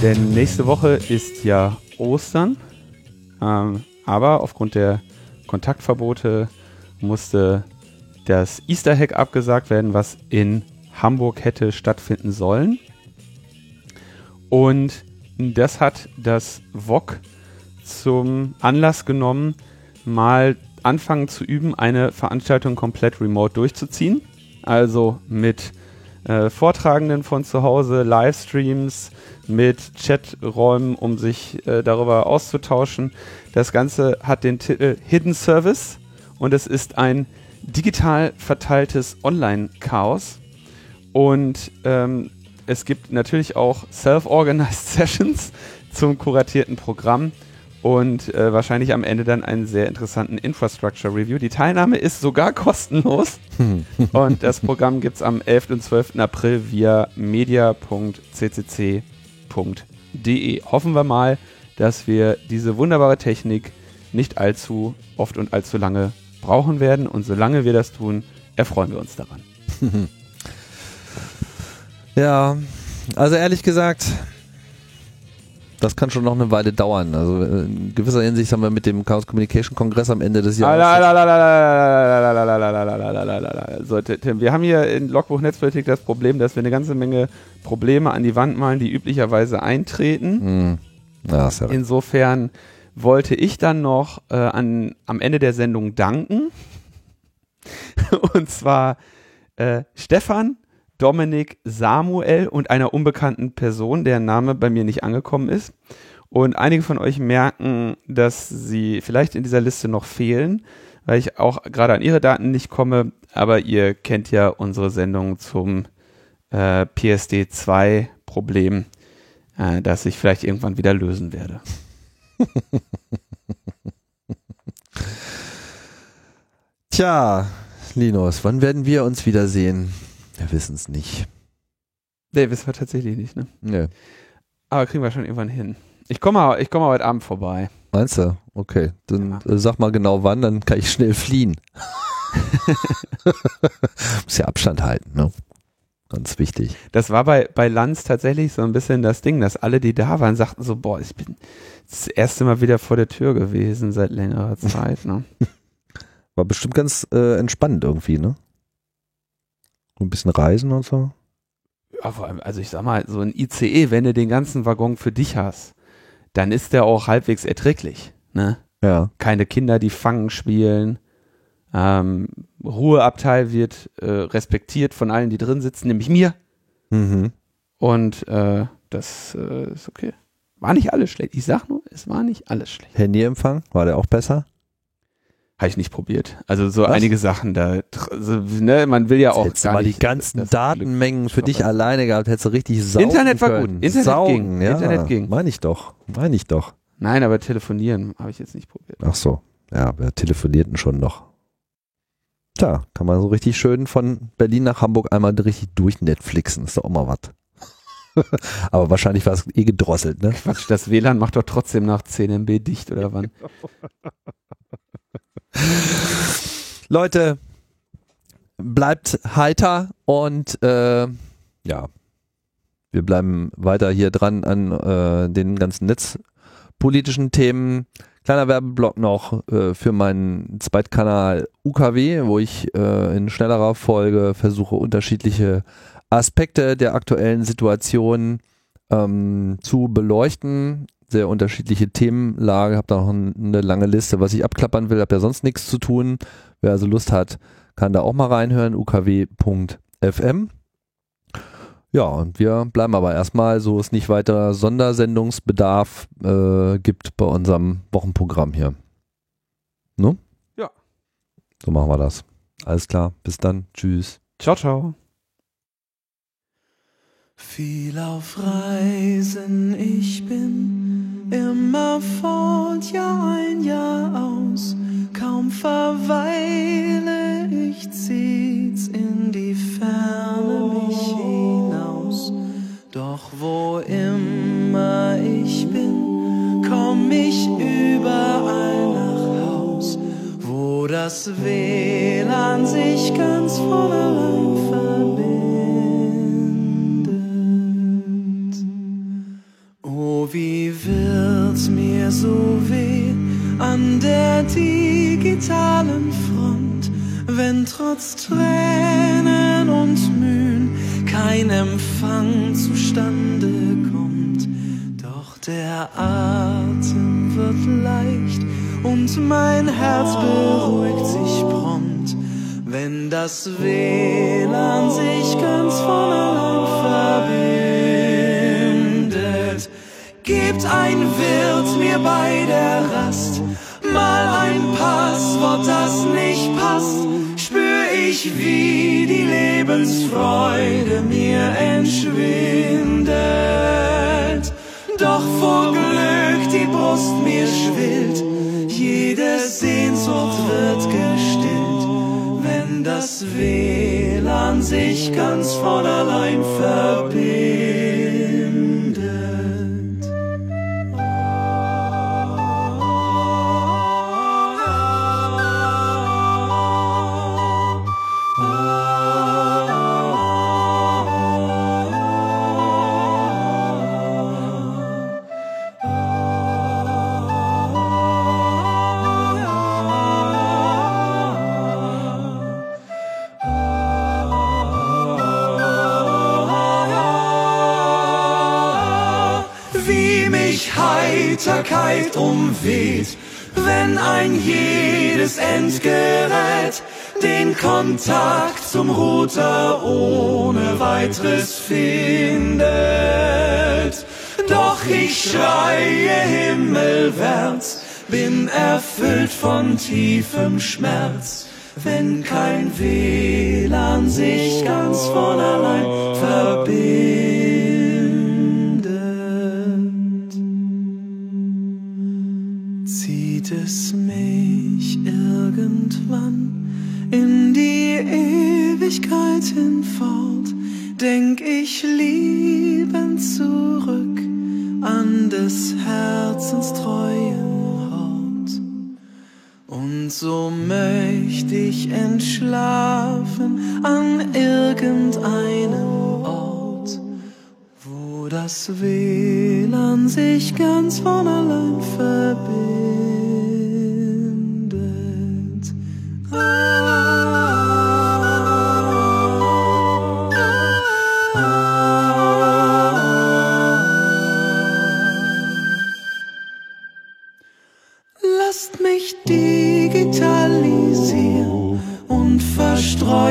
Denn nächste Woche ist ja Ostern, ähm, aber aufgrund der Kontaktverbote musste das Easter Hack abgesagt werden, was in Hamburg hätte stattfinden sollen. Und das hat das VOG zum Anlass genommen, mal anfangen zu üben, eine Veranstaltung komplett remote durchzuziehen. Also mit äh, Vortragenden von zu Hause, Livestreams, mit Chaträumen, um sich äh, darüber auszutauschen. Das Ganze hat den Titel Hidden Service und es ist ein digital verteiltes Online-Chaos. Und ähm, es gibt natürlich auch Self-Organized Sessions zum kuratierten Programm und äh, wahrscheinlich am Ende dann einen sehr interessanten Infrastructure Review. Die Teilnahme ist sogar kostenlos und das Programm gibt es am 11. und 12. April via media.ccc.de. Hoffen wir mal, dass wir diese wunderbare Technik nicht allzu oft und allzu lange brauchen werden und solange wir das tun, erfreuen wir uns daran. ja, also ehrlich gesagt, das kann schon noch eine Weile dauern. Also in gewisser Hinsicht haben wir mit dem Chaos Communication Kongress am Ende des Jahres. So, Tim, wir haben hier in Logbuch Netzpolitik das Problem, dass wir eine ganze Menge Probleme an die Wand malen, die üblicherweise eintreten. Ja, ja Insofern wollte ich dann noch äh, an, am Ende der Sendung danken. Und zwar äh, Stefan, Dominik Samuel und einer unbekannten Person, deren Name bei mir nicht angekommen ist. Und einige von euch merken, dass sie vielleicht in dieser Liste noch fehlen, weil ich auch gerade an ihre Daten nicht komme. Aber ihr kennt ja unsere Sendung zum äh, PSD2-Problem, äh, das ich vielleicht irgendwann wieder lösen werde. Tja, Linus, wann werden wir uns wiedersehen? Wir wissen es nicht. Nee, wissen wir tatsächlich nicht, ne? Nee. Aber kriegen wir schon irgendwann hin. Ich komme ich komm heute Abend vorbei. Meinst du? Okay. Dann ja. äh, sag mal genau wann, dann kann ich schnell fliehen. Muss ja Abstand halten, ne? Ganz wichtig. Das war bei, bei Lanz tatsächlich so ein bisschen das Ding, dass alle, die da waren, sagten so, boah, ich bin das erste Mal wieder vor der Tür gewesen seit längerer Zeit, ne? War bestimmt ganz äh, entspannend irgendwie, ne? Ein bisschen reisen und so. Ja, vor allem, also ich sag mal, so ein ICE, wenn du den ganzen Waggon für dich hast, dann ist der auch halbwegs erträglich. Ne? Ja. Keine Kinder, die Fangen spielen. Ähm, Ruheabteil wird äh, respektiert von allen, die drin sitzen, nämlich mir. Mhm. Und äh, das äh, ist okay. War nicht alles schlecht. Ich sag nur, es war nicht alles schlecht. Handyempfang, war der auch besser? Habe ich nicht probiert. Also so Was? einige Sachen da, also, ne, man will ja auch gar mal nicht, die ganzen Datenmengen für dich alleine gehabt, hättest du richtig saugen Internet war können. gut. Internet saugen, ging. Ja, Internet ging. Meine ich doch. Meine ich doch. Nein, aber telefonieren habe ich jetzt nicht probiert. Ach so. Ja, wer telefoniert denn schon noch? Tja, kann man so richtig schön von Berlin nach Hamburg einmal richtig durch Netflixen. Ist doch auch mal was. aber wahrscheinlich war es eh gedrosselt, ne? Quatsch, das WLAN macht doch trotzdem nach 10 MB dicht, oder wann? Leute, bleibt heiter und äh, ja, wir bleiben weiter hier dran an äh, den ganzen Netz politischen Themen. Kleiner Werbeblock noch äh, für meinen Zweitkanal UKW, wo ich äh, in schnellerer Folge versuche, unterschiedliche Aspekte der aktuellen Situation ähm, zu beleuchten. Sehr unterschiedliche Themenlage. Habe da noch ein, eine lange Liste, was ich abklappern will. Habe ja sonst nichts zu tun. Wer also Lust hat, kann da auch mal reinhören. ukw.fm. Ja, und wir bleiben aber erstmal, so es nicht weiter Sondersendungsbedarf äh, gibt bei unserem Wochenprogramm hier. Ne? Ja. So machen wir das. Alles klar. Bis dann. Tschüss. Ciao, ciao. Viel auf Reisen ich bin, immer fort, Jahr ein, Jahr aus. Kaum verweile ich, zieht's in die Ferne mich hinaus. Doch wo immer ich bin, komm ich überall nach Haus, wo das WLAN sich ganz von allein trotz Tränen und Mühen kein Empfang zustande kommt. Doch der Atem wird leicht und mein Herz beruhigt sich prompt, wenn das WLAN sich ganz von allein verbindet. Gibt ein Wirt mir bei der Rast mal ein Passwort, das nicht passt, ich, wie die Lebensfreude mir entschwindet. Doch vor Glück die Brust mir schwillt, jede Sehnsucht wird gestillt, wenn das WLAN sich ganz von allein verbindet. Heiterkeit umweht, wenn ein jedes Endgerät den Kontakt zum Router ohne weiteres findet. Doch ich schreie himmelwärts, bin erfüllt von tiefem Schmerz, wenn kein WLAN sich ganz von allein verbindet. Zieht es mich irgendwann in die Ewigkeit hinfort, denk ich liebend zurück an des Herzens treuen Hort. Und so möcht ich entschlafen an irgendeinem Ort, wo das WLAN sich ganz von allein verbindet.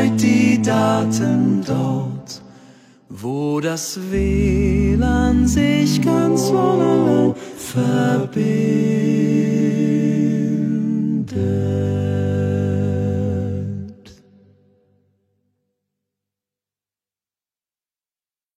Verstreut die Daten dort, wo das WLAN sich ganz von allein verbindet.